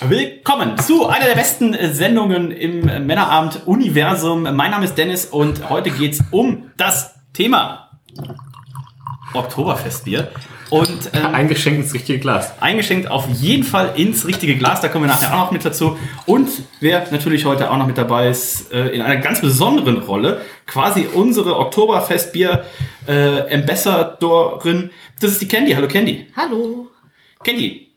willkommen zu einer der besten Sendungen im Männerabend-Universum. Mein Name ist Dennis und heute geht es um das Thema Oktoberfestbier. Und ähm, eingeschenkt ins richtige Glas. Eingeschenkt auf jeden Fall ins richtige Glas. Da kommen wir nachher auch noch mit dazu. Und wer natürlich heute auch noch mit dabei ist, äh, in einer ganz besonderen Rolle, quasi unsere Oktoberfestbier äh, Ambassadorin, das ist die Candy. Hallo Candy. Hallo. Candy,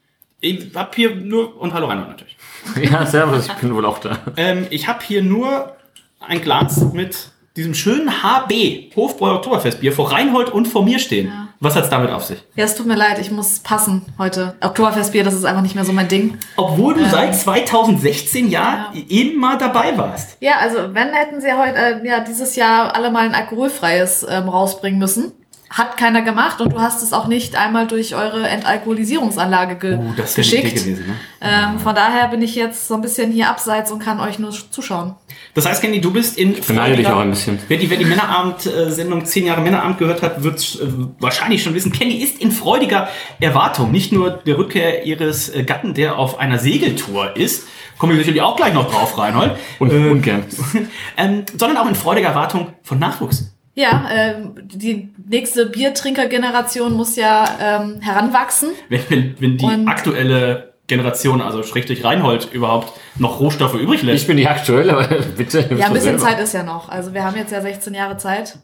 ich hab hier nur, und hallo Reinhold natürlich. Ja, servus, ich bin wohl auch da. Ähm, ich habe hier nur ein Glas mit diesem schönen HB, Hofbräu Oktoberfestbier, vor Reinhold und vor mir stehen. Ja. Was hat's damit auf sich? Ja, es tut mir leid, ich muss passen heute. Oktoberfestbier, das ist einfach nicht mehr so mein Ding. Obwohl du Ähm. seit 2016 ja, Ja. immer dabei warst. Ja, also wenn hätten sie heute, äh, ja, dieses Jahr alle mal ein alkoholfreies ähm, rausbringen müssen. Hat keiner gemacht und du hast es auch nicht einmal durch eure Entalkoholisierungsanlage ge Oh, das geschickt. gewesen, ne? Ähm, von daher bin ich jetzt so ein bisschen hier abseits und kann euch nur zuschauen. Das heißt, Candy, du bist in beneide dich auch ein bisschen. Wer die, wer die Männerabend-Sendung 10 Jahre Männerabend gehört hat, wird äh, wahrscheinlich schon wissen, Candy ist in freudiger Erwartung. Nicht nur der Rückkehr ihres äh, Gatten, der auf einer Segeltour ist, kommen wir sicherlich auch gleich noch drauf, Reinhold, Und Äh, ungern. ähm, sondern auch in freudiger Erwartung von Nachwuchs. Ja, ähm, die nächste Biertrinker-Generation muss ja ähm, heranwachsen. Wenn, wenn, wenn die Und- aktuelle Generation, also Schrägstrich Reinhold, überhaupt noch Rohstoffe übrig Ich lässt. bin die aktuelle, aber bitte. Ja, ein bisschen selber. Zeit ist ja noch. Also wir haben jetzt ja 16 Jahre Zeit.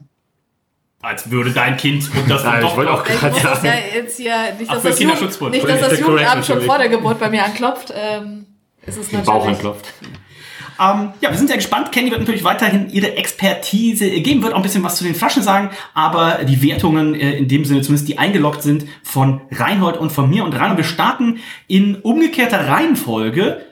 Als würde dein Kind und das Nein, doch ich wollte auch Ich gerade muss das ja sagen. jetzt hier, nicht, Ach, dass für das. Jugend, nicht, dass das Jugendamt schon natürlich. vor der Geburt bei mir anklopft. Ähm, ist es Den Bauch natürlich. anklopft. Ähm, ja, wir sind sehr gespannt. Kenny wird natürlich weiterhin ihre Expertise geben, wird auch ein bisschen was zu den Flaschen sagen, aber die Wertungen äh, in dem Sinne, zumindest die eingeloggt sind, von Reinhold und von mir und Reinhold. Wir starten in umgekehrter Reihenfolge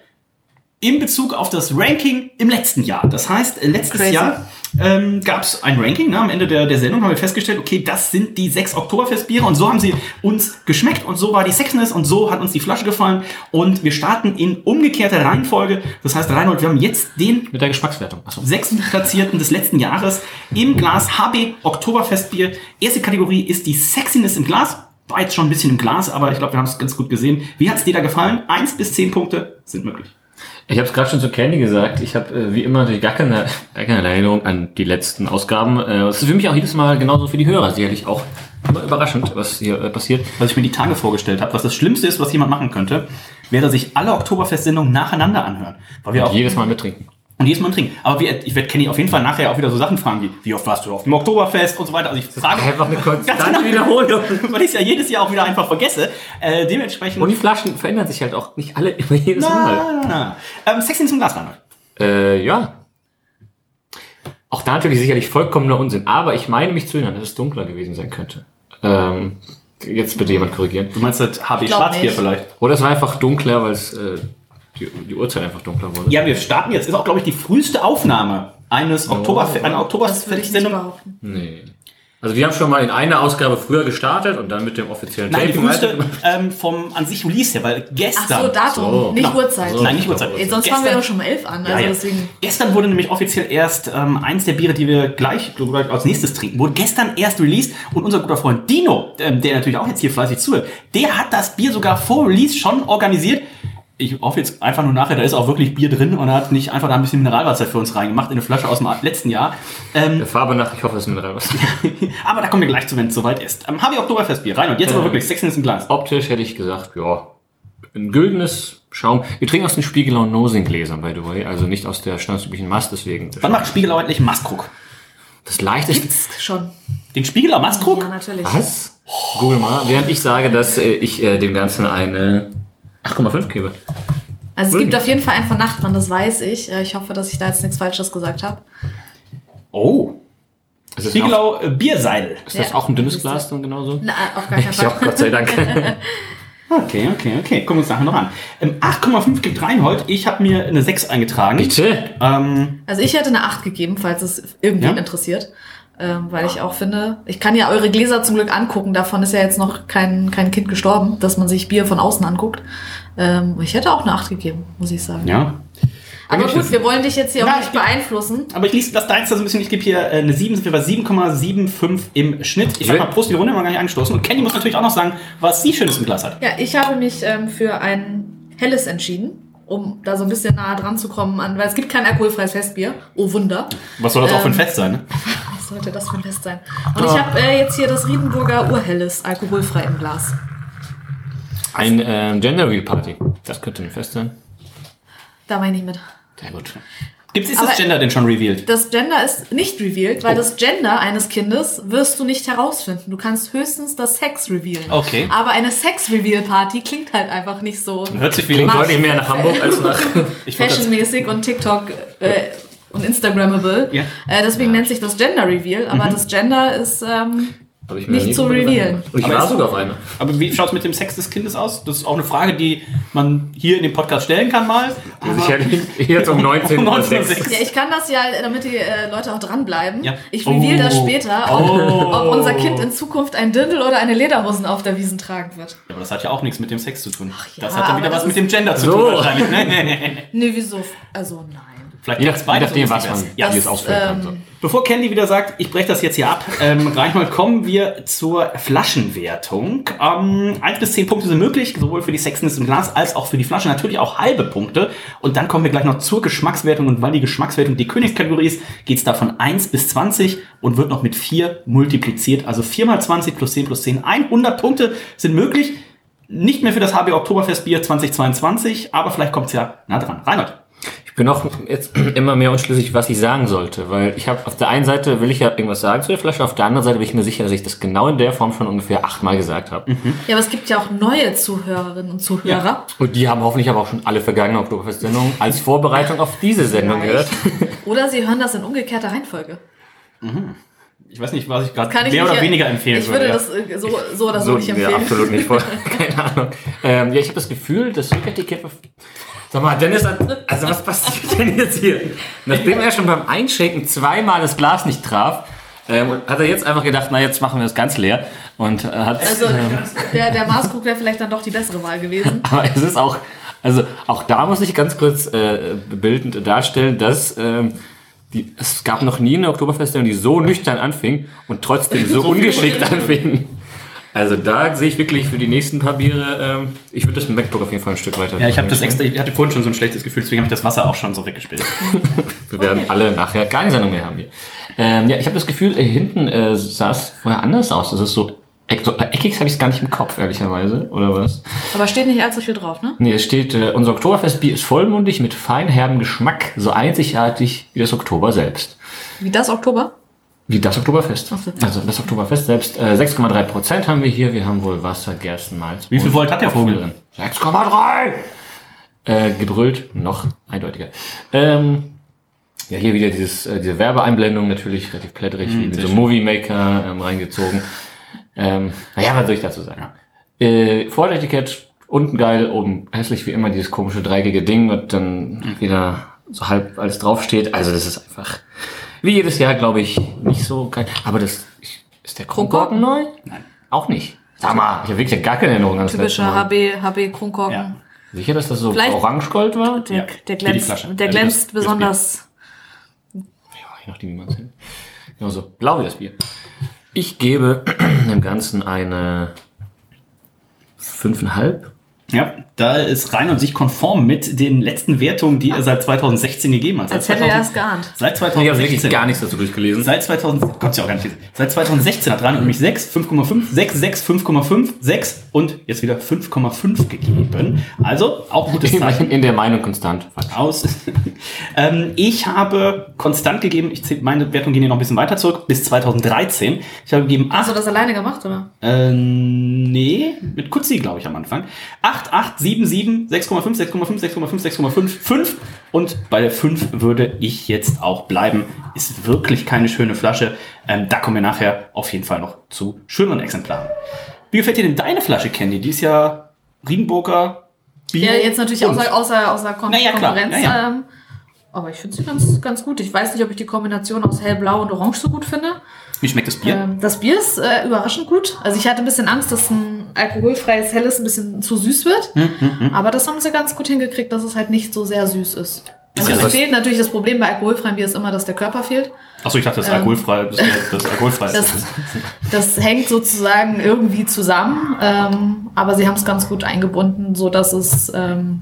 in Bezug auf das Ranking im letzten Jahr. Das heißt, letztes Crazy. Jahr ähm, gab es ein Ranking. Ne? Am Ende der, der Sendung haben wir festgestellt, okay, das sind die sechs Oktoberfestbiere und so haben sie uns geschmeckt und so war die Sexiness und so hat uns die Flasche gefallen und wir starten in umgekehrter Reihenfolge. Das heißt, Reinhold, wir haben jetzt den Mit der Geschmackswertung. Achso. sechsten Platzierten des letzten Jahres im Glas HB Oktoberfestbier. Erste Kategorie ist die Sexiness im Glas. War jetzt schon ein bisschen im Glas, aber ich glaube, wir haben es ganz gut gesehen. Wie hat's dir da gefallen? Eins bis zehn Punkte sind möglich. Ich habe es gerade schon zu Candy gesagt. Ich habe äh, wie immer natürlich gar keine, gar keine Erinnerung an die letzten Ausgaben. Äh, Es ist für mich auch jedes Mal genauso für die Hörer sicherlich auch immer überraschend, was hier äh, passiert. Was ich mir die Tage vorgestellt habe, was das Schlimmste ist, was jemand machen könnte, wäre sich alle Oktoberfest-Sendungen nacheinander anhören. Weil wir auch Jedes Mal mittrinken. Und jedes Mal trinken. Aber wir, ich werde Kenny auf jeden Fall nachher auch wieder so Sachen fragen wie, wie oft warst du auf dem Oktoberfest und so weiter. Also ich frage Einfach eine ganz konstante genau, Wiederholung. weil ich es ja jedes Jahr auch wieder einfach vergesse. Äh, dementsprechend. Und die Flaschen verändern sich halt auch nicht alle immer jedes Mal. Na, ähm, Sexy zum Glas, Reinhold. Äh, ja. Auch da natürlich sicherlich vollkommener Unsinn. Aber ich meine mich zu erinnern, dass es dunkler gewesen sein könnte. Ähm, jetzt bitte jemand korrigieren. Du meinst das HB Schwarzbier nicht. vielleicht? Oder es war einfach dunkler, weil es äh, die, die Uhrzeit einfach dunkler wurde. Ja, wir starten jetzt. Ist auch, glaube ich, die früheste Aufnahme eines Oktoberfe einer Oktoberfest-Sendung. Nee. Also wir haben schon mal in einer Ausgabe früher gestartet und dann mit dem offiziellen Nein, die Taping früheste ähm, vom an sich Release her, weil Ach gestern. so, Datum, So. nicht Genau. Uhrzeit. Nein, nicht Uhrzeit. Ey, sonst fangen wir doch schon um elf an. Also Ja, ja. deswegen. Gestern wurde nämlich offiziell erst ähm, eins der Biere, die wir gleich gleich als nächstes trinken, wurde gestern erst released und unser guter Freund Dino, ähm, der natürlich auch jetzt hier fleißig zuhört, der hat das Bier sogar vor Release schon organisiert. Ich hoffe jetzt einfach nur nachher, da ist auch wirklich Bier drin und er hat nicht einfach da ein bisschen Mineralwasser für uns reingemacht in eine Flasche aus dem letzten Jahr. Ähm, Der Farbe nach, ich hoffe, es ist was. aber da kommen wir gleich zu, wenn es soweit ist. Ähm, HB Oktoberfestbier, rein und jetzt aber Äh. wirklich Sexiness im Glas. Optisch hätte ich gesagt, ja, ein güldenes Schaum. Wir trinken aus den Spiegelau Nosing Gläsern, by the way, also nicht aus der standardüblichen Mast, deswegen. Wann macht Spiegelau endlich Maskrug? Das leichteste. Schon. Den Spiegelau Maskrug? Ja, natürlich. Was? Google mal. Während ich sage, dass äh, ich äh, dem Ganzen eine 8,5 gebe. Also es gibt auf jeden Fall einen von Nachtmann, das weiß ich. Äh, Ich hoffe, dass ich da jetzt nichts Falsches gesagt habe. Oh. Ist das, auch, Spiegelau äh, Bierseidel. ist das Ja. auch ein dünnes Glas dann genauso? Na, auf gar keinen Ich auch, Fall. Gott sei Dank. Okay, okay, okay. Gucken wir uns nachher noch an. Ähm, 8,5 gibt Reinhold. Ich habe mir eine 6 eingetragen. Bitte? Ähm, Also ich hätte eine 8 gegeben, falls es irgendwen Ja? interessiert. Ähm, weil ich auch finde, ich kann ja eure Gläser zum Glück angucken. Davon ist ja jetzt noch kein, kein Kind gestorben, dass man sich Bier von außen anguckt. Ähm, ich hätte auch eine 8 gegeben, muss ich sagen. ja. Aber gut, das- wir wollen dich jetzt hier auch nicht ich- beeinflussen. Aber ich lese das deins da so ein bisschen. Ich gebe hier äh, eine 7, sind wir bei 7,75 im Schnitt. Ich sag mal Prost, die Runde haben wir gar nicht angestoßen. Und Kenny muss natürlich auch noch sagen, was sie Schönes im Glas hat. Ja, ich habe mich ähm, für ein helles entschieden, um da so ein bisschen nahe dran zu kommen an, weil es gibt kein alkoholfreies Festbier. Oh Wunder. Was soll das auch für ein Ähm, Fest sein? Ne? Was sollte das für ein Fest sein? Und ich habe äh, jetzt hier das Riedenburger Urhelles, alkoholfrei im Glas. Ein ähm, Gender Real Party. Das könnte ein Fest sein. Da meine ich mit. Sehr gut. Gibt ist das Gender denn schon revealed? Das Gender ist nicht revealed, Oh. weil das Gender eines Kindes wirst du nicht herausfinden. Du kannst höchstens das Sex revealen. Okay. Aber eine Sex-Reveal-Party klingt halt einfach nicht so Hört sich Mach- deutlich mehr nach Hamburg als nach. Fashionmäßig und TikTok äh, und Instagrammable. Ja. Äh, deswegen nennt sich das Gender Reveal, aber das Gender ist ähm, ich Nicht zu revealen. Und ich Aber war ist- sogar auf einer. Aber wie schaut es mit dem Sex des Kindes aus? Das ist auch eine Frage, die man hier in dem Podcast stellen kann mal. Aber- Sicherlich jetzt um 19 Um Uhr 19.06 sechs. Ja, ich kann das ja, damit die äh, Leute auch dranbleiben. Ja. Ich reveal das Oh. später, ob, Oh. ob unser Kind in Zukunft ein Dirndl oder eine Lederhosen auf der Wiesen tragen wird. Aber das hat ja auch nichts mit dem Sex zu tun. ja, das hat dann wieder was das mit dem Gender zu So. tun wahrscheinlich. Nee, nee, nee. Nee, wieso? Also nein. Vielleicht Je, macht's nach, je beides nachdem, was man Ja, wie es ausführen kann. ähm, So. Bevor Candy wieder sagt, ich breche das jetzt hier ab, ähm, Reinhold, kommen wir zur Flaschenwertung. Ähm, 1 bis 10 Punkte sind möglich, sowohl für die Sexiness im Glas als auch für die Flasche. Natürlich auch halbe Punkte. Und dann kommen wir gleich noch zur Geschmackswertung. Und weil die Geschmackswertung die Königskategorie ist, geht es da von 1 bis 20 und wird noch mit 4 multipliziert. Also 4 mal 20 plus 10 plus 10. 100 Punkte sind möglich. Nicht mehr für das HB Oktoberfestbier 2022, aber vielleicht kommt es ja nah dran. Reinhold. Ich bin auch jetzt immer mehr unschlüssig, was ich sagen sollte, weil ich habe auf der einen Seite will ich ja irgendwas sagen zu der Flasche, auf der anderen Seite bin ich mir sicher, dass ich das genau in der Form schon ungefähr achtmal gesagt habe. Ja, aber es gibt ja auch neue Zuhörerinnen und Zuhörer. Und die haben hoffentlich aber auch schon alle vergangenen Oktoberfest-Sendungen als Vorbereitung auf diese Sendung gehört. Oder sie hören das in umgekehrter Reihenfolge. Ich weiß nicht, was ich gerade Kann ich mehr nicht, oder weniger empfehlen Ich würde ja. das äh, so, so oder so, nicht empfehlen. Ja, absolut nicht. Voll. Keine Ahnung. Ähm, ja, ich habe das Gefühl, das Südetikett... Sag mal, Dennis, hat, also was passiert denn jetzt hier? Nachdem er schon beim Einschenken zweimal das Glas nicht traf, ähm, hat er jetzt einfach gedacht, na jetzt machen wir es ganz leer. Und äh, hat... Also ähm, der, der Maßkrug wäre vielleicht dann doch die bessere Wahl gewesen. Aber es ist auch, also auch da muss ich ganz kurz äh, bildend darstellen, dass ähm, die, es gab noch nie eine Oktoberfestsendung, die so nüchtern anfing und trotzdem so ungeschickt anfing. Also da sehe ich wirklich für die nächsten paar Biere, ähm, ich würde das mit MacBook auf jeden Fall ein Stück weiter. Ja, ich habe das extra, ich hatte vorhin schon so ein schlechtes Gefühl, deswegen habe ich das Wasser auch schon so weggespielt. Wir werden alle nachher keine Sendung mehr haben hier. Ähm, ja, ich habe das Gefühl, äh, hinten äh, sah es vorher anders aus. Das ist so, eck, so eckig habe ich es gar nicht im Kopf, ehrlicherweise, oder was? Aber steht nicht allzu viel drauf, ne? Nee, es steht, äh, unser Oktoberfestbier ist vollmundig mit feinherbem Geschmack, so einzigartig wie das Oktober selbst. Wie das Oktober? Wie das Oktoberfest. So. Also das Oktoberfest selbst. Äh, 6,3 Prozent haben wir hier. Wir haben wohl Wasser, Gerstenmalz. Wie viel Volt hat der Vogel? drin? 6,3! Äh, gebrüllt, noch eindeutiger. Ähm, ja, hier wieder dieses, äh, diese Werbeeinblendung natürlich relativ plätterig, wie mit sehr so. Movie Maker ähm, reingezogen. Ähm, naja, was soll ich dazu sagen? Äh, Vorderetikett, unten geil, oben hässlich wie immer dieses komische dreieckige Ding und dann wieder so halb alles draufsteht. Also das ist einfach wie jedes Jahr, glaube ich, nicht so geil. Aber das ist der Kronkorken neu? Nein. Auch nicht. Sag mal, ich habe wirklich gar keine Erinnerung an das Typischer. HB, HB Kronkorken. Ja. Sicher, dass das so Vielleicht- orange-gold war? Der, Ja, der glänzt, der glänzt das besonders. Ja, je nachdem, wie man es nennt. Genau so. Blau wie das Bier. Ich gebe dem Ganzen eine fünfeinhalb. Ja, da ist Rein und sich konform mit den letzten Wertungen, die er seit 2016 gegeben hat. Seit Als hätte er 2000 es geahnt. Seit Ich habe wirklich 2016. gar nichts dazu durchgelesen. Seit 2000, kannst du ja auch gar nicht lesen. Seit 2016 hat Reinhold nämlich 6, 5,5, 6, 6, 5,5, 6 und jetzt wieder 5,5 gegeben. Also auch gutes Zeichen. In der Meinung konstant. aus. ähm, ich habe konstant gegeben, ich zähl, meine Wertung ging hier noch ein bisschen weiter zurück, bis 2013. Ich habe gegeben Hast 8, du das alleine gemacht, oder? äh, nee, mit Kutzi, glaube ich, am Anfang. 8, 8, 7, 7, 6,5, 6,5, 6,5, 6,5, 5 und bei der 5 würde ich jetzt auch bleiben. Ist wirklich keine schöne Flasche. Ähm, da kommen wir nachher auf jeden Fall noch zu schöneren Exemplaren. Wie gefällt dir denn deine Flasche, Candy? Die ist ja Riedenburger Bier. Ja, jetzt natürlich außer, außer, außer Kon Na ja, klar. Konkurrenz. Ja, ja. Ähm, aber ich finde sie ganz, ganz gut. Ich weiß nicht, ob ich die Kombination aus hellblau und orange so gut finde. Wie schmeckt das Bier? Ähm, das Bier ist äh, überraschend gut. Also ich hatte ein bisschen Angst, dass ein alkoholfreies Helles ein bisschen zu süß wird. Hm, Aber das haben sie ganz gut hingekriegt, dass es halt nicht so sehr süß ist. Also ja es fehlt natürlich das Problem bei alkoholfreiem Bier ist immer, dass der Körper fehlt. Achso, ich dachte, das ist ähm, alkoholfrei. Das, das ist alkoholfrei. Das, das hängt sozusagen irgendwie zusammen. Ähm, aber sie haben es ganz gut eingebunden, so dass es ähm,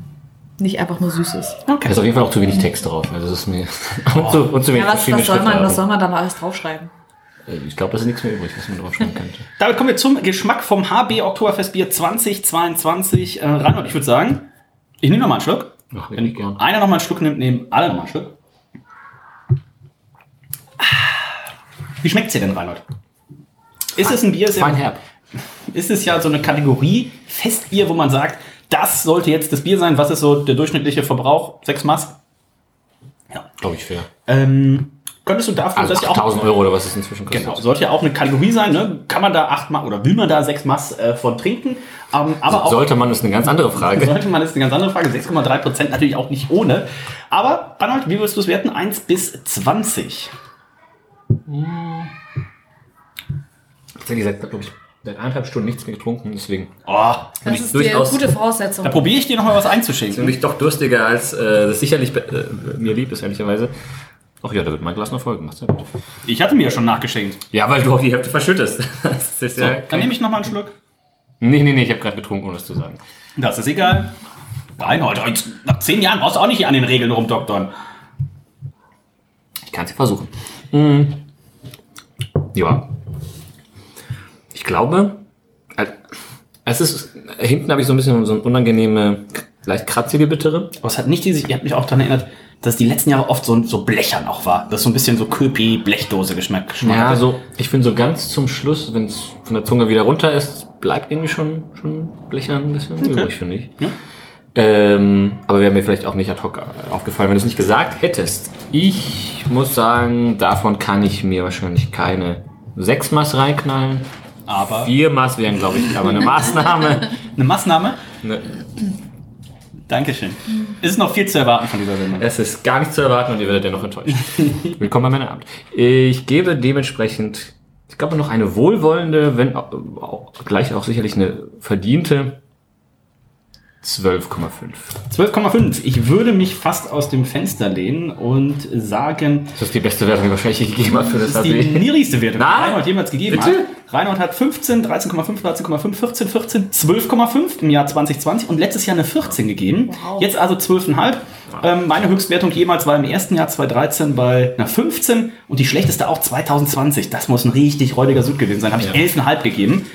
nicht einfach nur süß ist. Da ist auf jeden Fall auch zu wenig Text drauf. Also das ist mir und, zu, und zu wenig Ja, was, was, soll man, was soll man da noch alles draufschreiben? Äh, Ich glaube, da ist nichts mehr übrig, was man draufschreiben könnte. Damit kommen wir zum Geschmack vom HB Oktoberfestbier 2022. Äh, Reinhold, ich würde sagen, ich nehme noch mal einen Schluck. Ach, wirklich gern. Einer noch mal einen Schluck nimmt, nehmen alle noch mal einen Schluck. Ah. Wie schmeckt's dir denn, Reinhold? Ist es ein Bier? Ist, Fein herb. ist es ja so eine Kategorie Festbier, wo man sagt, das sollte jetzt das Bier sein. Was ist so der durchschnittliche Verbrauch? Sechs Maß? Glaube ich fair. Ähm, könntest du dafür, Also dass ja auch 8000 Euro oder was es inzwischen kostet. Genau, sollte ja auch eine Kategorie sein, ne? Kann man da acht Maß oder will man da sechs Maß äh, von trinken? Ähm, aber auch Sollte man, ist eine ganz andere Frage. sollte man, ist eine ganz andere Frage. 6,3 Prozent natürlich auch nicht ohne. Aber, Reinhold, wie würdest du es werten? 1 bis 20. Tatsächlich seit, glaube ich, seit eineinhalb Stunden nichts mehr getrunken, deswegen Oh, Das ich ist die durchaus gute Voraussetzung. da probiere ich dir noch mal was bin einzuschenken. ich doch durstiger, als äh, das sicherlich äh, mir lieb ist, ehrlicherweise. Ach ja, da wird mein Glas noch voll gemacht. Ich hatte mir ja schon nachgeschenkt. Ja, weil du auch die Hälfte verschüttest. So, ja dann nehme ich noch mal einen Schluck. Nee, nee, nee, ich habe gerade getrunken, ohne es zu sagen. Das ist egal. Reinhold, nach zehn Jahren brauchst du auch nicht hier an den Regeln rumdoktern. Ich kann es ja versuchen. Mhm. Ja. Ich glaube, es ist, hinten habe ich so ein bisschen so eine unangenehme, leicht kratzige Bittere. Aber es hat nicht diese, ihr habt mich auch daran erinnert, dass die letzten Jahre oft so, so blechern auch war. Das so ein bisschen so Köpi, Blechdose Geschmack. Geschmack Ja, hatte. so, ich finde so ganz zum Schluss, wenn es von der Zunge wieder runter ist, bleibt irgendwie schon, schon blechern ein bisschen übrig, finde ich. Ja. Ähm, aber wäre mir vielleicht auch nicht ad hoc aufgefallen, wenn du es nicht gesagt hättest. Ich muss sagen, davon kann ich mir wahrscheinlich keine sechs Maß reinknallen. Aber Vier Maß wären, glaube ich, aber eine Maßnahme. eine Maßnahme? Ne, Dankeschön. Es ist noch viel zu erwarten von dieser Sendung. Es ist gar nicht zu erwarten und ihr werdet dennoch enttäuscht. Willkommen bei meinem Abend. Ich gebe dementsprechend, ich glaube noch eine wohlwollende, wenn auch gleich auch sicherlich eine verdiente 12,5. 12,5. Ich würde mich fast aus dem Fenster lehnen und sagen, Das ist die beste Wertung, die wahrscheinlich ich gegeben habe für das das ist die niedrigste Wertung, die? Reinhold jemals gegeben Bitte? hat. Reinhold hat 15, 13,5, 13,5, 14, 14, 12,5 im Jahr 2020 und letztes Jahr eine 14 gegeben. Jetzt also 12,5. Ähm, meine Höchstwertung jemals war im ersten Jahr 2013 bei einer 15 und die schlechteste auch 2020. Das muss ein richtig räudiger Süd gewesen sein. Habe ich 11,5 gegeben.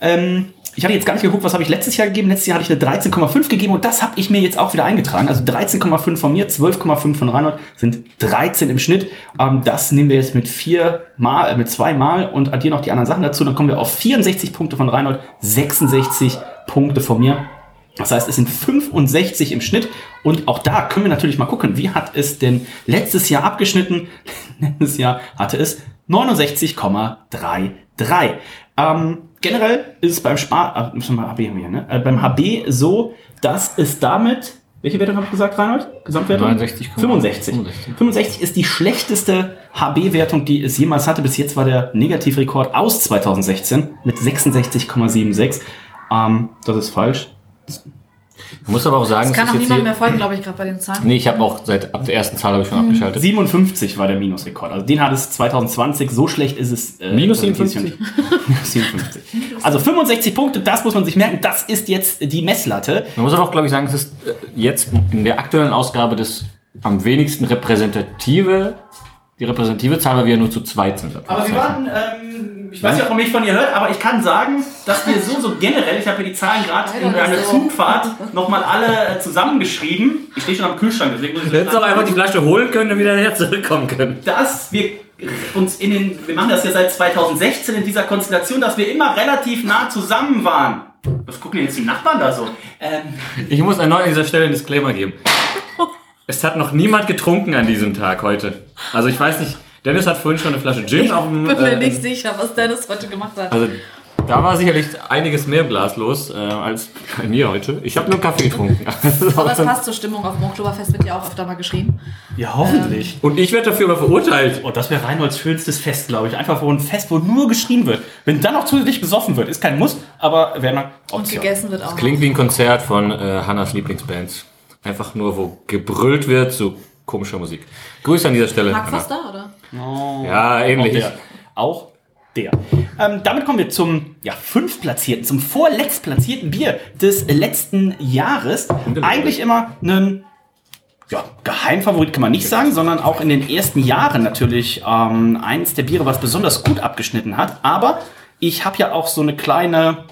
Ähm, ich hatte jetzt gar nicht geguckt, was habe ich letztes Jahr gegeben. Letztes Jahr hatte ich eine 13,5 gegeben und das habe ich mir jetzt auch wieder eingetragen. Also 13,5 von mir, 12,5 von Reinhold sind 13 im Schnitt. Ähm, das nehmen wir jetzt mit vier Mal, äh, mit zwei Mal und addieren noch die anderen Sachen dazu. Dann kommen wir auf 64 Punkte von Reinhold, 66 Punkte von mir. Das heißt, es sind 65 im Schnitt. Und auch da können wir natürlich mal gucken, wie hat es denn letztes Jahr abgeschnitten? Letztes Jahr hatte es 69,33. Ähm, generell ist es beim Spar, äh, wir mal HB haben wir ne? äh, beim HB so, dass es damit, welche Wertung habe ich gesagt, Reinhold? Gesamtwertung? 69,5. 65. 65 ist die schlechteste HB-Wertung, die es jemals hatte. Bis jetzt war der Negativrekord aus 2016 mit 66,76. Ähm, das ist falsch. Ich muss aber auch sagen, Das kann es auch niemand mehr folgen, glaube ich, gerade bei den Zahlen. Nee, ich habe auch seit ab der ersten Zahl habe ich schon abgeschaltet. 57 war der Minusrekord. Also den hat es 2020. So schlecht ist es. Äh, Minus das ist 57? Minus 57. Also 65 Punkte, das muss man sich merken. Das ist jetzt die Messlatte. Man muss aber auch, glaube ich, sagen, es ist äh, jetzt in der aktuellen Ausgabe das am wenigsten repräsentative, die repräsentative Zahl, weil wir ja nur zu zweit sind. Aber wir waren, ähm, ich weiß nicht, ob man mich von ihr hört, aber ich kann sagen, dass wir so, so generell, ich habe hier die Zahlen gerade in einer so. Zugfahrt nochmal alle äh, zusammengeschrieben. Ich stehe schon am Kühlschrank, deswegen muss ich Du hättest doch einfach die Flasche holen können und wieder her zurückkommen können. dass wir uns in den, wir machen das ja seit 2016 in dieser Konstellation, dass wir immer relativ nah zusammen waren. Was gucken denn jetzt die Nachbarn da so? Ähm, Ich muss erneut an dieser Stelle einen Disclaimer geben. Es hat noch niemand getrunken an diesem Tag heute. Also ich weiß nicht, Dennis hat vorhin schon eine Flasche Gin auf dem... Ich bin mir äh, nicht sicher, was Dennis heute gemacht hat. Also Da war sicherlich einiges mehr Glas los äh, als bei mir heute. Ich habe nur Kaffee getrunken. Aber es passt zur Stimmung. Auf dem Oktoberfest wird ja auch öfter mal geschrien. Ja, hoffentlich. Und ich werde dafür aber verurteilt. Oh, das wäre Reinholds schönstes Fest, glaube ich. Einfach wo ein Fest, wo nur geschrien wird. Wenn dann noch zusätzlich gesoffen wird, ist kein Muss, aber wäre eine Und Option. gegessen wird auch. Klingt wie ein Konzert von äh, Hannas Lieblingsbands. Einfach nur, wo gebrüllt wird zu komischer Musik. Grüße an dieser Stelle. Mark. Foster, oder? Ja, Auch ähnlich. der. Auch der. Ähm, damit kommen wir zum ja, fünftplatzierten, zum vorletztplatzierten Bier des letzten Jahres. Eigentlich immer ein ja, Geheimfavorit kann man nicht sagen, sondern auch in den ersten Jahren natürlich ähm, eins der Biere, was besonders gut abgeschnitten hat. Aber ich habe ja auch so eine kleine,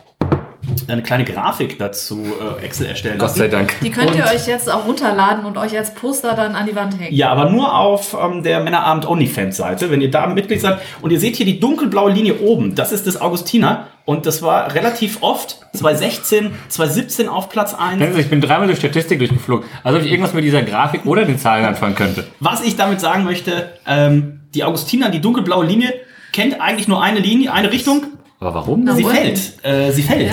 eine kleine Grafik dazu äh, Excel erstellen Gott lassen. sei Dank. Die könnt ihr Und- euch jetzt auch runterladen und euch als Poster dann an die Wand hängen. Ja, aber nur auf ähm, der Männerabend OnlyFans Seite, wenn ihr da Mitglied seid. Und ihr seht hier die dunkelblaue Linie oben. Das ist das Augustiner. Und das war relativ oft 2016, 2017 auf Platz 1. Also ich bin dreimal durch Statistik durchgeflogen. Also ob ich irgendwas mit dieser Grafik oder den Zahlen anfangen könnte. Was ich damit sagen möchte, ähm, die Augustiner, die dunkelblaue Linie, kennt eigentlich nur eine Linie, eine Richtung. Aber warum? Na, Sie wohl. fällt. Äh, sie fällt.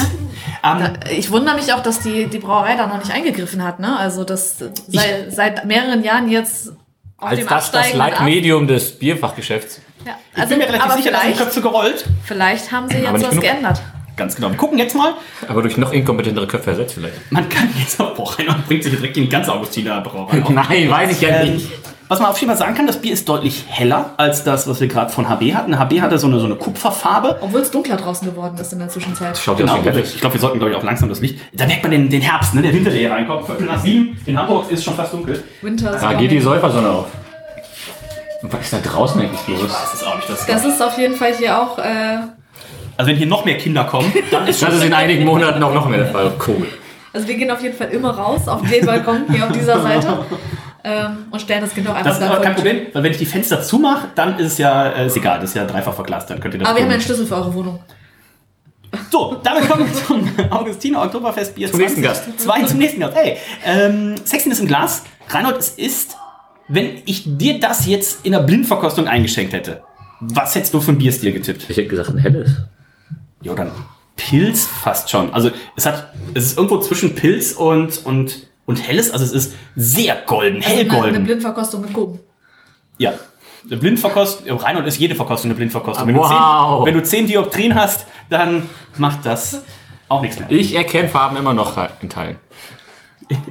Ähm, Ich wundere mich auch, dass die, die Brauerei da noch nicht eingegriffen hat. Ne? Also das sei, seit mehreren Jahren jetzt auf Als dem das das. Leitmedium des Bierfachgeschäfts. Ja. ich Also, bin mir relativ sicher, da sind vielleicht, Köpfe gerollt. vielleicht haben sie jetzt was genug. geändert. Ganz genau. Wir gucken jetzt mal. Aber durch noch inkompetentere Köpfe ersetzt vielleicht. Man kann jetzt auch, boah, Reinhold bringt sich direkt in die ganze Augustiner Brauerei. Nein, weiß ich ja Ähm, nicht. Was man auf jeden Fall sagen kann, das Bier ist deutlich heller als das, was wir gerade von HB hatten. HB hatte so eine, so eine Kupferfarbe. Obwohl es dunkler draußen geworden ist in der Zwischenzeit. Schaut Genau. Ich glaube, wir sollten, glaube ich, auch langsam das Licht. Da merkt man den, den Herbst, ne? der Winter, der hier reinkommt. Viertel nach sieben. In Hamburg ist schon fast dunkel. Winter ist Da geht die Säufersonne auf. Und was ist da draußen eigentlich los? Das ist auch nicht das. Das ist auf jeden Fall hier auch. Äh, Also wenn hier noch mehr Kinder kommen, dann ist Das ist in einigen Monaten auch noch mehr der Fall. Cool. also wir gehen auf jeden Fall immer raus auf den Balkon hier auf dieser Seite ähm, und stellen das Kind auch einfach Das ist da aber kein. Problem, weil wenn ich die Fenster zumache, dann ist es ja äh, ist egal, das ist ja dreifach verglast, dann könnt ihr das Aber wir haben einen Schlüssel für eure Wohnung. So, damit kommen wir zum Augustiner Oktoberfestbier Zum nächsten Gast. Zwei zum nächsten Gast. Hey, ähm, Sexiness im Glas. Reinhold, es ist, wenn ich dir das jetzt in der Blindverkostung eingeschenkt hätte, was hättest du für ein Bierstil getippt? Ich hätte gesagt, ein helles. Ja, dann Pilz fast schon. Also es hat, es ist irgendwo zwischen Pilz und, und, und Helles, also es ist sehr golden, Also eine, eine hellgolden. Blindverkostung mit Kuchen. Ja. Eine Blindverkostung, Reinhold ist jede Verkostung eine Blindverkostung. Wenn, Wow. du, zehn, wenn du 10 Dioptrien hast, dann macht das auch nichts mehr. Ich erkenne Farben immer noch in Teilen.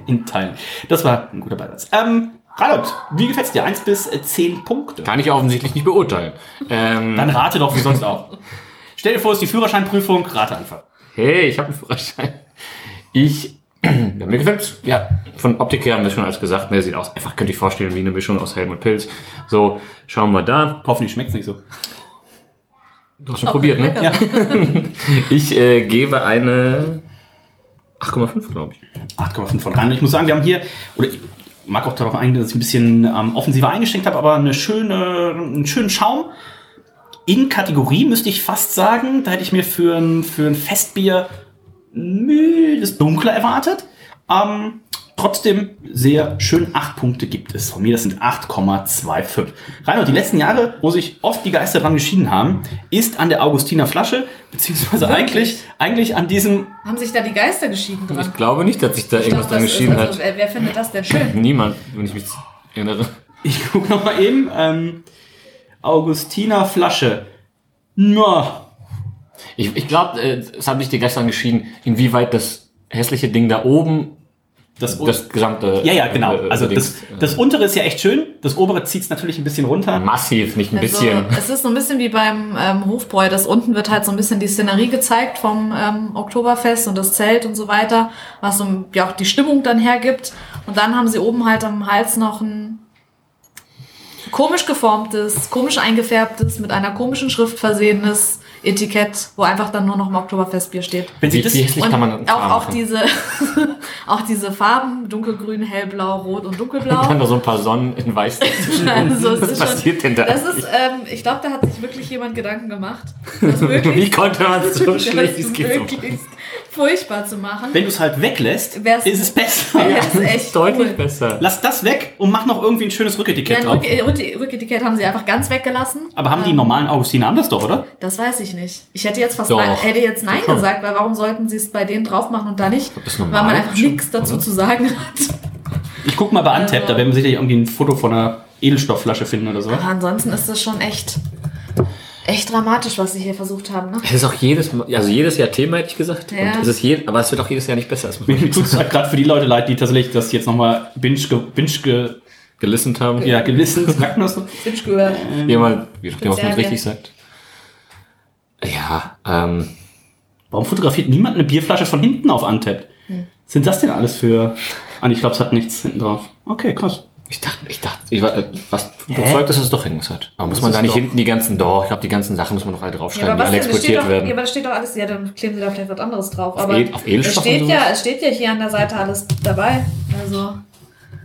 In Teilen. Das war ein guter Beisatz. Ähm, Reinhold, wie gefällt's dir? 1 bis äh, 10 Punkte. Kann ich offensichtlich nicht beurteilen. Ähm, Dann rate doch wie sonst auch. Stell dir vor, es ist die Führerscheinprüfung, rate einfach. hey, ich habe einen Führerschein. Ich, ja, mir gefällt's. Ja, von Optik her haben wir schon alles gesagt. Mir sieht aus, einfach könnte ich vorstellen, wie eine Mischung aus Helm und Pilz. So, schauen wir da. Hoffentlich schmeckt's nicht so. Du hast schon probiert, ne? Ja. Ich äh, gebe eine 8,5, glaube ich. 8,5 von Reinhold. Ich muss sagen, wir haben hier, oder ich mag auch darauf eingehen, dass ich ein bisschen ähm, offensiver eingeschenkt habe, aber eine schöne, einen schönen Schaum. In Kategorie müsste ich fast sagen, da hätte ich mir für ein, für ein Festbier mildes Dunkler erwartet. Ähm, trotzdem sehr schön. Acht Punkte gibt es. Von mir, das sind 8,25. Reinhold, die letzten Jahre, wo sich oft die Geister dran geschieden haben, ist an der Augustiner Flasche, beziehungsweise Wirklich? eigentlich, eigentlich an diesem Haben sich da die Geister geschieden dran? Ich glaube nicht, dass sich da Ich irgendwas dachte, dran das ist- also, hat. wer, findet das denn schön? Niemand, wenn ich mich erinnere. Ich gucke noch mal eben. Ähm, Augustiner Flasche. Na, Ich, ich glaube, äh, es hat nicht die gestern geschieden, inwieweit das hässliche Ding da oben das, das gesamte. ja, ja, genau. äh, Also das, das untere ist ja echt schön. Das obere zieht es natürlich ein bisschen runter. massiv, nicht ein bisschen. Also, es ist so ein bisschen wie beim ähm, Hofbräu. Das unten wird halt so ein bisschen die Szenerie gezeigt vom ähm, Oktoberfest und das Zelt und so weiter, was so ja auch die Stimmung dann hergibt. Und dann haben sie oben halt am Hals noch ein komisch geformtes, komisch eingefärbtes, mit einer komischen Schrift versehenes Etikett, wo einfach dann nur noch mal Oktoberfestbier steht. Wenn Sie Wie, das, wie hässlich Und kann man auch, auch diese auch diese Farben, dunkelgrün, hellblau, rot und Dann dunkelblau. noch so ein paar Sonnen in weiß. Also, es Was ist schon- passiert denn da? Das ist, ähm, ich glaube, da hat sich wirklich jemand Gedanken gemacht. Wie konnte man so schlecht, es geht so? Furchtbar zu machen. Wenn du es halt weglässt, Wär's- ist es besser. wäre es echt Deutlich cool. besser. Lass das weg und mach noch irgendwie ein schönes Ja, Rücketikett ein drauf. Rück Rück Rücketikett haben sie einfach ganz weggelassen. Aber haben die normalen Augustiner haben das doch, oder? Das weiß ich nicht. Ich hätte jetzt fast nein, hätte jetzt nein Schon. gesagt, weil warum sollten sie es bei denen drauf machen und da nicht? ist Weil man einfach nichts dazu oder? zu sagen hat. Ich guck mal bei Antep, da werden wir sicherlich irgendwie ein Foto von einer Edelstoffflasche finden oder so. Aber ansonsten ist das schon echt, echt dramatisch, was sie hier versucht haben. Ne? Es ist auch jedes, Mal- also jedes Jahr Thema, hätte ich gesagt. Ja. Und es ist je, aber es wird auch jedes Jahr nicht besser. Mir tut es halt gerade für die Leute leid, die tatsächlich das jetzt nochmal binge, ge, binge ge, gelistet haben. ja, gelisten, sagt man das so? Finch gehört. Jemand, wie nachdem, was man richtig sagt. Ja, ähm, Warum fotografiert niemand eine Bierflasche von hinten auf Antep? Sind das denn alles für... Ah, ich glaube, es hat nichts hinten drauf. Okay, krass. Ich dachte, ich dachte, ich war äh, was überzeugt, dass es doch Hängens hat. Aber muss man da nicht hinten die ganzen, doch, ich glaube, die ganzen Sachen muss man noch alle draufschreiben, die alle denn? Exportiert doch, werden. Ja, aber das steht doch alles, ja, dann kleben sie da vielleicht was anderes drauf. Auf aber Ed- auf es steht ja, es steht ja hier an der Seite alles dabei. Also,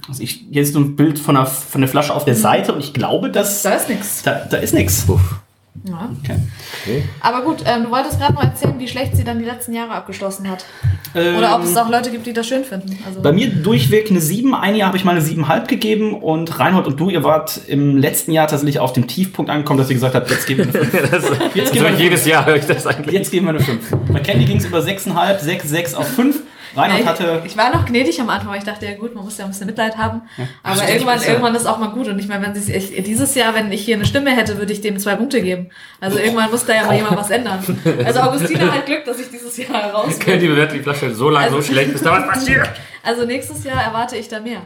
Also ich, hier ist so ein Bild von der, von der Flasche auf der Seite und ich glaube, dass... da ist nichts. Da, da ist nichts. Ja. Okay. Aber gut, ähm, du wolltest gerade noch erzählen, wie schlecht sie dann die letzten Jahre abgeschlossen hat. Ähm, Oder ob es auch Leute gibt, die das schön finden. Also, Bei mir durchweg eine 7. Ein Jahr habe ich mal eine 7,5 gegeben und Reinhold und du, ihr wart im letzten Jahr tatsächlich auf dem Tiefpunkt angekommen, dass ihr gesagt habt, jetzt geben wir eine 5. das, Jetzt geben wir jedes Jahr höre ich das eigentlich. Jetzt geben wir eine 5. Bei Candy ging es über 6,5, 6, 6 auf 5. Reinhold Ja, hatte... ich, ich war noch gnädig am Anfang, weil ich dachte, ja gut, man muss ja ein bisschen Mitleid haben. Aber stimmt, irgendwann, besser. irgendwann ist auch mal gut. Und ich meine, wenn sie ich, dieses Jahr, wenn ich hier eine Stimme hätte, würde ich dem zwei Punkte geben. Also irgendwann muss da ja mal jemand was ändern. Also Augustina hat Glück, dass ich dieses Jahr raus bin. Die bewertet die Flasche so lange Also- so schlecht, bis da was passiert. Also nächstes Jahr erwarte ich da mehr.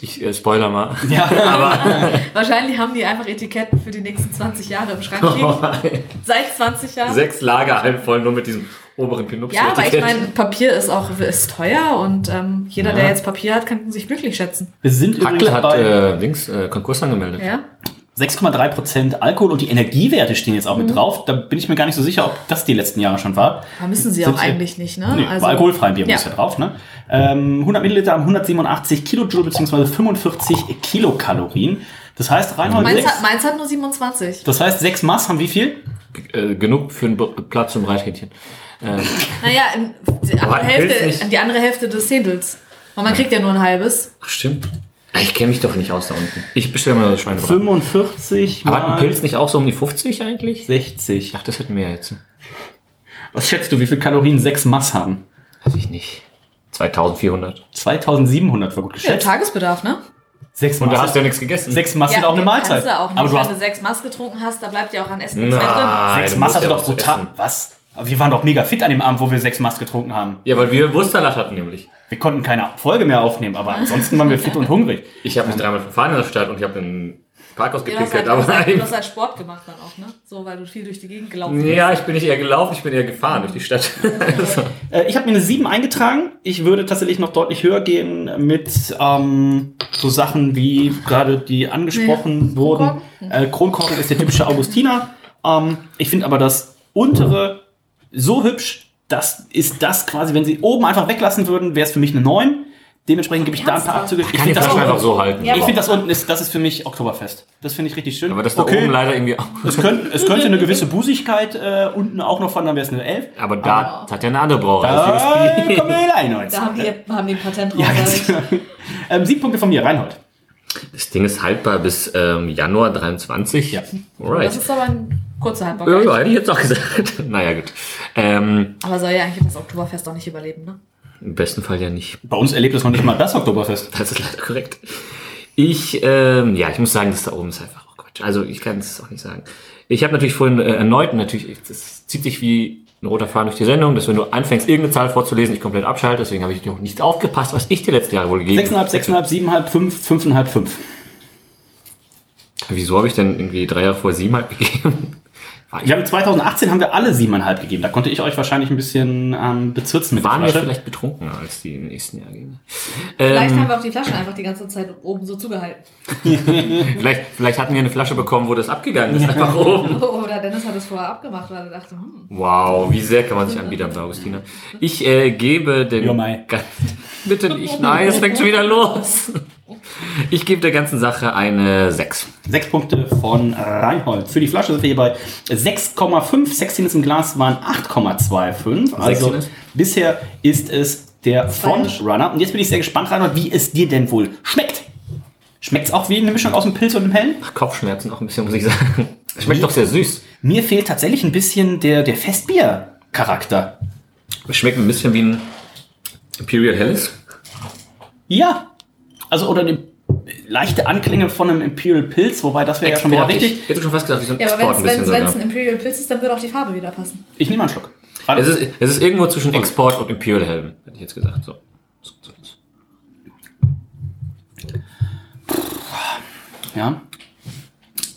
Ich äh, spoiler mal. Wahrscheinlich haben die einfach Etiketten für die nächsten 20 Jahre im Schrank liegen. Seit 20 Jahren. Sechs Lagerhallen voll nur mit diesem oberen pinupsi Ja, aber ich meine, Papier ist auch ist teuer und ähm, jeder, der Ja. jetzt Papier hat, kann sich glücklich schätzen. Wir sind Hackle hat bei äh, links äh, Konkurs angemeldet. Ja? 6,3% Alkohol und die Energiewerte stehen jetzt auch Mhm. mit drauf. Da bin ich mir gar nicht so sicher, ob das die letzten Jahre schon war. Da müssen sie Sind auch sie- eigentlich nicht, ne? Nee, bei alkoholfreiem Bier muss ja drauf. Ne? Ähm, 100 Milliliter haben 187 Kilojoule bzw. 45 Kilokalorien. Das heißt, Reinhold, Meins sechs, hat, meins hat nur 27. das heißt, 6 Mass haben wie viel? Äh, genug für einen B Platz zum Reithähnchen. Ähm, Naja, die andere, Hälfte, die andere Hälfte des Zehntels. Und man kriegt ja nur ein halbes. ach, stimmt. Ich kenne mich doch nicht aus da unten. Ich bestelle mal das Schweinebraten. 45 Aber hat ein mal Pilz nicht auch so um die 50 eigentlich? 60. Ich dachte, das hätten wir jetzt. Was schätzt du, wie viel Kalorien 6 Mass haben? Weiß ich nicht. 2400. 2700 war gut Ja, geschätzt. Tagesbedarf, ne? 6 Und da Mass, hast du ja nichts gegessen. 6 Mass sind auch eine Mahlzeit. Du auch nicht. Aber du Wenn hast du sechs Maß getrunken hast, da bleibt ja auch an Essen nichts Nein. mehr drin. 6 du Mass hast du ja doch brutal. essen. Was? Aber wir waren doch mega fit an dem Abend, wo wir 6 Mass getrunken haben. Ja, weil wir Wurstsalat hatten nämlich. Wir konnten keine Folge mehr aufnehmen, aber ansonsten waren wir fit und hungrig. Ich habe mich dreimal verfahren in der Stadt und ich habe einen Parkhaus Ja, du, hast halt, gepickelt. du, hast halt, Sport gemacht dann auch, ne? So, weil du viel durch die Gegend gelaufen bist. ja, ich bin nicht eher gelaufen, ich bin eher gefahren durch die Stadt. Äh, ich habe mir eine 7 eingetragen. Ich würde tatsächlich noch deutlich höher gehen mit ähm, so Sachen wie gerade die angesprochen Nee. wurden. Äh, Kronkorken ist der typische Augustiner. Ähm, ich finde aber das untere so hübsch, das ist das quasi, wenn sie oben einfach weglassen würden, wäre es für mich eine 9. Dementsprechend gebe ich da ein paar? Abzüge. Ich finde das, einfach so halten. Ja, ich das unten ist, das ist für mich Oktoberfest. Das finde ich richtig schön. Aber das da oben leider irgendwie auch. es, könnte, es könnte eine gewisse Busigkeit äh, unten auch noch von, dann wäre es eine 11. Aber da hat ja eine andere Brauerei. Da kommen wir rein. Da haben die, haben die ein Patent drauf. Ja, ganz ähm, sieben Punkte von mir, Reinhold. Das Ding ist haltbar bis ähm, Januar 23. Ja. Alright. Das ist aber ein kurzer Ja, Haltbarkeit. ja, hätte ich jetzt auch gesagt. naja, gut. Ähm, Aber soll ja eigentlich das Oktoberfest auch nicht überleben, ne? Im besten Fall ja nicht. Bei uns erlebt es noch nicht mal das Oktoberfest. Das ist leider korrekt. Ich, ähm, ja, ich muss sagen, das da oben ist einfach auch Quatsch. Also ich kann es auch nicht sagen. Ich habe natürlich vorhin äh, erneut, natürlich, das zieht sich wie ein roter Faden durch die Sendung, dass wenn du anfängst, irgendeine Zahl vorzulesen, ich komplett abschalte. Deswegen habe ich noch nicht aufgepasst, was ich die letzten Jahre wohl gegeben 6,5, 6,5, 7,5, 5, 5,5, 5. Wieso habe ich denn irgendwie drei Jahre vor sieben halt gegeben? Ich, Wir haben 2018 haben wir alle 7,5 gegeben. Da konnte ich euch wahrscheinlich ein bisschen ähm, bezirzen mit waren der wir Flasche. vielleicht betrunkener als die im nächsten Jahr gehen? Vielleicht Ähm, haben wir auch die Flaschen einfach die ganze Zeit oben so zugehalten. vielleicht, vielleicht hatten wir eine Flasche bekommen, wo das abgegangen ist, einfach oben. Oder Dennis hat es vorher abgemacht, weil er dachte, hm, Wow, wie sehr kann man sich anbieten bei Augustina. Ich äh, gebe den... Bitte nicht, nein, es fängt schon wieder los. Ich gebe der ganzen Sache eine 6. Sechs Punkte von Reinhold. Für die Flasche sind wir hier bei 6,5. Sextiness ist im Glas waren 8,25. Also Sextiness? bisher ist es der Frontrunner. Und jetzt bin ich sehr gespannt, Reinhold, wie es dir denn wohl schmeckt. Schmeckt es auch wie eine Mischung aus dem Pilz und dem Hellen? Kopfschmerzen auch ein bisschen, muss ich sagen. Schmeckt doch sehr süß. Mir fehlt tatsächlich ein bisschen der, der Festbier-Charakter. Schmeckt ein bisschen wie ein Imperial Helles. Ja. Also, oder eine leichte Anklänge von einem Imperial Pilz, wobei das wäre ja schon wieder richtig. Ich hätte schon fast gesagt, wie so ein Ja, aber wenn es ein Imperial Pilz ist, dann wird auch die Farbe wieder passen. Ich nehme mal einen Schluck. Es ist, es ist irgendwo zwischen Export und Imperial Helm, hätte ich jetzt gesagt. So. Ja. Mit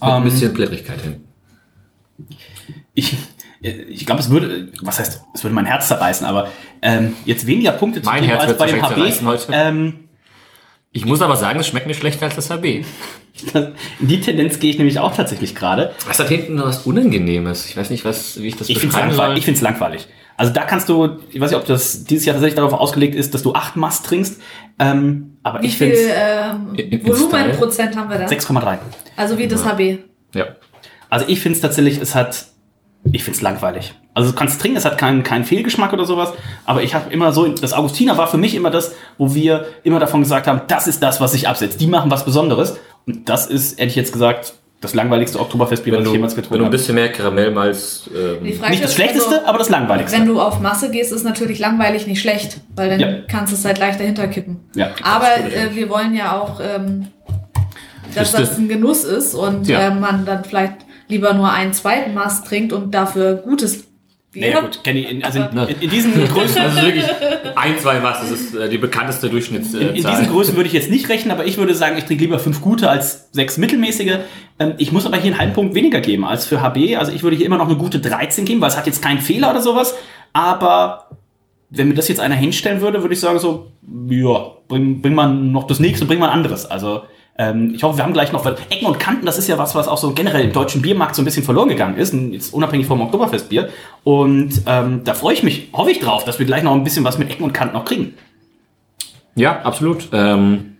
Ähm, ein bisschen Blättrigkeit hin. Ich, ich glaube, es würde, was heißt, es würde mein Herz zerreißen, aber ähm, jetzt weniger Punkte zu Mein geben Herz als bei dem HB. Ähm, Ich muss aber sagen, es schmeckt nicht schlechter als das HB. in die Tendenz gehe ich nämlich auch tatsächlich gerade. Was hat hinten noch was Unangenehmes? Ich weiß nicht, was, wie ich das Ich finde es beschreiben langweilig. Ich find's langweilig. Also da kannst du, ich weiß nicht, ob das dieses Jahr tatsächlich darauf ausgelegt ist, dass du acht Mast trinkst, ähm, aber Wie ich viel finde ähm, In- in Volumenprozent haben wir da? 6,3. Also wie das HB. Ja. Also ich finde es tatsächlich, es hat, ich finde es langweilig. Also du kannst trinken, es hat keinen, keinen Fehlgeschmack oder sowas, aber ich habe immer so, das Augustiner war für mich immer das, wo wir immer davon gesagt haben, das ist das, was sich absetzt. Die machen was Besonderes und das ist, hätte ich jetzt gesagt, das langweiligste Oktoberfestbier, Wenn was du, ich jemals wenn getrunken du ein habe. bisschen mehr Karamellmalz, ähm, Nicht das ist Schlechteste, also, aber das Langweiligste. Wenn du auf Masse gehst, ist natürlich langweilig nicht schlecht, weil dann Ja. kannst du es halt leicht dahinter kippen. Ja. Aber äh, wir wollen ja auch, ähm, dass Das- das ein Genuss ist und Ja. äh, man dann vielleicht lieber nur einen zweiten Maß trinkt und dafür gutes Bier. Naja, gut, Kenny, in, also in, in, in diesen Größen, also wirklich ein, zwei Maß, das ist äh, die bekannteste Durchschnittszahl. In, in diesen Größen würde ich jetzt nicht rechnen, aber ich würde sagen, ich trinke lieber fünf gute als sechs mittelmäßige. Ähm, ich muss aber hier einen halben Punkt weniger geben als für HB. Also ich würde hier immer noch eine gute 13 geben, weil es hat jetzt keinen Fehler oder sowas. Aber wenn mir das jetzt einer hinstellen würde, würde ich sagen so, ja, bring, bring mal noch das nächste, bring mal ein anderes. Also ähm, ich hoffe, wir haben gleich noch, weil Ecken und Kanten, das ist ja was, was auch so generell im deutschen Biermarkt so ein bisschen verloren gegangen ist, jetzt unabhängig vom Oktoberfestbier. Und ähm, da freue ich mich, hoffe ich drauf, dass wir gleich noch ein bisschen was mit Ecken und Kanten noch kriegen. Ja, absolut. Ähm,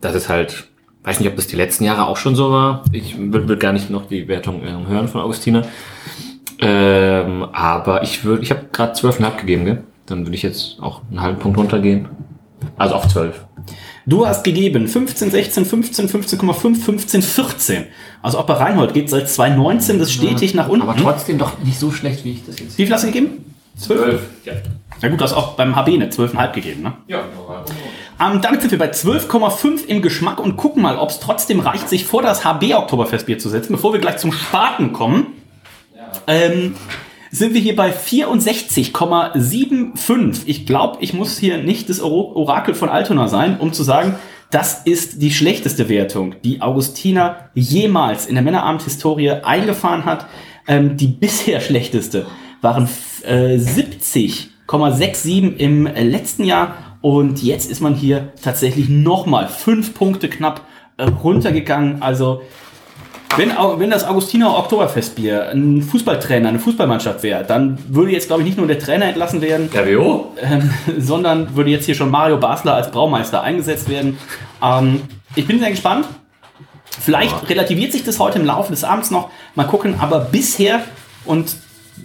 das ist halt, weiß nicht, ob das die letzten Jahre auch schon so war. Ich will, will gar nicht noch die Wertung ähm, hören von Augustina. Ähm, aber ich würde, ich habe gerade 12,5 gegeben, gell? Dann würde ich jetzt auch einen halben Punkt runtergehen. Also auf 12. Du hast gegeben 15, 16, 15, 15,5, 15, 14. Also auch bei Reinhold geht seit 2019 das stetig nach unten. Aber trotzdem doch nicht so schlecht, wie ich das jetzt. Wie viel hast du gegeben? 12? Ja. Na gut, du hast auch beim HB eine 12,5 gegeben, ne? Ja. Ähm, damit sind wir bei 12,5 im Geschmack und gucken mal, ob es trotzdem reicht, sich vor das HB Oktoberfestbier zu setzen, bevor wir gleich zum Spaten kommen. Ähm, sind wir hier bei 64,75. Ich glaube, ich muss hier nicht das Orakel von Altona sein, um zu sagen, das ist die schlechteste Wertung, die Augustina jemals in der Männerabend-Historie eingefahren hat. Ähm, die bisher schlechteste waren äh, 70,67 im letzten Jahr und jetzt ist man hier tatsächlich nochmal fünf Punkte knapp äh, runtergegangen. Also wenn, wenn das Augustiner Oktoberfestbier ein Fußballtrainer, eine Fußballmannschaft wäre, dann würde jetzt, glaube ich, nicht nur der Trainer entlassen werden, RWO? ähm, sondern würde jetzt hier schon Mario Basler als Braumeister eingesetzt werden. Ähm, ich bin sehr gespannt. Vielleicht relativiert sich das heute im Laufe des Abends noch. Mal gucken. Aber bisher, und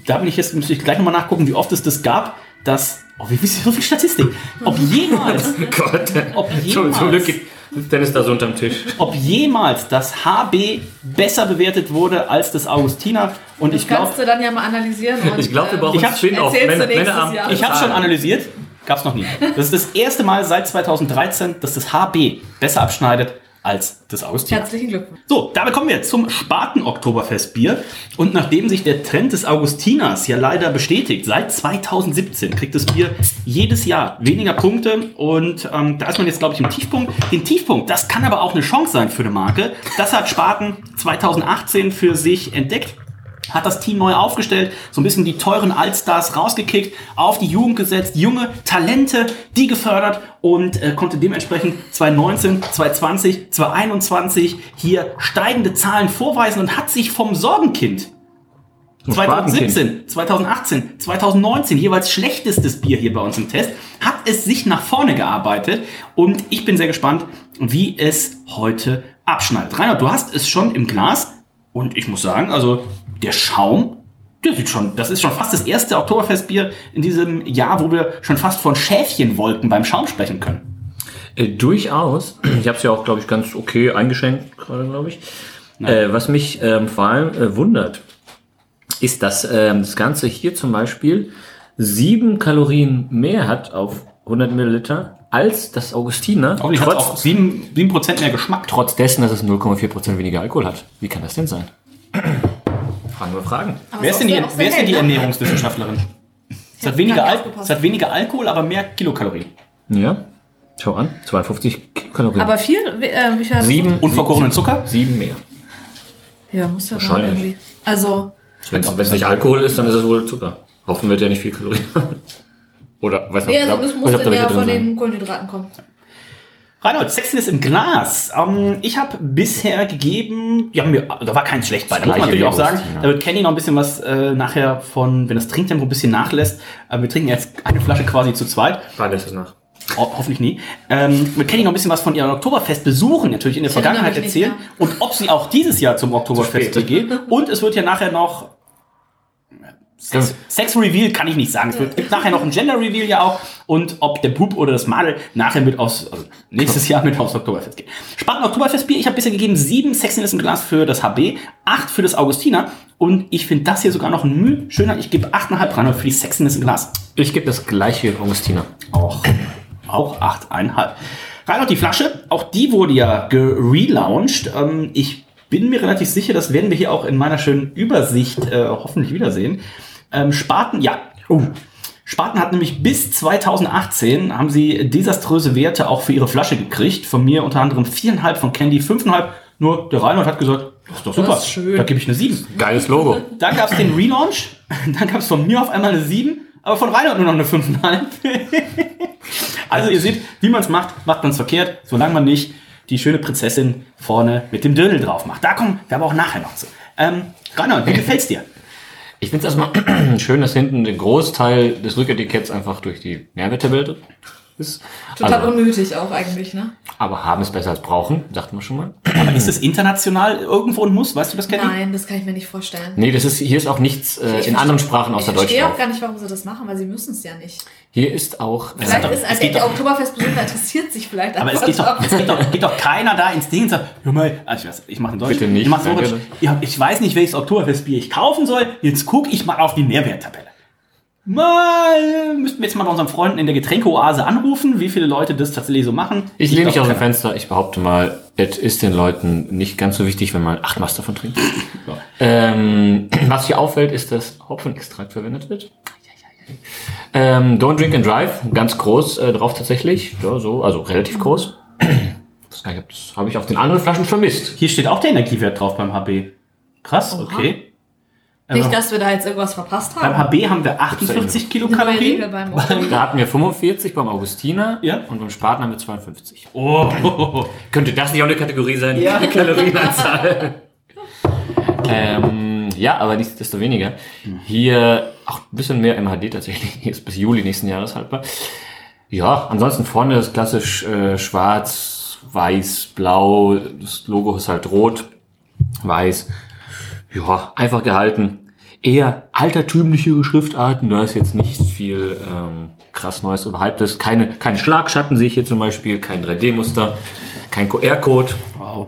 da bin ich jetzt, müsste ich gleich nochmal nachgucken, wie oft es das gab, dass, oh, wie wisst ihr so viel Statistik? Ob jemals, Gott. ob Zum, zum jemals, Glück sitzt Dennis da so unterm Tisch. ob jemals das HB besser bewertet wurde als das Augustiner. Und Das ich glaube, kannst du dann ja mal analysieren. Und, Ich glaube, wir ähm, brauchen Ich einen hab- Spin-off. erzählst du Männer- nächstes Männerabend- Jahr. Ich habe schon analysiert, gab es noch nie. Das ist das erste Mal seit 2013, dass das HB besser abschneidet als das Augustiner. Herzlichen Glückwunsch. So, damit kommen wir zum Spaten-Oktoberfestbier. Und nachdem sich der Trend des Augustiners ja leider bestätigt, seit 2017 kriegt das Bier jedes Jahr weniger Punkte. Und ähm, da ist man jetzt, glaube ich, im Tiefpunkt. Den Tiefpunkt, das kann aber auch eine Chance sein für eine Marke. Das hat Spaten 2018 für sich entdeckt hat das Team neu aufgestellt, so ein bisschen die teuren Allstars rausgekickt, auf die Jugend gesetzt, junge Talente, die gefördert und äh, konnte dementsprechend 2019, 2020, 2021 hier steigende Zahlen vorweisen und hat sich vom Sorgenkind 2017, 2018, 2019 jeweils schlechtestes Bier hier bei uns im Test, hat es sich nach vorne gearbeitet und ich bin sehr gespannt, wie es heute abschneidet. Reinhard, du hast es schon im Glas und ich muss sagen, also der Schaum, der sieht schon, das ist schon fast das erste Oktoberfestbier in diesem Jahr, wo wir schon fast von Schäfchenwolken beim Schaum sprechen können. Äh, durchaus. Ich habe es ja auch, glaube ich, ganz okay eingeschenkt, gerade, glaube ich. Äh, was mich ähm, vor allem äh, wundert, ist, dass ähm, das Ganze hier zum Beispiel sieben Kalorien mehr hat auf 100 Milliliter als das Augustiner. Oh, die hat auch 7%, 7 mehr Geschmack. trotz dessen, dass es 0,4% weniger Alkohol hat. Wie kann das denn sein? Fragen wir Fragen. Aber Wer ist denn die, wer ist denn die ne? Ernährungswissenschaftlerin? Es hat, weniger Al es hat weniger Alkohol, aber mehr Kilokalorien. Ja, schau an. 52 Kalorien. Aber viel, äh, wie viel hat- sieben, Unvergorenen Zucker? sieben mehr. Ja, muss ja sein Wahrscheinlich. irgendwie. Also, Wenn es nicht Alkohol ist, dann ist es wohl Zucker. Hoffen wird ja nicht viel Kalorien. Oder weiß nicht, ja, glaub- das muss dann ja von den Kohlenhydraten kommen. Reinhold, Sexiness im Glas. Ähm, ich habe bisher gegeben, ja, mir, da war keins schlecht bei, da muss man natürlich auch sagen. Augustiner. Da wird Kenny noch ein bisschen was äh, nachher von, wenn das Trinktempo ein bisschen nachlässt. Aber wir trinken jetzt eine Flasche quasi zu zweit. Wann lässt es nach? Ho hoffentlich nie. Ähm, mit Kenny noch ein bisschen was von ihren Oktoberfestbesuchen natürlich in der Vergangenheit erzählen. Und ob sie auch dieses Jahr zum Oktoberfest geht. Und es wird ja nachher noch Sex, Sex Reveal kann ich nicht sagen. Es wird, gibt nachher noch ein Gender Reveal ja auch. Und ob der Bub oder das Madel nachher mit aufs, also nächstes Jahr mit aufs Oktoberfest geht. Spaten Oktoberfestbier. Ich habe bisher gegeben sieben Sexiness im Glas für das HB, acht für das Augustiner. Und ich finde das hier sogar noch ein Mühe schöner. Ich gebe 8,5 rein für die Sexiness im Glas. Ich gebe das gleiche Augustiner. Auch, auch 8,5. Reinhold, die Flasche, auch die wurde ja gelauncht. Ähm, ich bin mir relativ sicher, das werden wir hier auch in meiner schönen Übersicht äh, hoffentlich wiedersehen. Ähm, Spaten, ja. Oh. Spaten hat nämlich bis 2018 haben sie desaströse Werte auch für ihre Flasche gekriegt. Von mir unter anderem 4,5 von Candy, 5,5. Nur der Reinhold hat gesagt, das ist doch super. ist schön. Da gebe ich eine 7. Geiles Logo. Dann gab es den Relaunch. Dann gab es von mir auf einmal eine 7, aber von Reinhold nur noch eine 5,5. also ihr seht, wie man es macht, macht man es verkehrt, solange man nicht die schöne Prinzessin vorne mit dem Dödel drauf macht. Da kommen wir aber auch nachher noch zu. Ähm, Reinhold, wie gefällt's dir? Ich finde es erstmal schön, dass hinten der Großteil des Rücketiketts einfach durch die Nährwerttabelle ist. Total Also, unnötig auch eigentlich, ne? aber haben ist besser als brauchen, sagten wir schon mal. Aber ist es international irgendwo ein Muss? Weißt du das, Kenny? Nein, das kann ich mir nicht vorstellen. Nee, das ist, hier ist auch nichts äh, Ich in anderen Sprachen Ich außer Deutsch verstehe auch gar nicht, warum sie das machen, weil sie müssen es ja nicht. Hier ist auch, äh, Vielleicht doch- ist es also geht der doch- Oktoberfestbesucher interessiert sich vielleicht Aber es einfach geht doch, es geht doch, geht doch keiner da ins Ding und sagt, hör mal, also ich, weiß, ich mache in Deutsch. Bitte nicht, Ich, mach's ja, ich weiß nicht, welches Oktoberfestbier ich kaufen soll. Jetzt gucke ich mal auf die Nährwerttabelle. Mal, müssten wir jetzt mal bei unseren Freunden in der Getränkeoase anrufen, wie viele Leute das tatsächlich so machen. ich lehne mich aus dem. Fenster. Ich behaupte mal, es ist den Leuten nicht ganz so wichtig, wenn man acht Maß davon trinkt. ähm, was hier auffällt, ist, dass Hopfenextrakt verwendet wird. Ähm, Don't Drink and Drive, ganz groß äh, drauf tatsächlich. Ja, so, also relativ groß. Ich- das habe ich auf den anderen Flaschen vermisst. Hier steht auch der Energiewert drauf beim HB. Krass, okay. Nicht, Aber dass wir da jetzt irgendwas verpasst beim haben. HB haben wir 48 Neue Regel Kilokalorien. beim. Da hatten wir 45 beim Augustiner Ja. und beim Spaten haben wir 52. Oh, Könnte das nicht auch eine Kategorie sein? Ja. Kalorienanzahl. ähm, ja, aber nichtsdestoweniger. Hier auch ein bisschen mehr MHD tatsächlich. Hier ist bis Juli nächsten Jahres haltbar. Ja, ansonsten vorne ist klassisch äh, schwarz, weiß, blau. Das Logo ist halt rot, weiß. Ja, einfach gehalten. Eher altertümlichere Schriftarten. Da ist jetzt nicht viel ähm, krass Neues überhyptes. Keine, keine Schlagschatten sehe ich hier zum Beispiel. Kein 3D-Muster. Kein QR-Code. wow.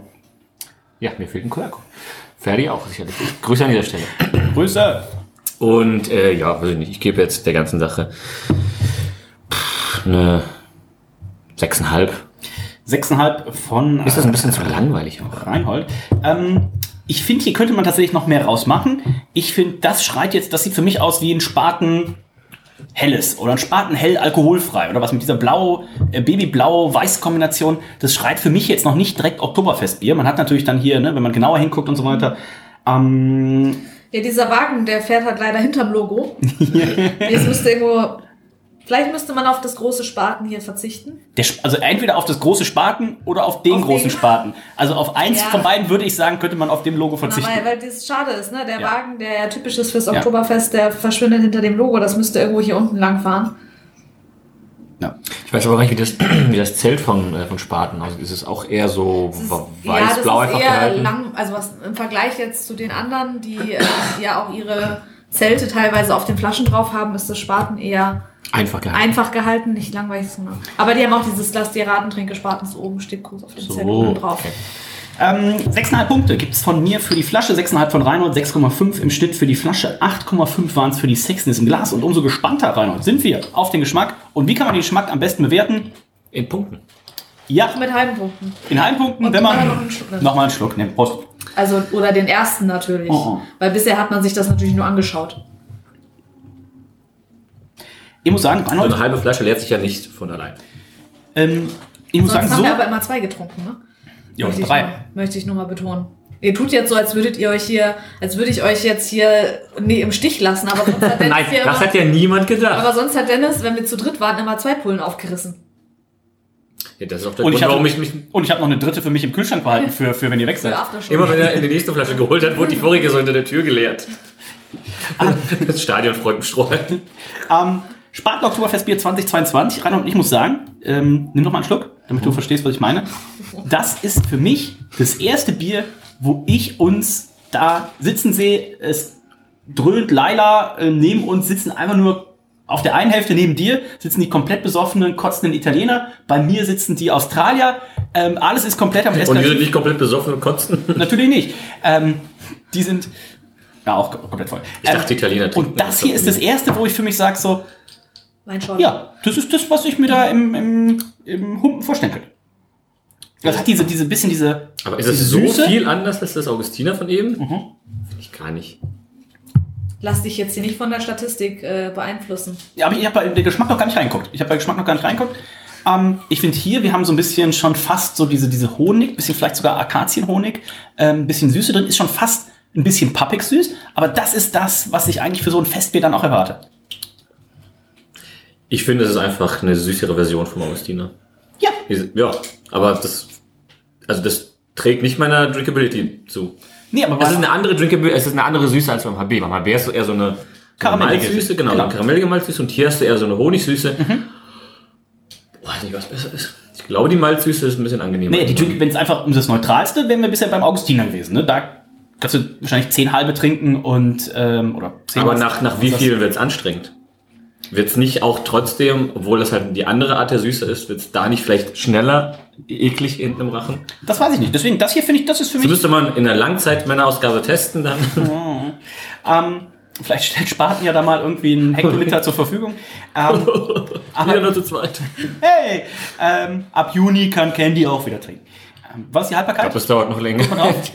Ja, mir fehlt ein QR-Code. Ferdi auch sicherlich. Grüße an dieser Stelle. Grüße. Und äh, ja, weiß ich nicht, ich gebe jetzt der ganzen Sache pff, eine 6,5. 6,5 von Ist das ein bisschen zu langweilig auch? Reinhold. Ähm, ich finde, hier könnte man tatsächlich noch mehr rausmachen. Ich finde, das schreit jetzt, das sieht für mich aus wie ein Spaten helles oder ein Spaten hell alkoholfrei oder was mit dieser blau, äh, Babyblau-Weiß-Kombination. Das schreit für mich jetzt noch nicht direkt Oktoberfestbier. Man hat natürlich dann hier, ne, wenn man genauer hinguckt und so weiter, ähm, Ja, dieser Wagen, der fährt halt leider hinterm Logo. Jetzt müsste irgendwo Vielleicht müsste man auf das große Spaten hier verzichten. Der, also entweder auf das große Spaten oder auf den Auf großen den- Spaten. Also auf eins Ja. von beiden würde ich sagen, könnte man auf dem Logo Na, verzichten. weil, weil das schade ist, ne? Der Ja. Wagen, der ja typisch ist fürs Ja. Oktoberfest, der verschwindet hinter dem Logo. Das müsste irgendwo hier unten lang fahren. ja. Ich weiß aber gar nicht, wie das, wie das Zelt von, äh, von Spaten aussieht. Ist es auch eher so ja, weiß-blau ist einfach eher gehalten? lang, also was im Vergleich jetzt zu den anderen, die äh, ja auch ihre Zelte teilweise auf den Flaschen drauf haben, ist das Spaten eher Einfach gehalten. einfach gehalten, nicht langweilig. sondern- Aber die haben auch dieses Lass dir raten, trinke Spaten zu oben, steht groß auf dem So, Zelt oben drauf. okay. Ähm, 6,5 Punkte gibt's von mir für die Flasche, 6,5 von Reinhold, 6,5 im Schnitt für die Flasche, 8,5 waren es für die Sexness im Glas. Und umso gespannter, Reinhold, sind wir auf den Geschmack. Und wie kann man den Geschmack am besten bewerten? In Punkten. Ja, Mit halben Punkten. in Heimpunkten, Und wenn man... noch einen Schluck. Nochmal einen Schluck, ne, Prost. Also, oder den ersten natürlich. Oh, oh. Weil bisher hat man sich das natürlich nur angeschaut. Ich muss sagen, So Reinhold, eine halbe Flasche leert sich ja nicht von allein. ähm, ich muss Sonst sagen, haben so... wir aber immer zwei getrunken, ne? Ja, möchte, ich drei. nur, möchte ich nur mal betonen. Ihr tut jetzt so, als würdet ihr euch hier, als würde ich euch jetzt hier nee, im Stich lassen, aber sonst hat Dennis Nein, das immer, hat ja niemand gedacht. aber sonst hat Dennis, wenn wir zu dritt waren, immer zwei Pullen aufgerissen. Ja, das ist auch der Und ich Grund, warum habe ich mich und ich hab noch eine dritte für mich im Kühlschrank behalten, für, für wenn ihr weg seid. Immer, wenn er in die nächste Flasche geholt hat, wurde die vorige so hinter der Tür geleert. Das Stadion freut mich streuen. Ähm, Spaten Oktoberfestbier 2022. Reinhold, und ich muss sagen, ähm, nimm doch mal einen Schluck, damit du verstehst, was ich meine. Das ist für mich das erste Bier, wo ich uns da sitzen sehe. Es dröhnt Laila äh, neben uns, sitzen einfach nur auf der einen Hälfte neben dir sitzen die komplett besoffenen, kotzenden Italiener. Bei mir sitzen die Australier. Ähm, alles ist komplett am Und wir Eskalieren. sind nicht komplett besoffen und kotzen. Natürlich nicht. Ähm, die sind ja auch komplett voll. Ich dachte, Italiener trinken Und das hier ist das erste, wo ich für mich sage so, Mein Schorle. ja, das ist das, was ich mir da im, im, im Humpen vorstellen könnte. Das hat diese, diese bisschen diese. Aber ist es diese so Süße? viel anders als das Augustiner von eben? Mhm. Finde ich gar nicht. Lass dich jetzt hier nicht von der Statistik äh, beeinflussen. Ja, aber ich habe bei den Geschmack noch gar nicht reingeguckt. Ich habe bei Geschmack noch gar nicht reingeguckt. Ähm, ich finde hier, wir haben so ein bisschen schon fast so diese, diese Honig, bisschen vielleicht sogar Akazienhonig, ähm, ein bisschen Süße drin, ist schon fast ein bisschen pappig süß, aber das ist das, was ich eigentlich für so ein Festbier dann auch erwarte. Ich finde, es ist einfach eine süßere Version vom Augustiner. Ja. Ja, aber das, also das trägt nicht meiner Drinkability zu. Nee, aber Es ist eine andere Drinkability, es ist eine andere Süße als beim HB. Beim HB hast du eher so eine Karamellige. Malzsüße, genau, Genau. karamellige Malzsüße und hier hast du eher so eine Honigsüße. Boah, weiß nicht, was besser ist. Ich glaube, die Malzsüße ist ein bisschen angenehmer. Nee, die wenn es einfach um das Neutralste, wären wir bisher beim Augustiner gewesen. Ne? Da kannst du wahrscheinlich zehn halbe trinken und ähm, oder zehn Aber nach, nach wie viel wird es anstrengend? Wird es nicht auch trotzdem, obwohl das halt die andere Art der Süße ist, wird es da nicht vielleicht schneller eklig hinten im Rachen? Das weiß ich nicht. Deswegen, das hier finde ich, das ist für Das mich. müsste man in der Langzeit-Männerausgabe testen dann. Ähm, vielleicht stellt Spaten ja da mal irgendwie einen Hektoliter zur Verfügung. Ähm, Wieder nur zu zweit. hey, ähm, ab Juni kann Candy auch wieder trinken. Was ist die Haltbarkeit? Das dauert noch länger.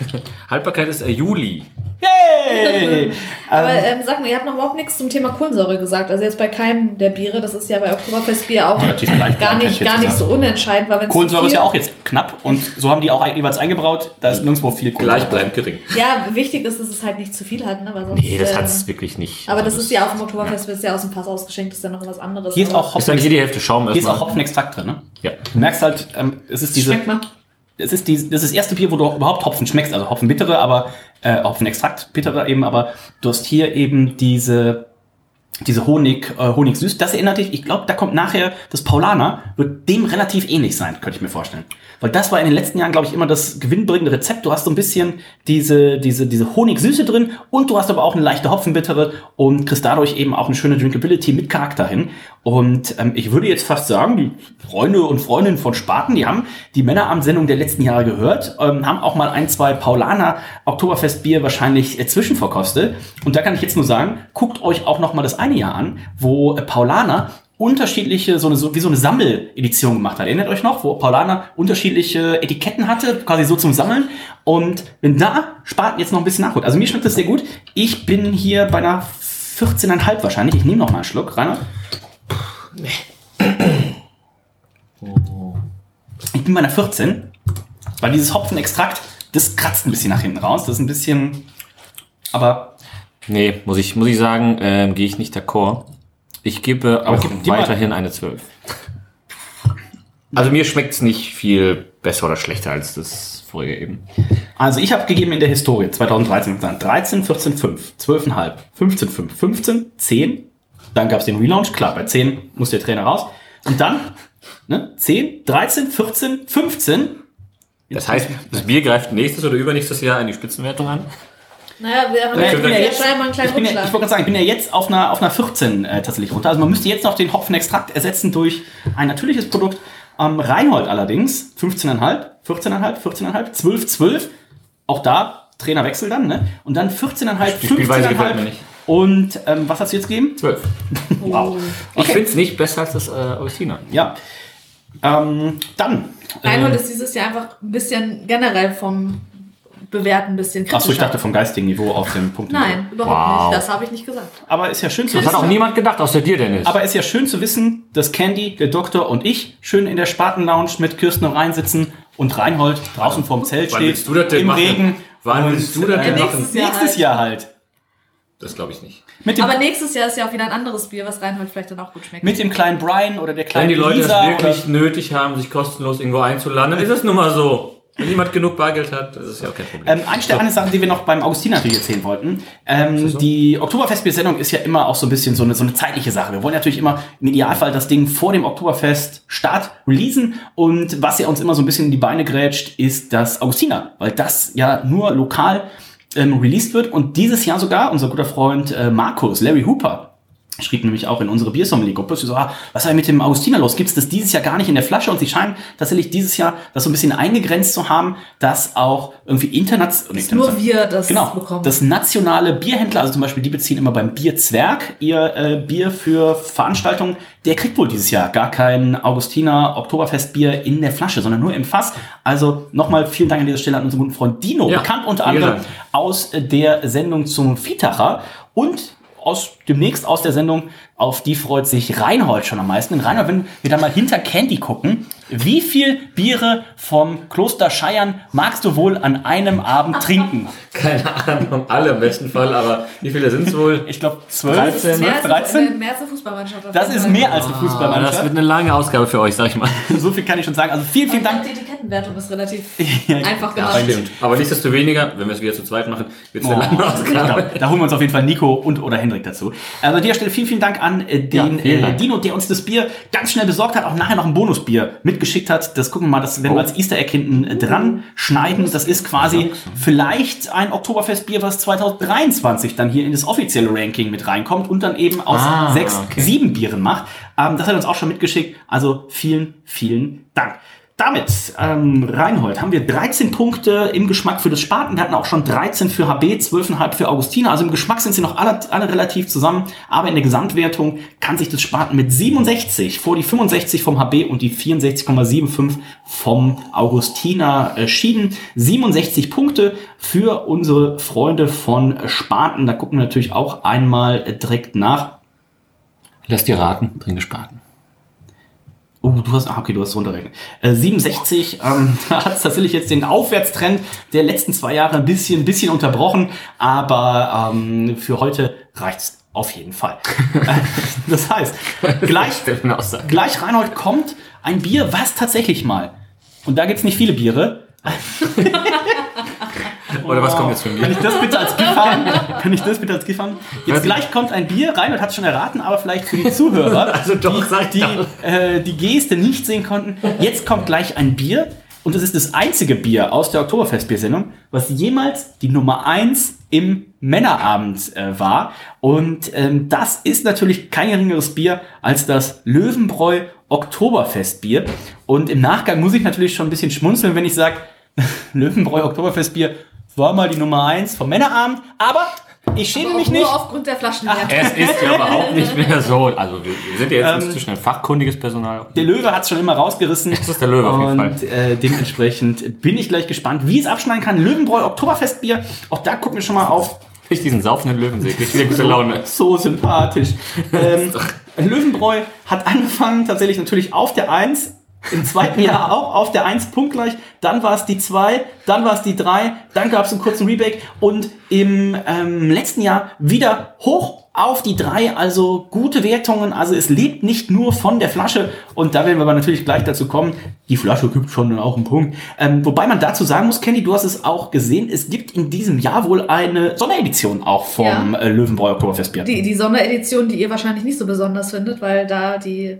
Haltbarkeit ist äh, Juli. Hey! Aber ähm, sag mal, ihr habt noch überhaupt nichts zum Thema Kohlensäure gesagt. Also jetzt bei keinem der Biere, das ist ja bei Oktoberfestbier auch Relativ gar ich nicht, gar nicht so unentscheidend. Weil Kohlensäure ist ja auch jetzt knapp und so haben die auch jeweils eingebraut. Da ist nirgendwo viel Kohlensäure. Gleich bleibt gering. Ja, wichtig ist, dass es halt nicht zu viel hat, ne? Weil sonst, Nee, das ähm, hat es wirklich nicht. Aber das Also ist ja auf dem Oktoberfest, wird ja aus dem Fass ausgeschenkt, ist ja noch was anderes. Hier ist auch Ist dann Hopfen, hier die Hälfte Schaum hier ist auch Hopfenextrakt drin. Ne? Ja. Du merkst halt, ähm, es ist diese. Schmeckt mal. Es ist die, das ist das erste Bier, wo du überhaupt Hopfen schmeckst, also Hopfen bittere, aber äh, Hopfenextrakt bittere eben, aber du hast hier eben diese diese Honig, äh, Honig süß. Das erinnert dich, ich glaube, da kommt nachher das Paulaner, wird dem relativ ähnlich sein, könnte ich mir vorstellen. Weil das war in den letzten Jahren, glaube ich, immer das gewinnbringende Rezept. Du hast so ein bisschen diese, diese, diese Honigsüße drin und du hast aber auch eine leichte Hopfenbittere und kriegst dadurch eben auch eine schöne Drinkability mit Charakter hin. Und ähm, ich würde jetzt fast sagen, die Freunde und Freundinnen von Spaten, die haben die Männerabendsendung der letzten Jahre gehört, ähm, haben auch mal ein, zwei Paulaner Oktoberfestbier wahrscheinlich äh, zwischenverkostet. Und da kann ich jetzt nur sagen, guckt euch auch noch mal das eine Jahr an, wo äh, Paulaner unterschiedliche, so eine, so, wie so eine Sammeledition gemacht hat. Erinnert euch noch, wo Paulaner unterschiedliche Etiketten hatte, quasi so zum Sammeln. Und wenn da Spaten jetzt noch ein bisschen nachholt. Also mir schmeckt das sehr gut. Ich bin hier bei einer 14,5 wahrscheinlich. Ich nehme noch mal einen Schluck. Rainer? Ich bin bei einer 14, weil dieses Hopfenextrakt, das kratzt ein bisschen nach hinten raus. Das ist ein bisschen, aber Nee, muss ich, muss ich sagen, ähm, gehe ich nicht d'accord. Ich gebe auch gib- gib weiterhin eine 12. Also mir schmeckt's nicht viel besser oder schlechter als das vorige eben. Also ich habe gegeben in der Historie 2013 gesagt 13, 14, 5, 12,5, 15, 5, 15, 10. Dann gab es den Relaunch, klar, bei 10 muss der Trainer raus. Und dann ne, 10, 13, 14, 15. Das heißt, das Bier greift nächstes oder übernächstes Jahr in die Spitzenwertung an. Naja, wir haben Ja, ich bin ja jetzt- einen kleinen Ich, bin ja, ich wollte gerade sagen, ich bin ja jetzt auf einer, auf einer 14 äh, tatsächlich runter. Also man müsste jetzt noch den Hopfenextrakt ersetzen durch ein natürliches Produkt. Ähm, Reinhold allerdings 15,5, 14,5, 14,5, 12, 12. Auch da Trainerwechsel dann, ne? Und dann 14,5, Die Spielweise gefällt mir 15,5. Und ähm, was hast du jetzt gegeben? 12. Wow. Ich find's nicht besser als das äh, Augustiner. Ja. Ähm, dann. Reinhold äh, ist dieses Jahr einfach ein bisschen generell vom Bewerten ein bisschen kritischer. Achso, ich dachte vom geistigen Niveau auf dem Punkt. Nein, überhaupt Wow. nicht. Das habe ich nicht gesagt. Aber ist ja schön zu Das hat auch wissen. niemand gedacht, außer dir, Dennis. Aber ist ja schön zu wissen, dass Candy, der Doktor und ich schön in der Spaten-Lounge mit Kirsten und Rhein sitzen und Reinhold draußen vorm Zelt Wann steht. willst du das denn Im machen? Regen. Wann willst du das äh, denn machen? nächstes Jahr Nächstes halt. Das glaube ich nicht. Mit dem, Aber nächstes Jahr ist ja auch wieder ein anderes Bier, was Reinhold vielleicht dann auch gut schmeckt. mit dem kleinen Brian oder der Wenn kleinen die Leute Lisa es wirklich nötig haben, sich kostenlos irgendwo einzuladen, dann ist es nun mal so. Wenn niemand genug Bargeld hat, das ist ja auch kein Problem. ähm, eine, eine Sache, die wir noch beim Augustin natürlich erzählen wollten. Ähm, Die Oktoberfestbier-Sendung ist ja immer auch so ein bisschen so eine, so eine zeitliche Sache. Wir wollen natürlich immer im Idealfall das Ding vor dem Oktoberfest Start releasen. Und was ja uns immer so ein bisschen in die Beine grätscht, ist das Augustiner. Weil das ja nur lokal ähm, released wird. Und dieses Jahr sogar unser guter Freund äh, Markus, Larry Hooper, schrieb nämlich auch in unsere Biersommelier-Gruppe, so, ah, was ist denn mit dem Augustiner los? Gibt es das dieses Jahr gar nicht in der Flasche? Und sie scheinen tatsächlich dieses Jahr das so ein bisschen eingegrenzt zu haben, dass auch irgendwie international... Dass nur wir das Genau, bekommen. das nationale Bierhändler, also zum Beispiel die beziehen immer beim Bierzwerg ihr äh, Bier für Veranstaltungen, der kriegt wohl dieses Jahr gar kein Augustiner Oktoberfestbier in der Flasche, sondern nur im Fass. Also nochmal vielen Dank an dieser Stelle an unseren guten Freund Dino, Ja, bekannt unter anderem aus der Sendung zum Viehtacher und aus demnächst aus der Sendung, auf die freut sich Reinhold schon am meisten. Denn Reinhold, wenn wir da mal hinter Candy gucken, wie viel Biere vom Kloster Scheiern magst du wohl an einem Abend trinken? Keine Ahnung, alle im besten Fall, aber wie viele sind es wohl? Ich glaube 12, Das ist 12, mehr als, 13. mehr als eine Fußballmannschaft. Das ist mehr als eine Ah, das Fußballmannschaft. wird eine lange Ausgabe für euch, sag ich mal. So viel kann ich schon sagen. Also vielen, vielen Dank. die Etikettenwertung ist relativ Ja, einfach gemacht. Stimmt. Aber nichtsdestoweniger, wenn wir es wieder zu zweit machen, wird es eine lange Oh, Ausgabe. da holen wir uns auf jeden Fall Nico und oder Hendrik dazu. Also an der Stelle vielen, vielen Dank an äh, den Ja, äh, Dank. Dino, der uns das Bier ganz schnell besorgt hat, auch nachher noch ein Bonusbier mitgeschickt hat. Das gucken wir mal, das werden wir als Easter Egg hinten dran schneiden. Das ist quasi vielleicht ein Oktoberfestbier, was 2023 dann hier in das offizielle Ranking mit reinkommt und dann eben aus Ah, sechs, okay. sieben Bieren macht. Ähm, das hat er uns auch schon mitgeschickt. Also vielen, vielen Dank. Damit, ähm, Reinhold, haben wir 13 Punkte im Geschmack für das Spaten. Wir hatten auch schon 13 für HB, 12,5 für Augustiner. Also im Geschmack sind sie noch alle, alle relativ zusammen. Aber in der Gesamtwertung kann sich das Spaten mit 67 vor die 65 vom HB und die 64,75 vom Augustiner äh, schieben. 67 Punkte für unsere Freunde von Spaten. Da gucken wir natürlich auch einmal direkt nach. Lass dir raten, drin gespaten. Oh, du hast, ah, okay, du hast runterrechnen. Äh, 67 ähm, da hat es tatsächlich jetzt den Aufwärtstrend der letzten zwei Jahre ein bisschen, ein bisschen unterbrochen, aber ähm, für heute reicht's auf jeden Fall. Das heißt, gleich, gleich Reinhold kommt ein Bier, was tatsächlich mal, und da gibt's nicht viele Biere, Oder was kommt jetzt von Kann mir? ich das bitte als GIF haben? Kann ich das bitte als GIF haben? Jetzt Was? gleich kommt ein Bier. Reinhold hat es schon erraten, aber vielleicht für die Zuhörer, Also doch, die, die, äh, die Geste nicht sehen konnten. Jetzt kommt gleich ein Bier. Und das ist das einzige Bier aus der Oktoberfestbiersendung, was jemals die Nummer eins im Männerabend äh, war. Und ähm, das ist natürlich kein geringeres Bier als das Löwenbräu Oktoberfestbier. Und im Nachgang muss ich natürlich schon ein bisschen schmunzeln, wenn ich sage, Löwenbräu Oktoberfestbier war mal die Nummer eins vom Männerabend, aber ich schäme Aber mich auch nur nicht. aufgrund der Flaschen. Es ist ja überhaupt nicht mehr so. Also wir, wir sind ja jetzt Ähm, inzwischen ein fachkundiges Personal. Der Löwe hat es schon immer rausgerissen. Das ist der Löwe auf jeden Und äh, dementsprechend bin ich gleich gespannt, wie es abschneiden kann. Löwenbräu Oktoberfestbier. Auch da gucken wir schon mal auf. Ich diesen saufenden Löwen sehe, krieg ich wieder gute Laune. So sympathisch. ähm, Löwenbräu hat angefangen tatsächlich natürlich auf der 1. Im zweiten Jahr auch auf der 1 punktgleich. Dann war es die 2, dann war es die 3, dann gab es einen kurzen Rebake und im ähm, letzten Jahr wieder hoch auf die drei, also gute Wertungen. Also es lebt nicht nur von der Flasche. Und da werden wir aber natürlich gleich dazu kommen. Die Flasche gibt schon auch einen Punkt. Ähm, wobei man dazu sagen muss, Kenny, du hast es auch gesehen, es gibt in diesem Jahr wohl eine Sonderedition auch vom Ja. äh, Löwenbräu Oktoberfestbier. Die, die Sonderedition, die ihr wahrscheinlich nicht so besonders findet, weil da die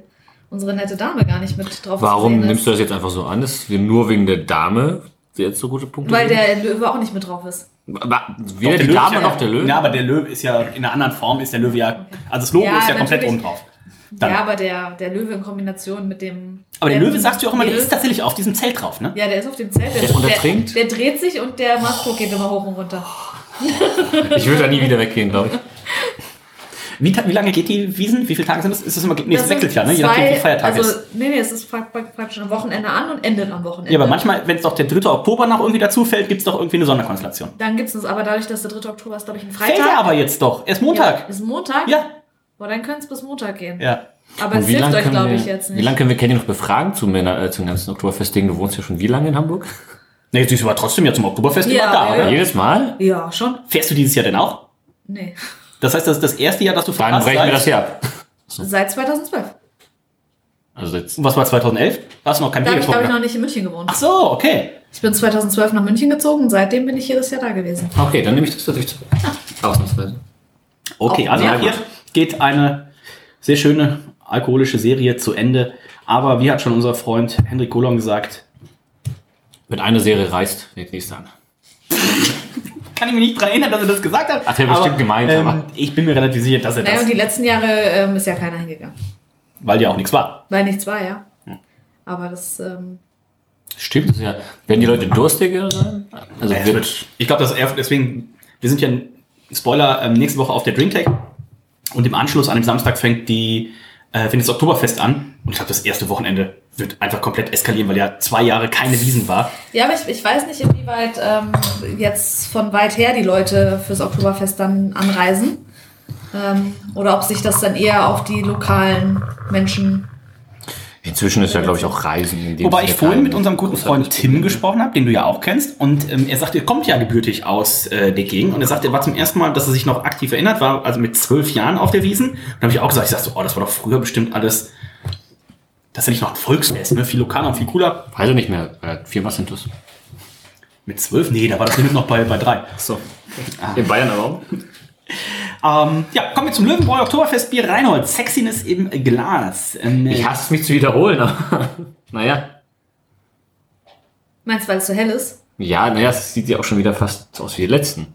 unsere nette Dame gar nicht mit drauf Warum ist. nimmst du das jetzt einfach so an, dass wir nur wegen der Dame jetzt so gute Punkte Weil geben? der Löwe auch nicht mit drauf ist. Aber Doch, Weder die Löwe Dame ist ja, noch der Löwe? Ja, aber der Löwe ist ja in einer anderen Form, ist der Löwe ja, also das Logo Ja, ist ja komplett oben drauf. Dann. Ja, aber der, der Löwe in Kombination mit dem. aber der Löwe sagst du auch immer, der ist tatsächlich auf diesem Zelt drauf, ne? Ja, der ist auf dem Zelt. Der, Der- und der der, trinkt? der dreht sich und der Mastro geht immer hoch und runter. Ich würde da nie wieder weggehen, glaube ich. Wie, wie lange geht die Wiesen? Wie viele Tage sind das? Ist das immer, nee, es Das wechselt ja, ne? Je nachdem, wie Feiertag also, ist. Nee, nee, es ist pra- pra- praktisch am Wochenende an und endet am Wochenende. Ja, aber manchmal, wenn es doch der 3. Oktober noch irgendwie dazu fällt, gibt es doch irgendwie eine Sonderkonstellation. Dann gibt es aber dadurch, dass der 3. Oktober ist, glaube ich, ein Fällt Freitag. ja aber jetzt doch. Erst Montag. Ja, ist Montag? Ja. Boah, dann könnte es bis Montag gehen. Ja. Aber Und es wie hilft lange euch, können, glaube wir- ich, jetzt nicht. wie lange können wir Kenny noch befragen zum, äh, zum ganzen Oktoberfest-Ding? Du wohnst ja schon wie lange in Hamburg? Nee, sie ist aber trotzdem ja zum Oktoberfest Ja, immer da, ja, oder? ja. Jedes Mal? Ja, schon? Fährst du dieses Jahr denn auch? Nee. Das heißt, das ist das erste Jahr, dass du Dann brechen wir seit- das hier ab. Seit 2012. Also jetzt. Und was war 2011? Da hast du noch kein Da Bier habe ich, glaube ich, getrunken. noch nicht in München gewohnt. Ach so, okay. Ich bin 2012 nach München gezogen und seitdem bin ich jedes Jahr da gewesen. Okay, dann nehme ich das natürlich zurück. Ausnahmsweise. Okay, Auch also sehr hier gut. geht eine sehr schöne alkoholische Serie zu Ende. Aber wie hat schon unser Freund Henrik Golong gesagt, Wenn eine Serie reißt, fängt nächste an. kann ich mich nicht daran erinnern, dass er das gesagt hat. Hat er bestimmt gemeint, Ähm, aber- ich bin mir relativ sicher, dass er Naja, das, und die letzten Jahre ähm, ist ja keiner hingegangen. weil ja auch nichts war. Weil nichts war, ja. Aber das, ähm, Stimmt, ja. Werden die Leute durstiger sein? Also Es wird, ich glaube, dass er, deswegen, wir sind ja, Spoiler, ähm, nächste Woche auf der Drinktech und im Anschluss an dem Samstag fängt die, äh, fängt das Oktoberfest an und ich glaube, das erste Wochenende wird einfach komplett eskalieren, weil ja zwei Jahre keine Wiesen war. ja, aber ich, ich weiß nicht, inwieweit ähm, jetzt von weit her die Leute fürs Oktoberfest dann anreisen. Ähm, oder ob sich das dann eher auf die lokalen Menschen. Inzwischen ist ja, glaube ich, auch Reisen. In dem Wobei ich vorhin mit unserem guten Freund Tim Problem. gesprochen habe, den du ja auch kennst, und ähm, er sagte, er kommt ja gebürtig aus äh, der Gegend und er sagte, er war zum ersten Mal, dass er sich noch aktiv erinnert, war also mit zwölf Jahren auf der Wiesen. Und da habe ich auch gesagt, ich sagte so, oh, das war doch früher bestimmt alles, das ist ja nicht noch ein Volksfest, ne? viel lokaler und viel cooler. Weiß ich nicht mehr. Äh, viermal sind das. Mit zwölf? Nee, da war das Limit noch bei, bei drei. So. In Bayern aber auch. Ähm, ja, kommen wir zum Löwenbräu Oktoberfestbier Reinhold. Sexiness im Glas. Ähm, Ich hasse es, mich zu wiederholen, aber naja. Meinst du, weil es so hell ist? Ja, naja, es sieht ja auch schon wieder fast aus wie die letzten.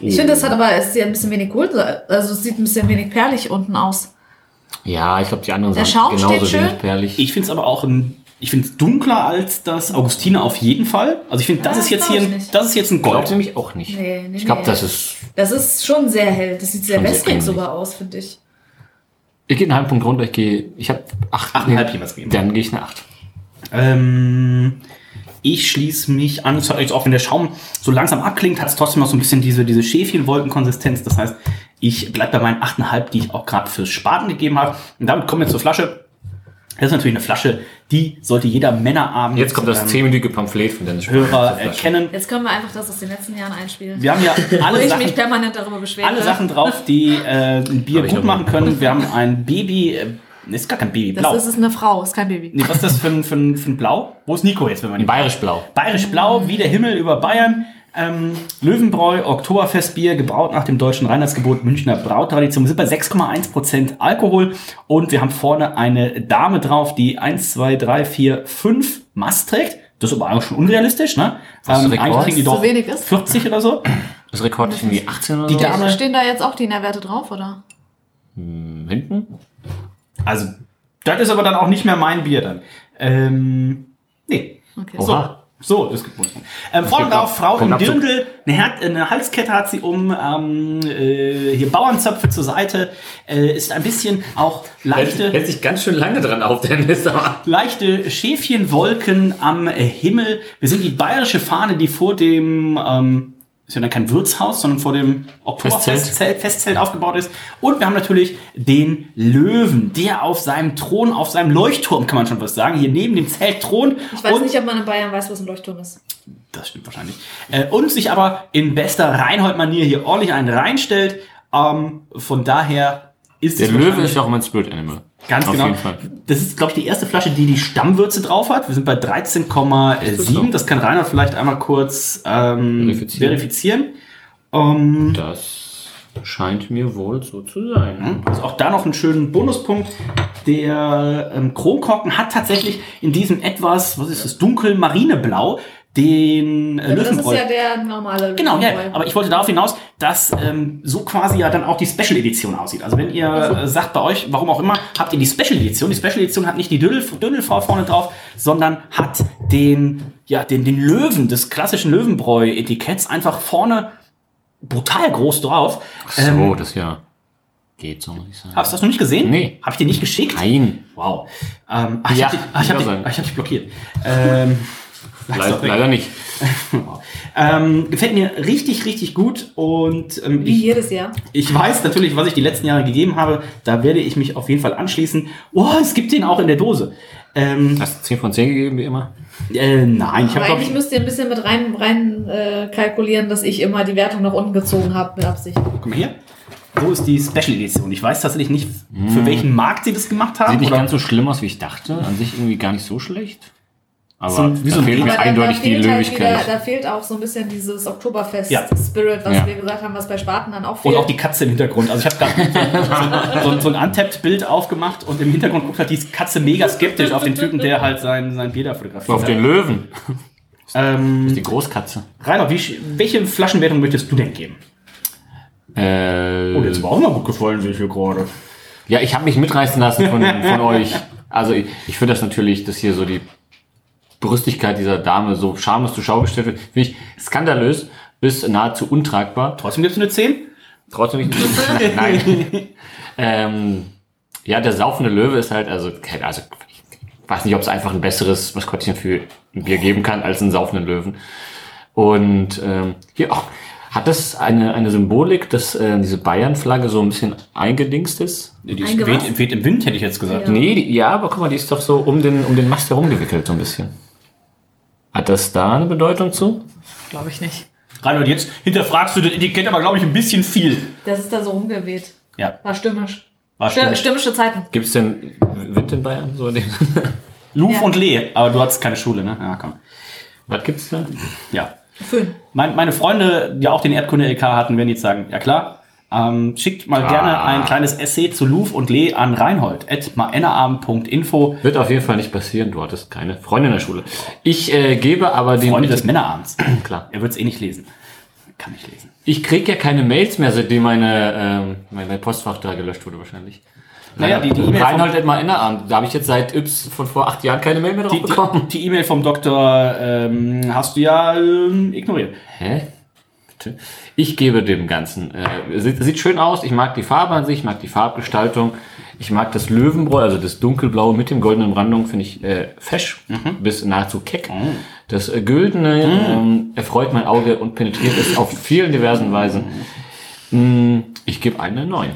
Ich finde, das hat aber, es ist ja ein bisschen wenig Gold, also es sieht ein bisschen wenig perlig unten aus. Ja, ich glaube, die anderen Der sind Schaum genauso steht schön. wenig perlig. ich finde es aber auch ein, ich finde es dunkler als das Augustiner auf jeden Fall. Also ich finde, das Ja, ist jetzt hier, ein, nicht. das ist jetzt ein Glaubt Gold. nämlich auch nicht. Nee, nee, ich glaube, nee. das ist. Das ist schon sehr hell. Das sieht sehr wässrig sogar aus, finde ich. Ich gehe einen halben Punkt runter, ich gehe. Ich habe acht. Achteinhalb jemals gegeben. Dann gehe ich eine acht. Ähm, ich schließe mich an, es hat jetzt auch wenn der Schaum so langsam abklingt, hat es trotzdem noch so ein bisschen diese, diese Schäfchenwolkenkonsistenz. Das heißt, ich bleibe bei meinen 8,5, die ich auch gerade fürs Spaten gegeben habe. Und damit kommen wir zur Flasche. Das ist natürlich eine Flasche, die sollte jeder Männerabend Jetzt kommt das ähm, zehnminütige Pamphlet von Dennis Hörer erkennen. Jetzt können wir einfach das aus den letzten Jahren einspielen. Wir haben ja alle ich Sachen, mich permanent darüber beschwere. alle Sachen drauf, die äh, ein Bier gut machen können. Wir haben ein Baby, äh, ist gar kein Baby, Das blau. ist, ist eine Frau, ist kein Baby. Nee, was ist das für ein, für ein, für ein Blau? Wo ist Nico jetzt, wenn man ihn Bayerisch blau. Bayerisch Blau, wie der Himmel über Bayern. Ähm, Löwenbräu, Oktoberfestbier, gebraut nach dem deutschen Reinheitsgebot Münchner Brautradition. Wir sind bei 6,1% Alkohol und wir haben vorne eine Dame drauf, die 1, 2, 3, 4, 5 Mast trägt. Das ist aber eigentlich schon unrealistisch, ne? Was ist Rekord? eigentlich kriegen die So doch wenig ist. 40 oder so. Das Rekord ist irgendwie 18 oder Die so. Dame- Stehen da jetzt auch die Nährwerte drauf, oder? hinten. Also, das ist aber dann auch nicht mehr mein Bier dann. Ähm, nee. Okay. So, Oha. so das gibt uns. Ähm, vorne drauf, Frau im Dirndl, eine, eine Halskette hat sie um, ähm, äh, hier Bauernzöpfe zur Seite, äh, ist ein bisschen auch leichte, Hält sich ganz schön lange dran auf, Dennis. Aber leichte Schäfchenwolken am Himmel. Wir sind die bayerische Fahne, die vor dem, ähm, ist ja dann kein Wirtshaus, sondern vor dem Oktoberfestzelt Festzelt. Festzelt aufgebaut ist. Und wir haben natürlich den Löwen, der auf seinem Thron, auf seinem Leuchtturm, kann man schon was sagen, hier neben dem Zelt thront. Ich weiß und nicht, ob man in Bayern weiß, was ein Leuchtturm ist. das stimmt wahrscheinlich. Äh, und sich aber in bester Reinhold-Manier hier ordentlich einen reinstellt. Ähm, von daher ist Der es Löwe ist ja auch mein Spirit Animal. Ganz Auf genau. Das ist, glaube ich, die erste Flasche, die die Stammwürze drauf hat. Wir sind bei 13,7. Das kann Reinhard vielleicht einmal kurz ähm, Verifizieren. verifizieren. Ähm, Das scheint mir wohl so zu sein. also auch da noch einen schönen Bonuspunkt. Der ähm, Kronkorken hat tatsächlich in diesem etwas, was ist das, dunkel marineblau, den äh, Also das ist Löwenbräu. ja der normale Genau, ja, Löwenbräu. aber ich wollte darauf hinaus, dass ähm, so quasi ja dann auch die Special Edition aussieht. Also wenn ihr äh, sagt bei euch, warum auch immer, habt ihr die Special Edition. Die Special Edition hat nicht die Dödel, Dödelfrau vorne drauf, sondern hat den, ja, den, den Löwen des klassischen Löwenbräu-Etiketts einfach vorne brutal groß drauf. Ach so, das ja geht so, muss ich sagen. Hast du das noch nicht gesehen? Nee. Hab ich dir nicht geschickt? Nein. Wow. Ähm, ach, ich Ja, hab dich, ach, ich hab dich, ach, ich hab dich blockiert. Ähm, Le leider nicht. ähm, gefällt mir richtig, richtig gut und ähm, Wie ich, jedes Jahr. ich weiß natürlich, was ich die letzten Jahre gegeben habe. Da werde ich mich auf jeden Fall anschließen. Oh, es gibt den auch in der Dose. Ähm, Hast du 10 von 10 gegeben, wie immer? äh, nein, ich habe eigentlich ich. müsst ihr ein bisschen mit rein, rein äh, kalkulieren, dass ich immer die Wertung nach unten gezogen habe mit Absicht. Guck mal hier. So ist die Special Edition. Ich weiß tatsächlich nicht, für welchen Markt sie das gemacht haben. Sieht nicht oder- ganz so schlimm aus, wie ich dachte. An sich irgendwie gar nicht so schlecht. Aber So ein- wie so da ein fehlt mir da, da, eindeutig die fehlt halt wieder, Löwigkeit. da fehlt auch so ein bisschen dieses Ja. Oktoberfest-Spirit, was Ja. wir gesagt haben, was bei Spaten dann auch fehlt. Und auch die Katze im Hintergrund. Also ich habe gerade so, so, so ein Untapped-Bild aufgemacht und im Hintergrund guckt halt die Katze mega skeptisch auf den Typen, der halt sein, sein Bier da fotografiert Auf den Löwen. Ähm, Die Großkatze. Rainer, wie, welche Flaschenwertung möchtest du denn geben? Äh, Oh, jetzt war auch mal gut gefallen, sehe ich hier gerade. Ja, ich habe mich mitreißen lassen von, von euch. Also ich, ich finde das natürlich, dass hier so die Brüstigkeit dieser Dame so schamlos zur Schau gestellt wird, finde ich skandalös bis nahezu untragbar. Trotzdem gibst du eine 10? Trotzdem nicht. Nein. nein. ähm, ja, der saufende Löwe ist halt, also, also ich weiß nicht, ob es einfach ein besseres Maskottchen für ein Bier geben kann als einen saufenden Löwen. Und ähm, hier auch. Hat das eine, eine Symbolik, dass äh, diese Bayern-Flagge so ein bisschen eingedingst ist? Die ist weht, weht im Wind, hätte ich jetzt gesagt. Ja. Nee, die, ja, aber guck mal, die ist doch so um den, um den Mast herumgewickelt, so ein bisschen. Hat das da eine Bedeutung zu? Glaube ich nicht. Reinhold, jetzt hinterfragst du das Etikett aber, glaube ich, ein bisschen viel. Das ist da so rumgeweht. Ja, War stürmisch. war Stür stimmt. stürmische Zeiten. Gibt es denn Wind in Bayern? So in dem Luf Ja. und Lee, aber du hattest keine Schule, ne? Ja, komm. Was gibt's da? Ja. Föhn. Mein, meine Freunde, die auch den Erdkunde-LK hatten, werden jetzt sagen, ja klar, ähm, schickt mal gerne ein kleines Essay zu Luf und Lee an Reinhold, at. Wird auf jeden Fall nicht passieren. Du hattest keine Freunde in der Schule. Ich äh, gebe aber den. Freunde des Männerabends. Klar. Er wird es eh nicht lesen. Kann nicht lesen. Ich krieg ja keine Mails mehr, seitdem meine, ähm, mein Postfach da gelöscht wurde wahrscheinlich. Naja, die- die E-Mail Reinhold at Innerabend. Da habe ich jetzt seit Yps von vor acht Jahren keine Mail mehr drauf Die bekommen. die- die E-Mail vom Doktor ähm, hast du ja ähm, ignoriert. Hä? Ich gebe dem Ganzen. Äh, sieht, sieht schön aus. Ich mag die Farbe an sich, ich mag die Farbgestaltung. Ich mag das Löwenbräu, also das dunkelblaue mit dem goldenen Brandung, finde ich äh, fesch bis nahezu keck. Das äh, Güldene ähm, erfreut mein Auge und penetriert es auf vielen diversen Weisen. Mm, ich gebe eine 9.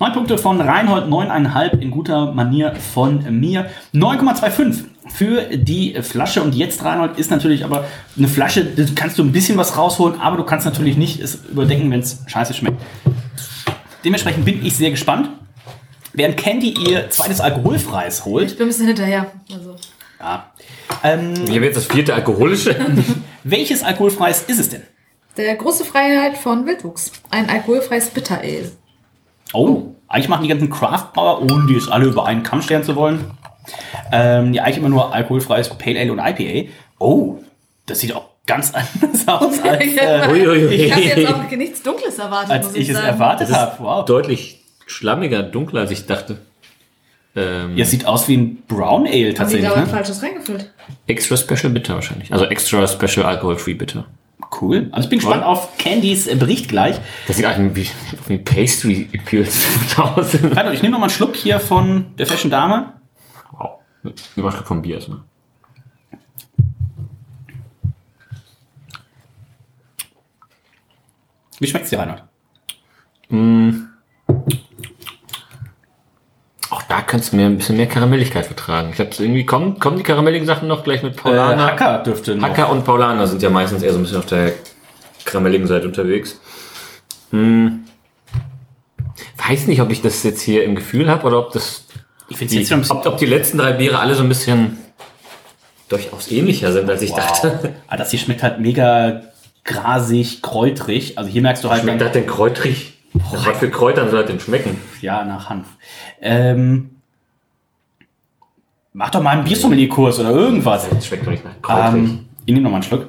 Neun Punkte von Reinhold, 9,5 in guter Manier von mir. 9,25 für die Flasche. Und jetzt, Reinhold, ist natürlich aber eine Flasche, da kannst du ein bisschen was rausholen, aber du kannst natürlich nicht es überdenken, wenn es scheiße schmeckt. Dementsprechend bin ich sehr gespannt. Während Candy ihr zweites alkoholfreies holt, Ich bin ein bisschen hinterher. Also, ja, ähm, Ich habe jetzt das vierte alkoholische. welches alkoholfreies ist es denn? der große Freiheit von Wildwuchs. Ein alkoholfreies Bitter Ale. Oh, eigentlich machen die ganzen Craft-Brauer, ohne die es alle über einen Kamm stellen zu wollen, ähm, die eigentlich immer nur alkoholfreies Pale Ale und IPA. Oh, das sieht auch ganz anders aus, als, äh. Ich habe jetzt auch nichts Dunkles erwartet, als muss ich ich es erwartet habe. Wow. Deutlich schlammiger, dunkler, als ich dachte. Ähm, Ja, sieht aus wie ein Brown Ale Haben die tatsächlich. da Ne? Falsches reingefüllt? Extra Special Bitter wahrscheinlich. Also Extra Special Alcohol Free Bitter. Cool. Also ich bin gespannt auf Candys äh, Bericht gleich. Das sieht eigentlich wie, wie Pastry Imperials aus. Ich nehme noch mal einen Schluck hier von der Fashion Dame. Wow. Eine Schluck vom Bier erstmal. Wie schmeckt's dir, Reinhold? Auch da kannst du mir ein bisschen mehr Karamelligkeit vertragen. Ich hab's irgendwie, kommen, kommen die karamelligen Sachen noch gleich mit Äh, Paulaner? Hacker dürfte noch. Hacker und Paulaner sind ja meistens eher so ein bisschen auf der karamelligen Seite unterwegs. Hm. weiß nicht, ob ich das jetzt hier im Gefühl habe oder ob das Ich finde die, jetzt schon ein bisschen. ob, ob die letzten drei Biere alle so ein bisschen durchaus ähnlicher sind, als ich dachte. Ah, das hier schmeckt halt mega grasig, kräutrig. Also hier merkst du halt Schmeckt das denn kräutrig? Nach was für Kräutern soll das denn schmecken? ja nach Hanf. Ähm, mach doch mal einen Biersommelier-Kurs oder irgendwas. Das schmeckt doch nicht nach kräutrig. Ähm, ich nehme noch mal einen Schluck.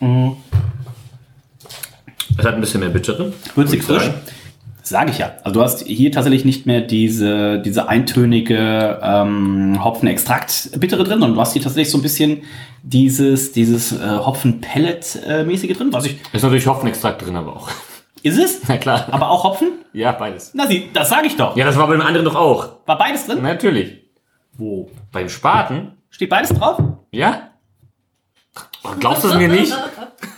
Mhm. Es hat ein bisschen mehr bittere. Würzig würde ich frisch. sagen. Sage ich ja. Also du hast hier tatsächlich nicht mehr diese, diese eintönige ähm, Hopfenextrakt-Bittere drin, sondern du hast hier tatsächlich so ein bisschen dieses, dieses äh, Hopfen-Pellet-mäßige drin. Was ich, Ist natürlich Hopfenextrakt drin, aber auch. ist es? Na klar. Aber auch Hopfen? Ja, beides. Na sie, das sage ich doch. Ja, das war beim anderen doch auch. War beides drin? Natürlich. Wo? Beim Spaten? Steht beides drauf? Ja? Oh, glaubst du es mir nicht?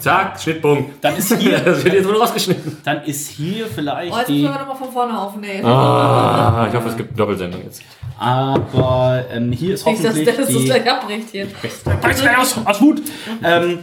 Zack, Schnittpunkt. Dann ist hier, Das wird jetzt wohl rausgeschnitten. dann ist hier vielleicht Oh, jetzt die. müssen wir nochmal von vorne aufnehmen. Ah, ich hoffe, es gibt eine Doppelsendung jetzt. Aber ähm, hier ist Nicht, dass hoffentlich das die. gleich abbricht hier. aus, aus Wut. Ähm,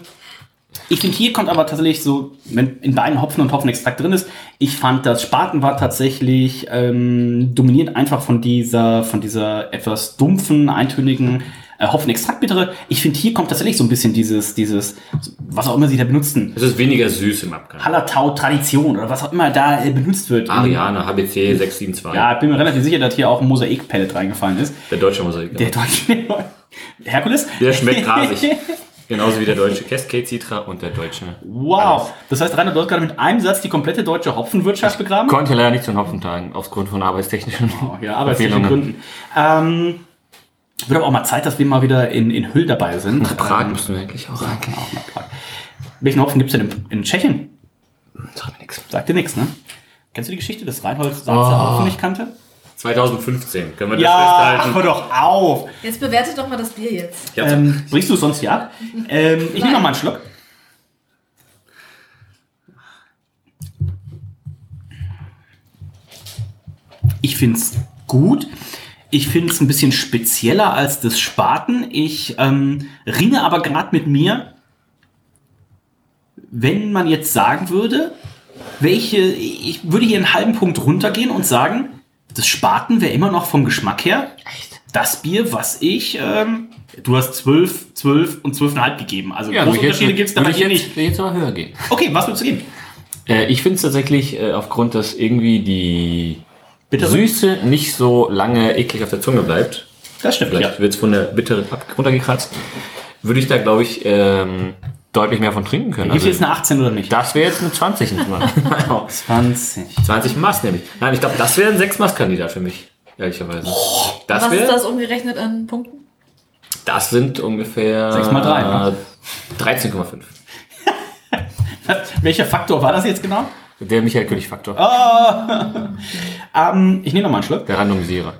ich finde, hier kommt aber tatsächlich so, wenn in beiden Hopfen und Hopfenextrakt drin ist, ich fand, das Spaten war tatsächlich ähm, dominiert einfach von dieser, von dieser etwas dumpfen, eintönigen äh, Hopfenextraktbittere. Ich finde, hier kommt tatsächlich so ein bisschen dieses, dieses, was auch immer sie da benutzen. Es ist weniger süß im Abgang. Hallertau Tradition oder was auch immer da äh, benutzt wird. Ariane, HBC 672. Ja, ich bin mir relativ sicher, dass hier auch ein Mosaik-Pellet reingefallen ist. Der deutsche Mosaik. Der deutsche Herkules? Der schmeckt grasig. Genauso wie der deutsche Cascade Citra und der deutsche. Wow. Das heißt, Rainer, hast gerade mit einem Satz die komplette deutsche Hopfenwirtschaft begraben? Konnte leider nicht zu den Hopfentagen, aufgrund von arbeitstechnischen Ja, arbeitstechnischen. Gründen. Ähm, wird aber auch mal Zeit, dass wir mal wieder in, in Hüll dabei sind. Nach Prag Ähm, müssen wir eigentlich auch rein. genau, nach Prag. Welchen Hopfen gibt es denn in, in Tschechien? Sag mir nichts. Sagt dir nichts, ne? Kennst du die Geschichte des Reinhold Salzer Oh. Hopfen nicht kannte? 2015. Können wir das Ja, ach, festhalten? hör doch auf! Jetzt bewertet doch mal das Bier jetzt. Ja, Ähm, bringst du es sonst hier ab? Ähm, ich nehme noch mal einen Schluck. Ich finde es gut. Ich finde es ein bisschen spezieller als das Spaten. Ich ähm, ringe aber gerade mit mir, wenn man jetzt sagen würde, welche, ich würde hier einen halben Punkt runtergehen und sagen, das Spaten wäre immer noch vom Geschmack her das Bier, was ich, ähm, du hast 12, 12 und 12,5 gegeben. Also ja, große Unterschiede gibt es dabei hier jetzt, nicht. ich jetzt aber höher gehen. Okay, was würdest du geben? Äh, ich finde es tatsächlich äh, aufgrund, dass irgendwie die Bitte? Süße nicht so lange eklig auf der Zunge bleibt. Das stimmt, Vielleicht ja. wird es von der Bittere ab runtergekratzt. Würde ich da, glaube ich, ähm, deutlich mehr von trinken können. Gibt Also, es jetzt eine 18 oder nicht? das wäre jetzt eine 20. Mal. 20. 20 Maß nämlich. Nein, ich glaube, das wäre ein 6-Maß-Kandidat für mich. Ehrlicherweise. das Was ist das umgerechnet in Punkten? Das sind ungefähr. Sechs mal drei, ne? 13,5. Welcher Faktor war das jetzt genau? Der Michael König-Faktor. Ähm, ich nehme noch mal einen Schluck. Der Randomisierer.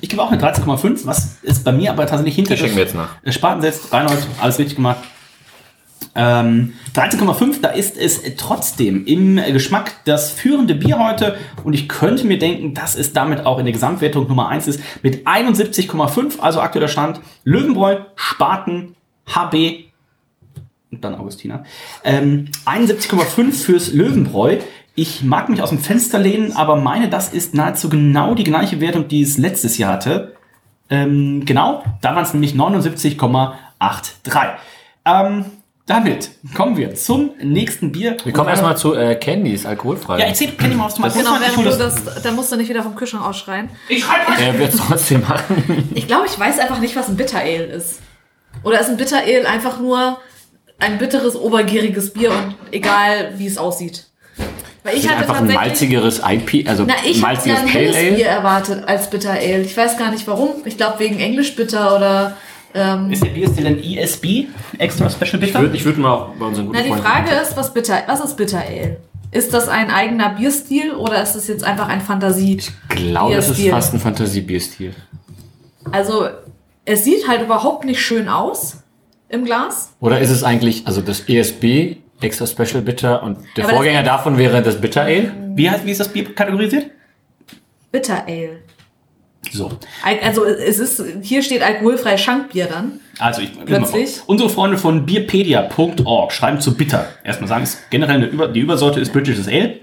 Ich gebe auch eine 13,5, was ist bei mir aber tatsächlich hinter Die schenken wir jetzt nach. Spaten setzt. Reinhold, alles richtig gemacht. Ähm, 13,5, da ist es trotzdem im Geschmack das führende Bier heute und ich könnte mir denken, dass es damit auch in der Gesamtwertung Nummer 1 ist mit 71,5, also aktueller Stand. Löwenbräu, Spaten, HB und dann Augustina. Ähm, 71,5 fürs Löwenbräu. Ich mag mich aus dem Fenster lehnen, aber meine, das ist nahezu genau die gleiche Wertung, die es letztes Jahr hatte. Ähm, genau, da waren es nämlich 79,83. Ähm, damit kommen wir zum nächsten Bier. Wir kommen erstmal zu äh, Candies, alkoholfrei. Ja, erzähl, kenn ich mal, was du meinst. Genau, Ich während du das- das, da musst du nicht wieder vom Kühlschrank ausschreien. Er wird es trotzdem machen. Ich glaube, ich weiß einfach nicht, was ein Bitter Ale ist. Oder ist ein Bitter Ale einfach nur ein bitteres, obergieriges Bier und egal, wie es aussieht? Weil ich hatte Einfach ein malzigeres IP, also Na, ich habe malziges ein Pale helles Bier Ale. erwartet als Bitter Ale. Ich weiß gar nicht warum. Ich glaube wegen Englisch Bitter oder... Ähm, Ist der Bierstil ein ESB? Extra Special Ich Bitter? würde ich würd mal auch bei unseren guten na, die Freunden- Frage ist, was, Bitter, was ist Bitter Ale? Ist das ein eigener Bierstil oder ist das jetzt einfach ein Fantasie? Ich glaube, es ist fast ein Fantasiebierstil. Also, es sieht halt überhaupt nicht schön aus im Glas. Oder ist es eigentlich, also das ESB, Extra Special Bitter und der Aber Vorgänger davon wäre das Bitter Ale? Wie, heißt, wie ist das Bier kategorisiert? Bitter Ale. So. Al- Also es ist, hier steht alkoholfrei Schankbier dann. Also ich Plötzlich? unsere Freunde von beerpedia.org schreiben zu Bitter. Erstmal sagen, es generell eine Über, die Übersorte ist British Ale.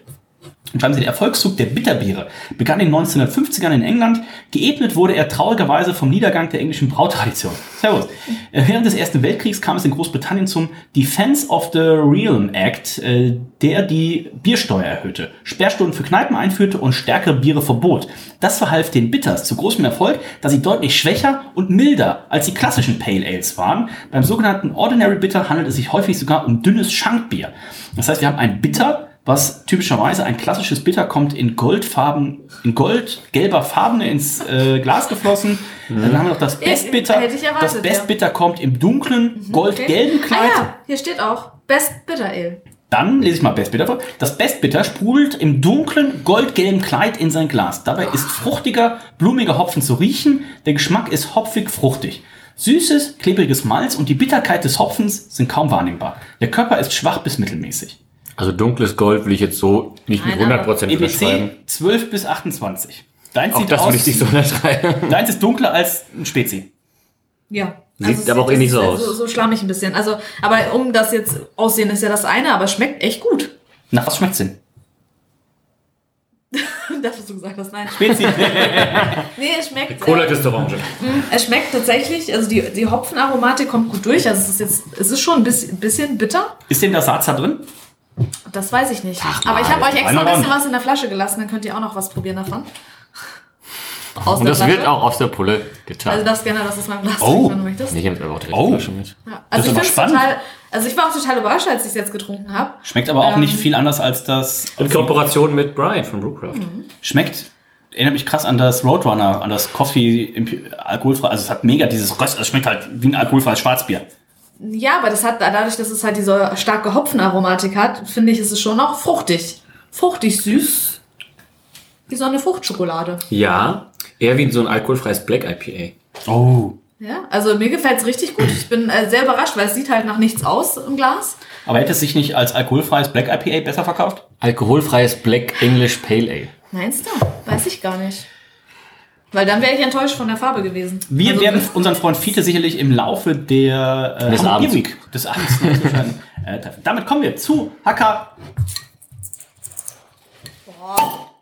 Und schreiben sie, der Erfolgszug der Bitterbiere begann in den 1950ern in England. Geebnet wurde er traurigerweise vom Niedergang der englischen Brautradition. Servus. Äh, Während des Ersten Weltkriegs kam es in Großbritannien zum Defense of the Realm Act, äh, der die Biersteuer erhöhte, Sperrstunden für Kneipen einführte und stärkere Biere verbot. Das verhalf den Bitters zu großem Erfolg, da sie deutlich schwächer und milder als die klassischen Pale Ales waren. Beim sogenannten Ordinary Bitter handelt es sich häufig sogar um dünnes Schankbier. Das heißt, wir haben ein Bitter, was typischerweise ein klassisches Bitter kommt in Goldfarben, in goldgelber Farbene ins äh, Glas geflossen. Dann haben wir noch das Ja, Best Bitter. hätte ich erwartet, das Best ja. Bitter kommt im dunklen, goldgelben Okay. Kleid. Ah ja, hier steht auch Best Bitter Ale. Dann lese ich mal Best Bitter vor. Das Best Bitter sprudelt im dunklen, goldgelben Kleid in sein Glas. Dabei ist fruchtiger, blumiger Hopfen zu riechen. Der Geschmack ist hopfig-fruchtig. Süßes, klebriges Malz und die Bitterkeit des Hopfens sind kaum wahrnehmbar. Der Körper ist schwach bis mittelmäßig. Also dunkles Gold will ich jetzt so nicht mit Nein, aber- 100% unterschreiben. EBC 12 bis 28. Deins Auch sieht das aus, will ich nicht so unterschreiben. Deins ist dunkler als ein Spezi. Ja. Sieht es aber auch eh nicht so es ist aus. So, so schlammig ein bisschen. Also, aber um das jetzt aussehen ist ja das eine, aber es schmeckt echt gut. Nach was schmeckt's denn? das, was du gesagt hast, nein. Spezi. Nee, es schmeckt. Cola ist Orange. es schmeckt tatsächlich, also die, die Hopfenaromatik kommt gut durch. Also es ist jetzt, es ist schon ein bisschen, bisschen bitter. ist denn der Saza drin? Das weiß ich nicht. aber ich habe euch extra ein bisschen was in der Flasche gelassen, dann könnt ihr auch noch was probieren davon. Aus Und das Flasche. wird auch aus der Pulle getan. Also das gerne, das ist mein Glas, Oh. wenn du möchtest. Nee, ich habe aber auch direkt Oh. die Flasche mit. Ja. Das Also ist ich aber spannend. total, also ich war auch total überrascht, als ich es jetzt getrunken habe. Schmeckt aber auch Ähm. nicht viel anders als das. In Kooperation mit Brian von Brewcraft. Schmeckt, erinnert mich krass an das Roadrunner, an das Coffee alkoholfrei. Also es hat mega dieses Röst, es schmeckt halt wie ein alkoholfreies Schwarzbier. Ja, aber das hat dadurch, dass es halt diese starke Hopfenaromatik hat, finde ich, ist es schon auch fruchtig. Fruchtig süß. Wie so eine Fruchtschokolade. Ja, eher wie so ein alkoholfreies Black IPA. Oh. Ja, also mir gefällt es richtig gut. Ich bin äh, sehr überrascht, weil es sieht halt nach nichts aus im Glas. Aber hätte es sich nicht als alkoholfreies Black IPA besser verkauft? Alkoholfreies Black English Pale Ale. Meinst du? Weiß ich gar nicht. Weil dann wäre ich enttäuscht von der Farbe gewesen. Wir Also, werden unseren Freund Fiete sicherlich im Laufe der äh, Des Abends. Week des Abends äh, treffen. Damit kommen wir zu Hacker.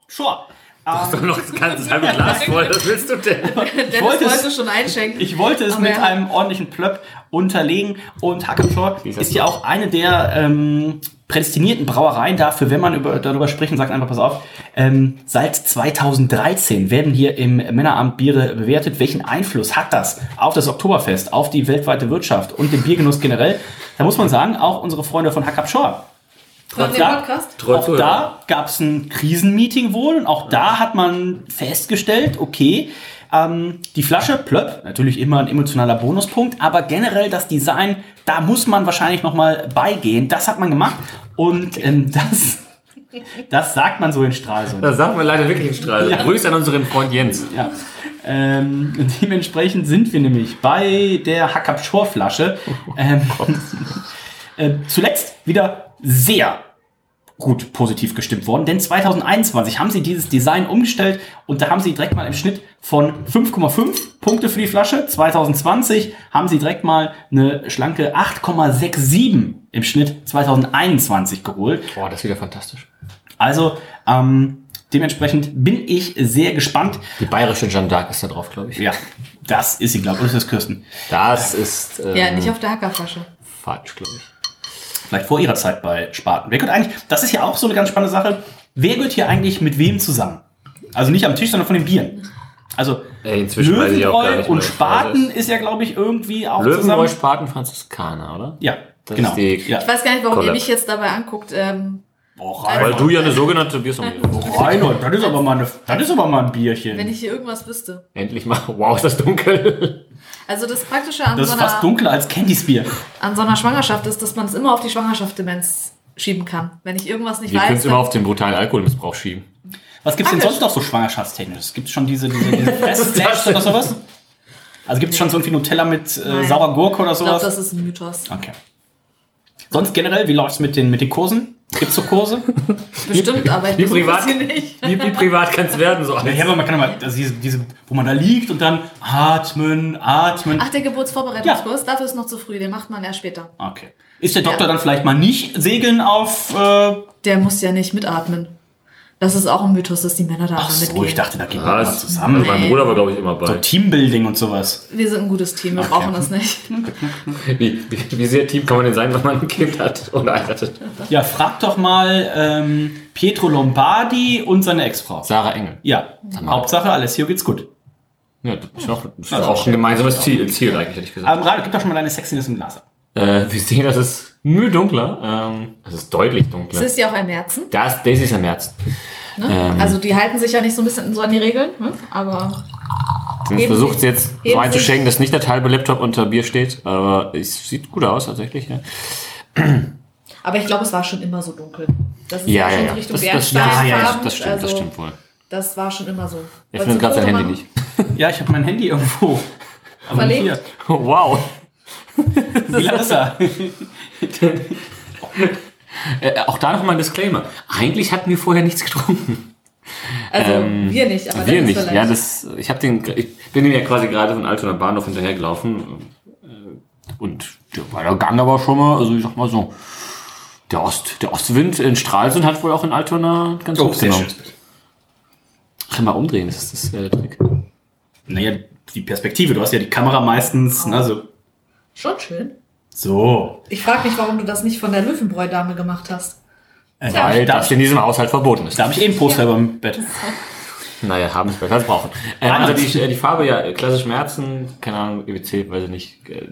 Sure. Doch noch das ganze halbe Glas voll. Was willst du denn? Wollte wollte, es- schon einschenken. Ich wollte es Aber mit ja. einem ordentlichen Plöpp unterlegen und Hackenschor ist ja auch eine der ähm, prädestinierten Brauereien dafür, wenn man über, darüber spricht und sagt einfach, pass auf, ähm, seit 2013 werden hier im Männeramt Biere bewertet. Welchen Einfluss hat das auf das Oktoberfest, auf die weltweite Wirtschaft und den Biergenuss generell? Da muss man sagen, auch unsere Freunde von Hackab Shore Den da- Podcast? Treu auch da gab es ein Krisenmeeting wohl und auch da hat man festgestellt, okay, ähm, die Flasche, plöpp, natürlich immer ein emotionaler Bonuspunkt, aber generell das Design, da muss man wahrscheinlich nochmal beigehen. Das hat man gemacht und ähm, das, das sagt man so in Stralsund. Das sagt man leider wirklich im Strahl. Grüße an unseren Freund Jens. Ja. Ähm, dementsprechend sind wir nämlich bei der Hackab Shore Flasche. Ähm, äh, zuletzt wieder sehr gut positiv gestimmt worden, denn 2021 haben sie dieses Design umgestellt und da haben sie direkt mal im Schnitt von 5,5 Punkte für die Flasche. 2020 haben sie direkt mal eine schlanke 8,67 im Schnitt 2021 geholt. Boah, das ist wieder fantastisch. Also ähm, dementsprechend bin ich sehr gespannt. Die bayerische Jeanne d'Arc ist da drauf, glaube ich. Ja, das ist sie, glaube ich. Oder ist das Kirsten? Das ist ähm, Ja, nicht auf der Hackerflasche. falsch, glaube ich. Vielleicht vor ihrer Zeit bei Spaten. Wer gehört eigentlich, das ist ja auch so eine ganz spannende Sache. Wer gehört hier eigentlich mit wem zusammen? Also nicht am Tisch, sondern von den Bieren. Also Ey, Löwenbräu nicht und Spaten das ist ja, glaube ich, irgendwie auch Löwenbräu, zusammen. Spaten, Franziskaner, oder? Ja, Das genau. ist die- ja. Ich weiß gar nicht, warum ihr mich jetzt dabei anguckt. Ähm, Oh, Weil du ja eine sogenannte Biersommelier bist. Reinhold, das ist aber mal, eine, das ist aber mal ein Bierchen. wenn ich hier irgendwas wüsste. Endlich mal. Wow, ist das dunkel. Also das Praktische an, das so ist fast einer, dunkler als Candys Bier. an so einer Schwangerschaft ist, dass man es immer auf die Schwangerschaftsdemenz schieben kann. Wenn ich irgendwas nicht Wir können weiß, es immer auf den brutalen Alkoholmissbrauch schieben. Was gibt's denn Praktisch. sonst noch so schwangerschaftstechnisches? Gibt's schon diese, diese, diese Fressflash oder sowas? Also gibt's schon so irgendwie Nutella mit äh, saurer Gurke oder ich glaube, sowas? das ist ein Mythos. Okay. Sonst generell, wie läuft's mit den, mit den Kursen? Gibt's so Kurse? Bestimmt, aber ich Wie privat, sie nicht. wie, wie privat kann es werden? So Ja, aber man kann ja mal, also diese, diese, wo man da liegt und dann atmen, atmen. Ach, der Geburtsvorbereitungskurs, dafür ist noch zu früh, den macht man erst später. Okay. Ist der Doktor dann vielleicht mal nicht segeln auf, äh, Der muss ja nicht mitatmen. Das ist auch ein Mythos, dass die Männer da ach immer so, mitgehen. ich dachte, da wir mal Was? zusammen. Mein Bruder war, glaube ich, immer So bei. Teambuilding und sowas. Wir sind ein gutes Team, wir brauchen das nicht. Wie, wie, wie sehr Team kann man denn sein, wenn man ein Kind hat oder heiratet? Ja, frag doch mal ähm, Pietro Lombardi und seine Ex-Frau. Sarah Engel. Ja, Hauptsache, Alessio geht's gut. Ja, das ist auch, das ist ist auch ein gemeinsames Ziel, Ziel eigentlich, hätte ich gesagt. Ähm, Rado, gib doch schon mal deine Sexiness im Glas ab. Äh, wir sehen, das ist mühe dunkler. Ähm, es ist deutlich Es dunkler. ist ja auch ein Märzen. Das, Daisy ist am März. Ne? Ähm. Also die halten sich ja nicht so ein bisschen so an die Regeln, ne? aber Ich Sie- es jetzt so einzuschenken, dass nicht der halbe Laptop unter Bier steht, aber es sieht gut aus tatsächlich. Ja, Aber ich glaube, es war schon immer so dunkel. Das ist ja, ja, ja. schon ja. Richtung Das, das, Bernstein. ja, ja, das stimmt, das Also, stimmt wohl. Das war schon immer so. Ich finde gerade sein Handy machen? nicht. Ja, ich habe mein Handy irgendwo. Aber Verlegt? hier. Wow. Wie lang ist er? Äh, auch da nochmal ein Disclaimer. Eigentlich hatten wir vorher nichts getrunken. Also Ähm, wir nicht, aber wir nicht. Ja, das, ich habe den, ich bin ihm ja quasi gerade von Altona Bahnhof hinterhergelaufen. äh, Und der, war der Gang aber schon mal, also ich sag mal so, der Ost, der Ostwind in Stralsund hat wohl auch in Altona ganz Oh, gut genommen. Ach, mal umdrehen, das ist das äh, der Trick. Naja, die Perspektive. Du hast ja die Kamera meistens, ne, so. Schon schön. So. Ich frage mich, warum du das nicht von der Löwenbräu-Dame gemacht hast. Äh, Weil da, das in diesem Haushalt verboten ist. da habe ich eh ein Poster beim Bett. Naja, haben es besser als brauchen. Äh, also die, äh, die Farbe, ja, äh, klassisch Merzen, keine Ahnung, EWC, weiß ich nicht, äh,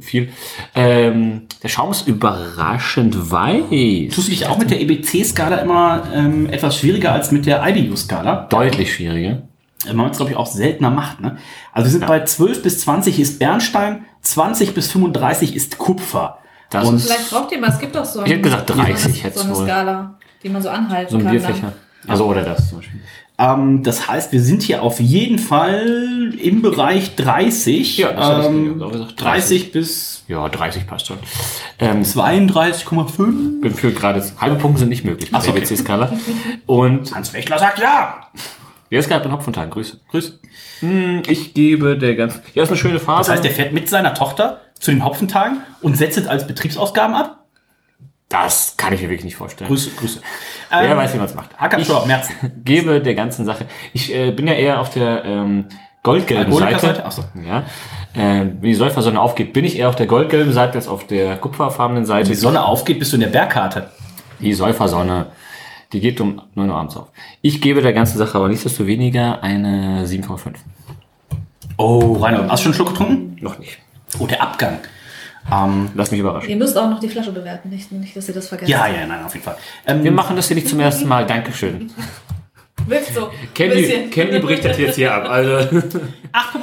viel. Ähm, der Schaum ist überraschend weiß. Tust du dich auch mit der EBC-Skala immer ähm, etwas schwieriger als mit der IBU-Skala? Deutlich schwieriger. Äh, Man es, glaube ich, auch seltener macht. Ne? Also wir sind bei 12 bis 20 ist Bernstein, 20 bis 35 ist Kupfer. Das Und- ist Vielleicht braucht ihr mal, es gibt doch so, Ich hätte gesagt 30 so eine, hätt's so eine wohl. Skala, die man so anhalten so ein kann. Bierfächer. Also oder das zum Beispiel. Ähm, das heißt, wir sind hier auf jeden Fall im Bereich 30. Ja, das ich ähm, auch gesagt. 30 bis Ja, 30 passt schon. Ähm, 32,5. bin für gerade halbe Punkte sind nicht möglich bei Ach so, der okay. WC-Skala. Und Hans Wächler sagt ja. der ist gerade in Hopfental. Grüße. Grüße. Hm, ich gebe der ganzen. Ja, ist eine schöne Farbe. Das heißt, der fährt mit seiner Tochter zu den Hopfentagen und setzt es als Betriebsausgaben ab? das kann ich mir wirklich nicht vorstellen. Grüße, Grüße. Wer Ähm, weiß, wie man es macht. Hackerschau, Merzen. gebe der ganzen Sache. Ich äh, bin ja eher auf der ähm, goldgelben Seite. Alkoholikerseite? Ach so. Ja. Äh, wenn die Säufersonne aufgeht, bin ich eher auf der goldgelben Seite als auf der kupferfarbenen Seite. Wenn die Sonne aufgeht, bist du in der Bergkarte. Die Säufersonne, die geht um 9 Uhr abends auf. Ich gebe der ganzen Sache aber nichtsdestoweniger eine 7,5. Oh, Rainer, hast du schon einen Schluck getrunken? Noch nicht. Oh, der Abgang. Ähm, Lass mich überraschen. Ihr müsst auch noch die Flasche bewerten, nicht, nicht dass ihr das vergesst. ja, ja, nein, auf jeden Fall. Ähm, Wir machen das hier nicht zum ersten Mal. Dankeschön. Wirkt so. Candy. Candy bricht das jetzt hier ab. Also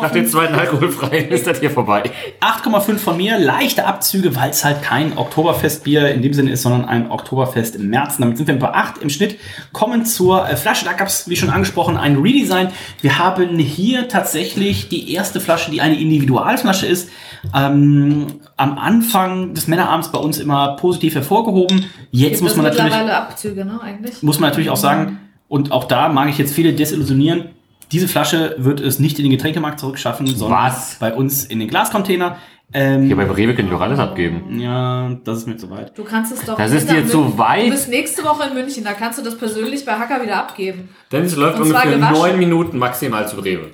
nach dem zweiten alkoholfreien ist das hier vorbei. 8,5 von mir, leichte Abzüge, weil es halt kein Oktoberfestbier in dem Sinne ist, sondern ein Oktoberfest im März. Damit sind wir bei 8 im Schnitt. Kommen zur äh, Flasche. Da gab es, wie schon angesprochen, ein Redesign. Wir haben hier tatsächlich die erste Flasche, die eine Individualflasche ist. Ähm, am Anfang des Männerabends bei uns immer positiv hervorgehoben. Jetzt Gibt muss man natürlich Abzüge, ne, eigentlich? muss man natürlich auch sagen, und auch da mag ich jetzt viele desillusionieren, diese Flasche wird es nicht in den Getränkemarkt zurückschaffen, sondern Was? bei uns in den Glascontainer. Ähm, Hier bei Rewe können die doch alles abgeben. ja, das ist mir zu weit. Du kannst es doch. Das ist dir zu Mün- weit. Du bist nächste Woche in München, da kannst du das persönlich bei Hacker wieder abgeben. Dennis läuft Und zwar ungefähr gewaschen. neun Minuten maximal zu Rewe.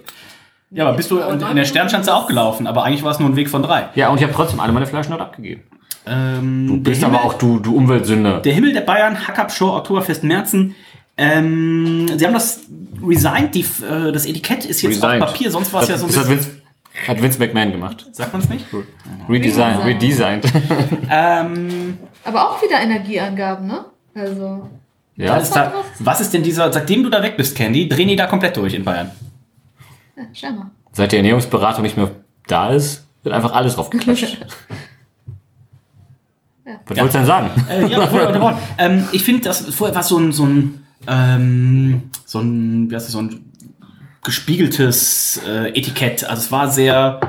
Ja, aber bist du in, in der Sternschanze auch gelaufen, aber eigentlich war es nur ein Weg von drei. Ja, und ich habe trotzdem alle meine Flaschen dort abgegeben. Ähm, Du bist aber auch du, du Umweltsünder. Der Himmel der Bayern, Hackab Show, Oktoberfest Merzen. Ähm, sie haben das resigned, die, äh, das Etikett ist jetzt Resigned. auf Papier, sonst war es ja so ein das hat bisschen... Vince, hat Vince McMahon gemacht. Sagt man es nicht? Redesign, redesigned. Ähm, Aber auch wieder Energieangaben, ne? Also. ja, was, ist da, was ist denn dieser, seitdem du da weg bist, Candy, drehen die da komplett durch in Bayern? Ja, schau mal. seit die Ernährungsberatung nicht mehr da ist, wird einfach alles draufgeklatscht. Was wolltest du denn sagen? Äh, ja, ähm, ich finde, das vorher war so ein, so ein, ähm, so ein, wie heißt das, so ein gespiegeltes äh, Etikett. Also es war sehr,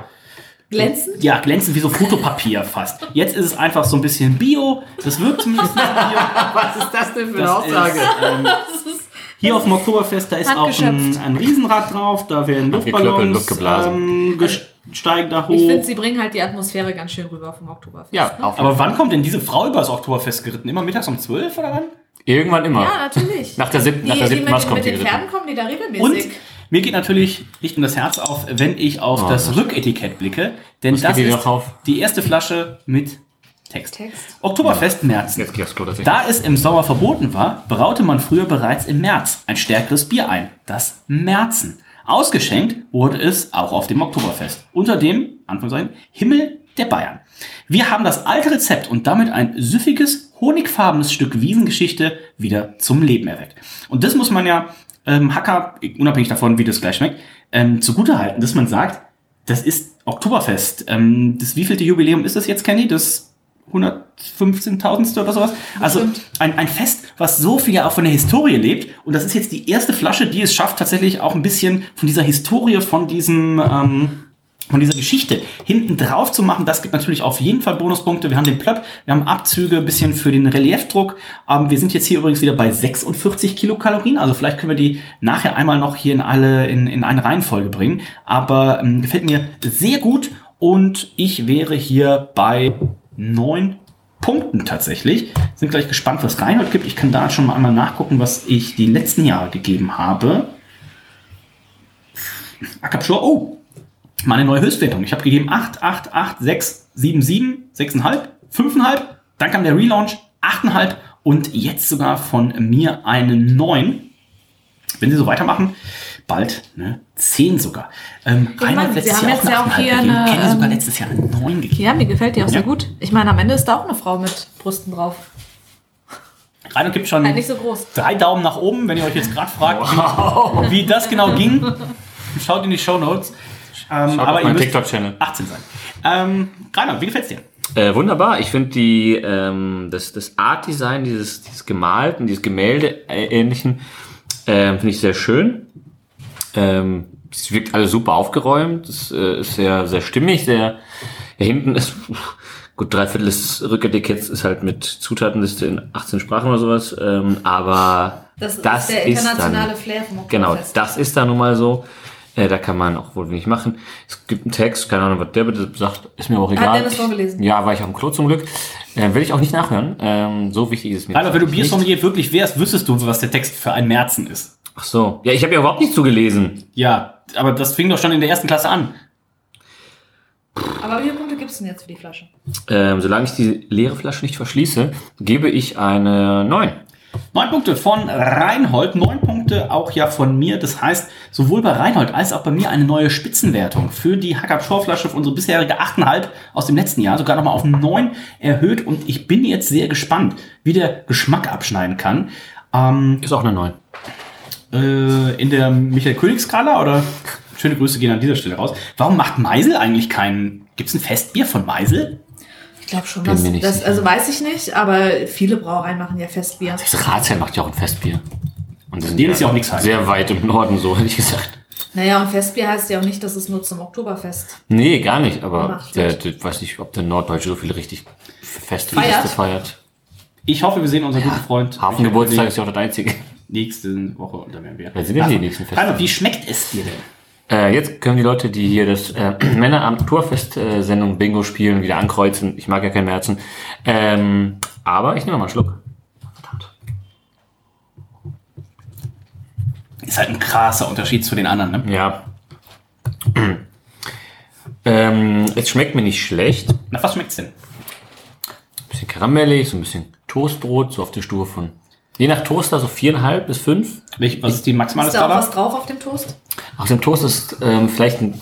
Glänzend? Ja, glänzend wie so Fotopapier fast. Jetzt ist es einfach so ein bisschen Bio. Das wirkt zumindest nicht Bio. Was ist das denn für eine Aussage? Ist, ähm, hier auf dem Oktoberfest, da ist auch ein, ein Riesenrad drauf. Da werden Luftballons ähm, gesteigen da Ich finde, hoch. sie bringen halt die Atmosphäre ganz schön rüber vom Oktoberfest. Ja, ne? auf Aber wann kommt denn diese Frau über das Oktoberfest geritten? Immer mittags um 12 oder wann? Irgendwann immer. Ja, natürlich. Nach der siebten- nach der siebten mit, den- kommt mit die den geritten. Pferden kommen die da regelmäßig. Und mir geht natürlich Licht um das Herz auf, wenn ich auf Oh, das das- Rücketikett blicke. Denn das ist die erste Flasche mit Text. Text. Oktoberfest März. Jetzt geht das Klo tatsächlich. Da es im Sommer verboten war, braute man früher bereits im März ein stärkeres Bier ein, das Märzen. Ausgeschenkt wurde es auch auf dem Oktoberfest, unter dem, Anführungszeichen, Himmel der Bayern. Wir haben das alte Rezept und damit ein süffiges, honigfarbenes Stück Wiesengeschichte wieder zum Leben erweckt. Und das muss man ja, ähm, Hacker, unabhängig davon, wie das gleich schmeckt, ähm, zugutehalten, dass man sagt, das ist Oktoberfest. Ähm, das wievielte Jubiläum ist das jetzt, Kenny? Das 115.000. oder sowas. Also ein, ein Fest, was so viel ja auch von der Historie lebt. Und das ist jetzt die erste Flasche, die es schafft, tatsächlich auch ein bisschen von dieser Historie, von diesem, ähm, von dieser Geschichte hinten drauf zu machen. Das gibt natürlich auf jeden Fall Bonuspunkte. Wir haben den Plöpp, wir haben Abzüge, bisschen für den Reliefdruck. Ähm, wir sind jetzt hier übrigens wieder bei 46 Kilokalorien. Also vielleicht können wir die nachher einmal noch hier in alle, in, in eine Reihenfolge bringen. Aber ähm, gefällt mir sehr gut. Und ich wäre hier bei neun Punkten tatsächlich. Sind gleich gespannt, was Reinhold gibt. Ich kann da schon mal einmal nachgucken, was ich die letzten Jahre gegeben habe. Akapschor, oh, meine neue Höchstwertung. Ich habe gegeben 8, 8, 8, 6, 7, 7, 6,5, 5,5. Dann kam der Relaunch, 8,5 und jetzt sogar von mir eine 9. Wenn sie so weitermachen, bald eine 10 sogar. Ähm, Ich meine, Reinhold Sie haben jetzt ja auch 8,5 hier gegeben. eine, Kenny sogar ähm, letztes Jahr eine 9 gegeben. Ja, mir gefällt die auch Ja. sehr gut. Ich meine, am Ende ist da auch eine Frau mit Brüsten drauf. Reinhold gibt schon Halt nicht so groß. drei Daumen nach oben, wenn ihr euch jetzt gerade fragt, wie, wie das genau ging. Schaut in die Show Notes. Ähm, Schaut aber auf meinen TikTok-Channel. 18 sein. Ähm, Reinhold, wie gefällt's dir? Äh, wunderbar. Ich finde die ähm, das, das Art-Design, dieses, dieses gemalten, dieses Gemälde äh, ähnlichen, ähm, finde ich sehr schön. Ähm, es wirkt alles super aufgeräumt. Es äh, ist sehr, sehr stimmig. Sehr hier hinten ist gut drei Viertel des Rücketiketts ist halt mit Zutatenliste in 18 Sprachen oder sowas. Ähm, aber Das, das ist der ist internationale dann, Flair vom Genau, das ist da nun mal so. Äh, da kann man auch wohl wenig machen. Es gibt einen Text, keine Ahnung, was der bitte sagt, ist mir auch egal. Dennis vorgelesen. Ja, war ich auf dem Klo zum Glück. Äh, will ich auch nicht nachhören. Ähm, so wichtig ist es mir. Reinhold, wenn du. Biersommelier wirklich wärst, wüsstest du, was der Text für ein Märzen ist. Ach so. Ja, ich habe ja überhaupt nicht zugelesen. Ja, aber das fing doch schon in der ersten Klasse an. Aber wie viele Punkte gibst du denn jetzt für die Flasche? Ähm, solange ich die leere Flasche nicht verschließe, gebe ich eine 9. Neun Punkte von Reinhold, neun Punkte auch ja von mir. Das heißt, sowohl bei Reinhold als auch bei mir eine neue Spitzenwertung für die Hackab Flasche für unsere bisherige 8,5 aus dem letzten Jahr, sogar nochmal auf 9 erhöht. Und ich bin jetzt sehr gespannt, wie der Geschmack abschneiden kann. Ähm, Ist auch eine 9. äh, in der Michael König-Skala oder schöne Grüße gehen an dieser Stelle raus. Warum macht Meisel eigentlich keinen, gibt es ein Festbier von Meisel? Ich glaube schon, Bin dass mir nicht das, sicher. also weiß ich nicht, aber viele Brauereien machen ja Festbier. Das Ratsherr macht ja auch ein Festbier. Und das Denen ist ja auch nichts heiß. Sehr weit im Norden, so hätte ich gesagt. Naja, und Festbier heißt ja auch nicht, dass es nur zum Oktoberfest Nee, gar nicht. Aber der, der, weiß nicht, ob der Norddeutsche so viele richtig feste Feiert? Feiert. Ich hoffe, wir sehen unseren guten Freund. Hafengeburtstag ist ja auch das einzige. Nächste Woche und da werden wir. Wer sind denn die nächsten Feste? Wie schmeckt es dir denn? Äh, jetzt können die Leute, die hier das äh, Männer am Tourfest-Sendung Bingo spielen, wieder ankreuzen. Ich mag ja kein Märzen. Ähm, aber ich nehme mal einen Schluck. Ist halt ein krasser Unterschied zu den anderen, ne? Ja. ähm, es schmeckt mir nicht schlecht. Nach was schmeckt's denn? bisschen karamellig, so ein bisschen Toastbrot, so auf der Stufe von. Je nach Toaster so viereinhalb bis fünf. Welch, was ist die maximale Ist da auch Skala? was drauf auf dem Toast? Auf dem Toast ist ähm, vielleicht ein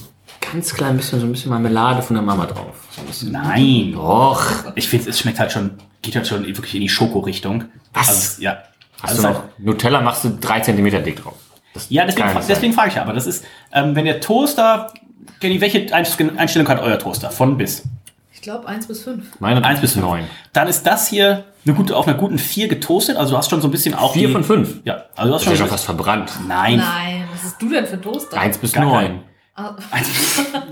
ganz klein bisschen, so ein bisschen Marmelade von der Mama drauf. So. Nein. Och. Ich finde, es schmeckt halt schon, geht halt schon wirklich in die Schokorichtung. Was? Also, ja. Hast Also du noch Nutella machst du drei Zentimeter dick drauf. Das ja, deswegen, deswegen frage ich. Aber das ist, ähm, wenn der Toaster, Kenny, welche Einst- Einstellung hat euer Toaster? Von bis? Ich glaube 1 bis 5. sein. Meine 1 bis 9. 9. Dann ist das hier eine gute, auf einer guten 4 getoastet. Also du hast schon so ein bisschen auch Vier die, von fünf. Ja, also du hast Das ist ja schon, schon fast verbrannt. Nein. Nein, was ist du denn für Toaster? 1 bis Gar 9. kein.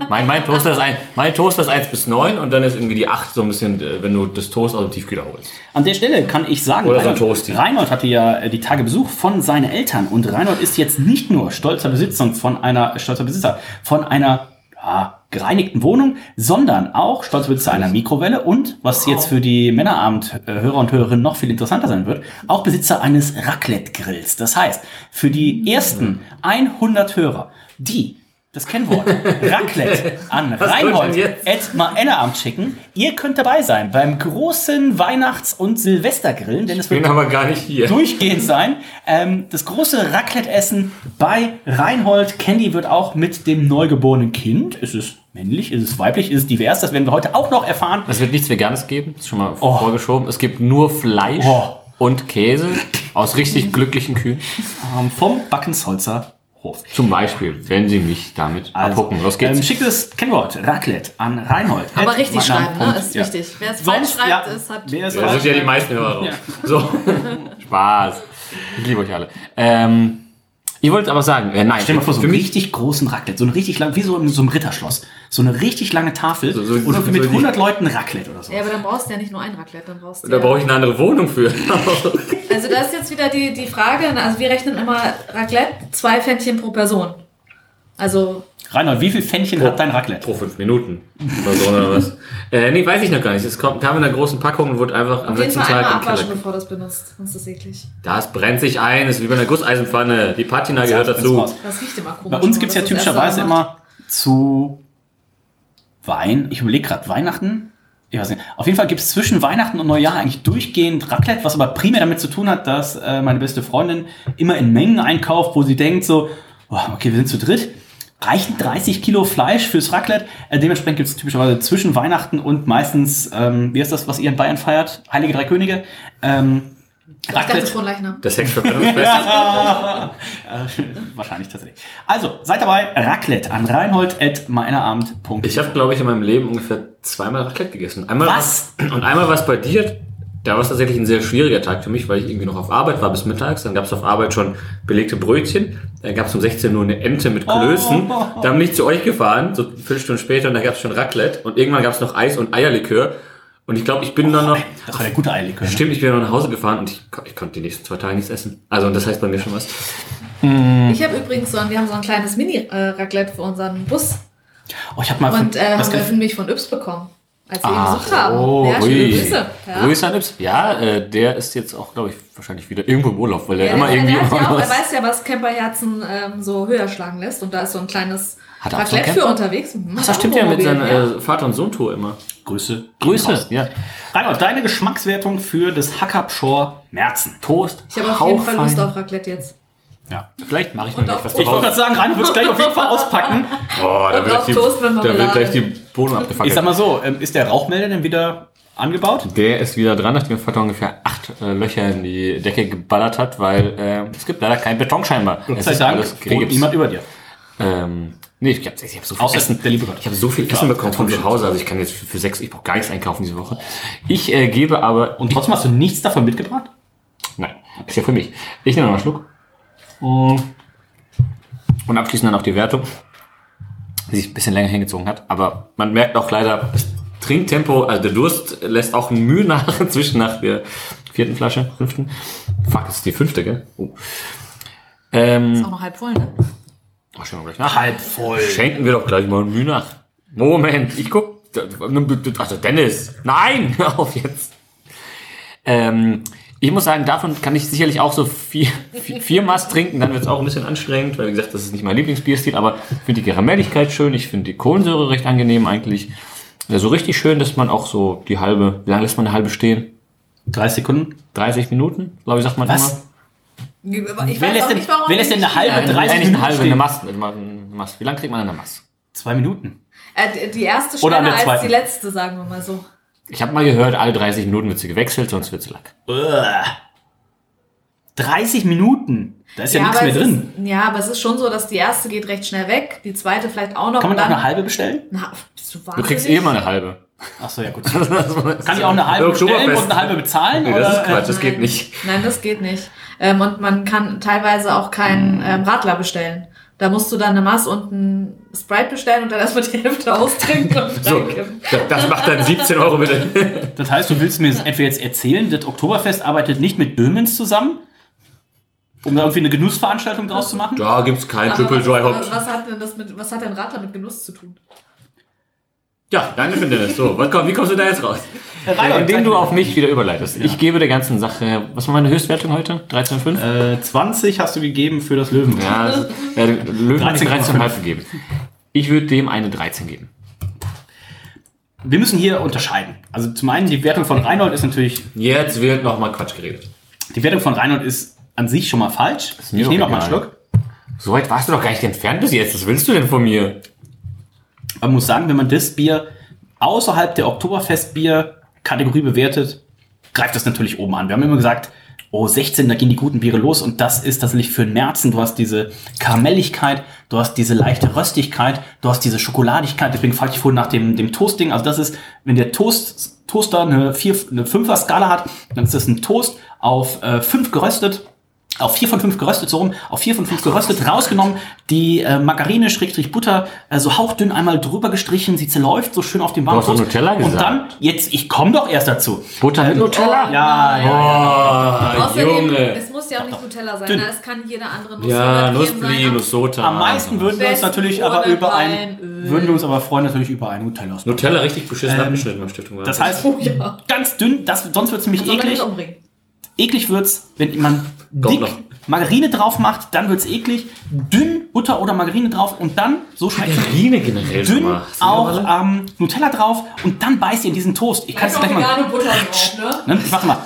Mein, mein, Toaster ist ein, mein Toaster ist 1 bis 9 und dann ist irgendwie die 8 so ein bisschen, äh, wenn du das Toast aus dem Tiefkühler holst. An der Stelle kann ich sagen, Oder Reinhold- Toasty. Reinhold hatte ja äh, die Tage Besuch von seinen Eltern und Reinhold ist jetzt nicht nur stolzer Besitzer von einer stolzer Besitzer von einer ja, gereinigten Wohnung, sondern auch stolzer Besitzer einer Mikrowelle und was jetzt für die Männerabend-Hörer und Hörerinnen noch viel interessanter sein wird, auch Besitzer eines Raclette-Grills. Das heißt, für die ersten 100 Hörer, die das Kennwort Raclette an Was Reinhold kommt denn jetzt? at Männerabend schicken. Ihr könnt dabei sein beim großen Weihnachts- und Silvestergrillen, denn es wird aber gar nicht hier. durchgehend sein. Ähm, das große Raclette-Essen bei Reinhold. Candy wird auch mit dem neugeborenen Kind. Ist es männlich? Ist es weiblich? Ist es divers? Das werden wir heute auch noch erfahren. Es wird nichts Veganes geben, ist schon mal vorgeschoben. Es gibt nur Fleisch Oh. und Käse aus richtig glücklichen Kühen. Ähm, vom Backensholzer Hof. Zum Beispiel, wenn sie mich damit abhucken. Los geht's. Ähm, schickt das Kennwort Raclette an Reinhold. Aber richtig schreiben, ne? Ist Ja. wichtig. Wer es falsch schreibt, ja, ist, hat. wer es Ja, das sind ja die meisten Hörer drauf. So. Spaß. Ich liebe euch alle. Ähm, ich wollte aber sagen, äh, nein, Stell dir mal vor, so einen richtig großen Raclette, so eine richtig lang, wie so in so einem Ritterschloss. So eine richtig lange Tafel So- so- und so mit die- 100 Leuten Raclette oder so. Ja, aber dann brauchst du ja nicht nur ein Raclette, dann brauchst du Da ja brauche ich eine andere Wohnung für. Also da ist jetzt wieder die, die Frage, ne, also wir rechnen immer Raclette, zwei Pfännchen pro Person. Also, Reinhold, wie viel Pfännchen hat dein Raclette? Pro fünf Minuten. Oder so, oder was? Äh, nee, weiß ich noch gar nicht. Es kommt, kam in einer großen Packung und wurde einfach am auf letzten einmal Tag im abwaschen, bevor du das benutzt, sonst ist das eklig. Das brennt sich ein, ist wie bei einer Gusseisenpfanne. Die Patina gehört dazu. Das riecht immer komisch. Bei uns gibt es ja das das typischerweise immer zu Wein, ich überlege gerade, Weihnachten? Ich weiß nicht. Auf jeden Fall gibt es zwischen Weihnachten und Neujahr eigentlich durchgehend Raclette, was aber primär damit zu tun hat, dass äh, meine beste Freundin immer in Mengen einkauft, wo sie denkt so, oh, okay, wir sind zu dritt. Reichen 30 Kilo Fleisch fürs Raclette. Äh, dementsprechend gibt es typischerweise zwischen Weihnachten und meistens, ähm, wie ist das, was ihr in Bayern feiert? Heilige Drei Könige. Ähm, Leichnam. Das Sexverbrennungsfest. Äh, wahrscheinlich tatsächlich. Also, seid dabei. Raclette an reinhold.meinerabend.de. Ich habe, glaube ich, in meinem Leben ungefähr zweimal Raclette gegessen. Einmal Was? Und einmal war es bei dir. Da war es tatsächlich ein sehr schwieriger Tag für mich, weil ich irgendwie noch auf Arbeit war bis mittags. Dann gab es auf Arbeit schon belegte Brötchen. Dann gab es um 16 Uhr eine Ente mit Klößen. Oh. Dann bin ich zu euch gefahren, so eine Viertelstunde später, und da gab es schon Raclette. Und irgendwann gab es noch Eis und Eierlikör. Und ich glaube, ich bin dann noch... Das war der gute Eierlikör. ne? Stimmt, ich bin dann nach Hause gefahren und ich, ich konnte die nächsten zwei Tage nichts essen. Also, und das heißt bei mir schon was. Ich habe übrigens so ein, wir haben so ein kleines Mini-Raclette für unseren Bus Oh, ich habe mal und äh, haben wir mich von Yps bekommen, als wir ihn Ach, besucht haben. oh, ja, schöne. Grüße. Ja. Grüße an Ips. Ja, äh, der ist jetzt auch, glaube ich, wahrscheinlich wieder irgendwo im Urlaub, weil er Ja, immer der, irgendwie der, hat ja auch, er weiß ja, was Camperherzen ähm, so höher schlagen lässt und da ist so ein kleines Hat er Raclette für unterwegs. Mhm, Ach, das stimmt ja mit seiner ja. äh, Vater- und Sohn-Tour immer. Grüße. Grüße, ja. Reinhold, deine Geschmackswertung für das Hackup Shore Merzen. Toast. Ich habe auf jeden Fall Lust auf Raclette jetzt. Ja. Vielleicht mache ich noch Und gleich was Ich wollte gerade sagen, Reinhold wird es gleich auf jeden Fall auspacken. Oh, da wird die, da wird gleich die Bohnen Ich abgefackelt. sag mal so, ähm, ist der Rauchmelder denn wieder angebaut? Der ist wieder dran, nachdem der Vater ungefähr acht äh, Löcher in die Decke geballert hat, weil äh, es gibt leider keinen Beton scheinbar. Gott Es sei ist Dank alles wohnt Krebs. niemand über dir. Ähm, nee, ich habe ich hab so viel Essen. der liebe Gott. Ich habe so viel Essen bekommen von zu Hause, also ich kann jetzt für, für sechs, ich brauche gar nichts einkaufen diese Woche. Ich äh, gebe aber Und trotzdem hast du nichts davon mitgebracht? Nein, ist ja für mich. Ich nehme noch einen Schluck. Mm. Und abschließend dann auch die Wertung, die sich ein bisschen länger hingezogen hat. Aber man merkt auch leider, das Trinktempo, also der Durst lässt auch Mühe nach, inzwischen nach der vierten Flasche, fünften. Fuck, das ist die fünfte, gell? Oh. Ähm, Ist auch noch halb voll, ne? oh, schauen wir gleich nach. Halb voll. Schenken wir doch gleich mal Mühe nach. Moment, ich guck. Also Dennis, nein, hör auf jetzt. Ähm, ich muss sagen, davon kann ich sicherlich auch so vier, vier, vier Maß trinken, dann wird es auch ein bisschen anstrengend, weil wie gesagt, das ist nicht mein Lieblingsbierstil, aber ich finde die Karamelligkeit schön, ich finde die Kohlensäure recht angenehm eigentlich. Ja, so richtig schön, dass man auch so die halbe, wie lange lässt man eine halbe stehen? 30 Sekunden. 30 Minuten, glaube ich, sagt man Was? Ich Wer weiß lässt auch denn- nicht, warum wer lässt denn eine halbe immer. 30 Äh, nicht Minuten eine halbe, stehen? eine Mast, eine Mast. Wie lange kriegt man eine Mast? Zwei Minuten. Äh, die- erste schneller als die letzte, sagen wir mal so. Ich habe mal gehört, alle 30 Minuten wird sie gewechselt, sonst wird sie lack. Uah. 30 Minuten. Da ist ja, nichts aber mehr drin. Ist, ja, aber es ist schon so, dass die erste geht recht schnell weg, die zweite vielleicht auch noch. Kann man auch eine halbe bestellen? Na, bist du Du wahnsinnig? kriegst eh mal eine halbe. Ach so, ja gut. Kann ich auch eine halbe bestellen und eine halbe bezahlen? Nee, oder? das ist Quatsch, das Nein. geht nicht. Nein, das geht nicht. Ähm, und man kann teilweise auch keinen ähm, Radler bestellen. Da musst du dann eine Maß und ein Sprite bestellen und dann erstmal die Hälfte austrinken und So, das- macht dann 17 Euro bitte. Das heißt, du willst mir jetzt etwa jetzt erzählen, das Oktoberfest arbeitet nicht mit Böhmens zusammen? Um da irgendwie eine Genussveranstaltung draus zu machen? Da gibt's kein Aber Triple was, Dry Hop. was hat denn das mit, was hat denn Radler mit Genuss zu tun? Ja, danke für Dennis. So, was kommt, wie kommst du da jetzt raus? Indem du auf mich wieder überleitest. Ich gebe der ganzen Sache, was war meine Höchstwertung heute? 13,5? Äh, 20 hast du gegeben für das Löwen. Ja, also, ja Löwen hat 13,5 13,5 gegeben. Ich würde dem eine 13 geben. Wir müssen hier unterscheiden. Also zum einen, die Wertung von Reinhold ist natürlich, Jetzt wird nochmal Quatsch geredet. die Wertung von Reinhold ist an sich schon mal falsch. Ich nehme doch noch mal einen. Schluck. So weit warst du doch gar nicht entfernt bis jetzt. Was willst du denn von mir? Man muss sagen, wenn man das Bier außerhalb der Oktoberfestbier-Kategorie bewertet, greift das natürlich oben an. Wir haben immer gesagt, oh, 16, da gehen die guten Biere los und das ist tatsächlich für den Märzen. Du hast diese Karamelligkeit, du hast diese leichte Röstigkeit, du hast diese Schokoladigkeit. Deswegen fragte ich vorhin nach dem, dem Toasting. Also das ist, wenn der Toast, Toaster eine, 4, eine 5er Skala hat, dann ist das ein Toast auf äh, 5 geröstet auf 4 von 5 geröstet, so rum, auf 4 von 5 geröstet, rausgenommen, die äh, Margarine, Schrägstrich Butter, äh, so hauchdünn einmal drüber gestrichen, sie zerläuft so schön auf dem warmen Toast. Nutella Und gesagt. dann, jetzt, ich komme doch erst dazu. Butter mit Nutella? Ja, ja, ja. Außerdem, Junge. es muss ja auch nicht Nutella sein, Dünn. ne? es kann jede andere Nuss Ja, Nussbli, sein. Nussota. Am meisten würden wir uns natürlich aber über ein, würden wir uns aber freuen natürlich über ein Nutella. Nutella richtig beschissen Ähm, abgeschnitten beim Stiftung. Das heißt, Oh ja. ganz dünn, das, sonst wird es nämlich eklig. Eklig wird's, wenn man dick. Margarine drauf macht, dann wird's eklig. Dünn Butter oder Margarine drauf und dann, so schmeckt Margarine generell dünn auch ähm, Nutella drauf und dann beißt ihr in diesen Toast. Ich kann es gleich mal. vegane Butter drauf, ne? Ne? Ich mach mal.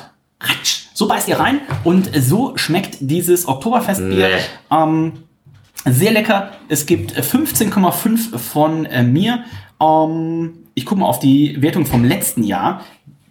Ratsch. So beißt ihr rein und so schmeckt dieses Oktoberfestbier. Nee. Ähm, sehr lecker. Es gibt äh, 15,5 von äh, mir. Ähm, ich gucke mal auf die Wertung vom letzten Jahr.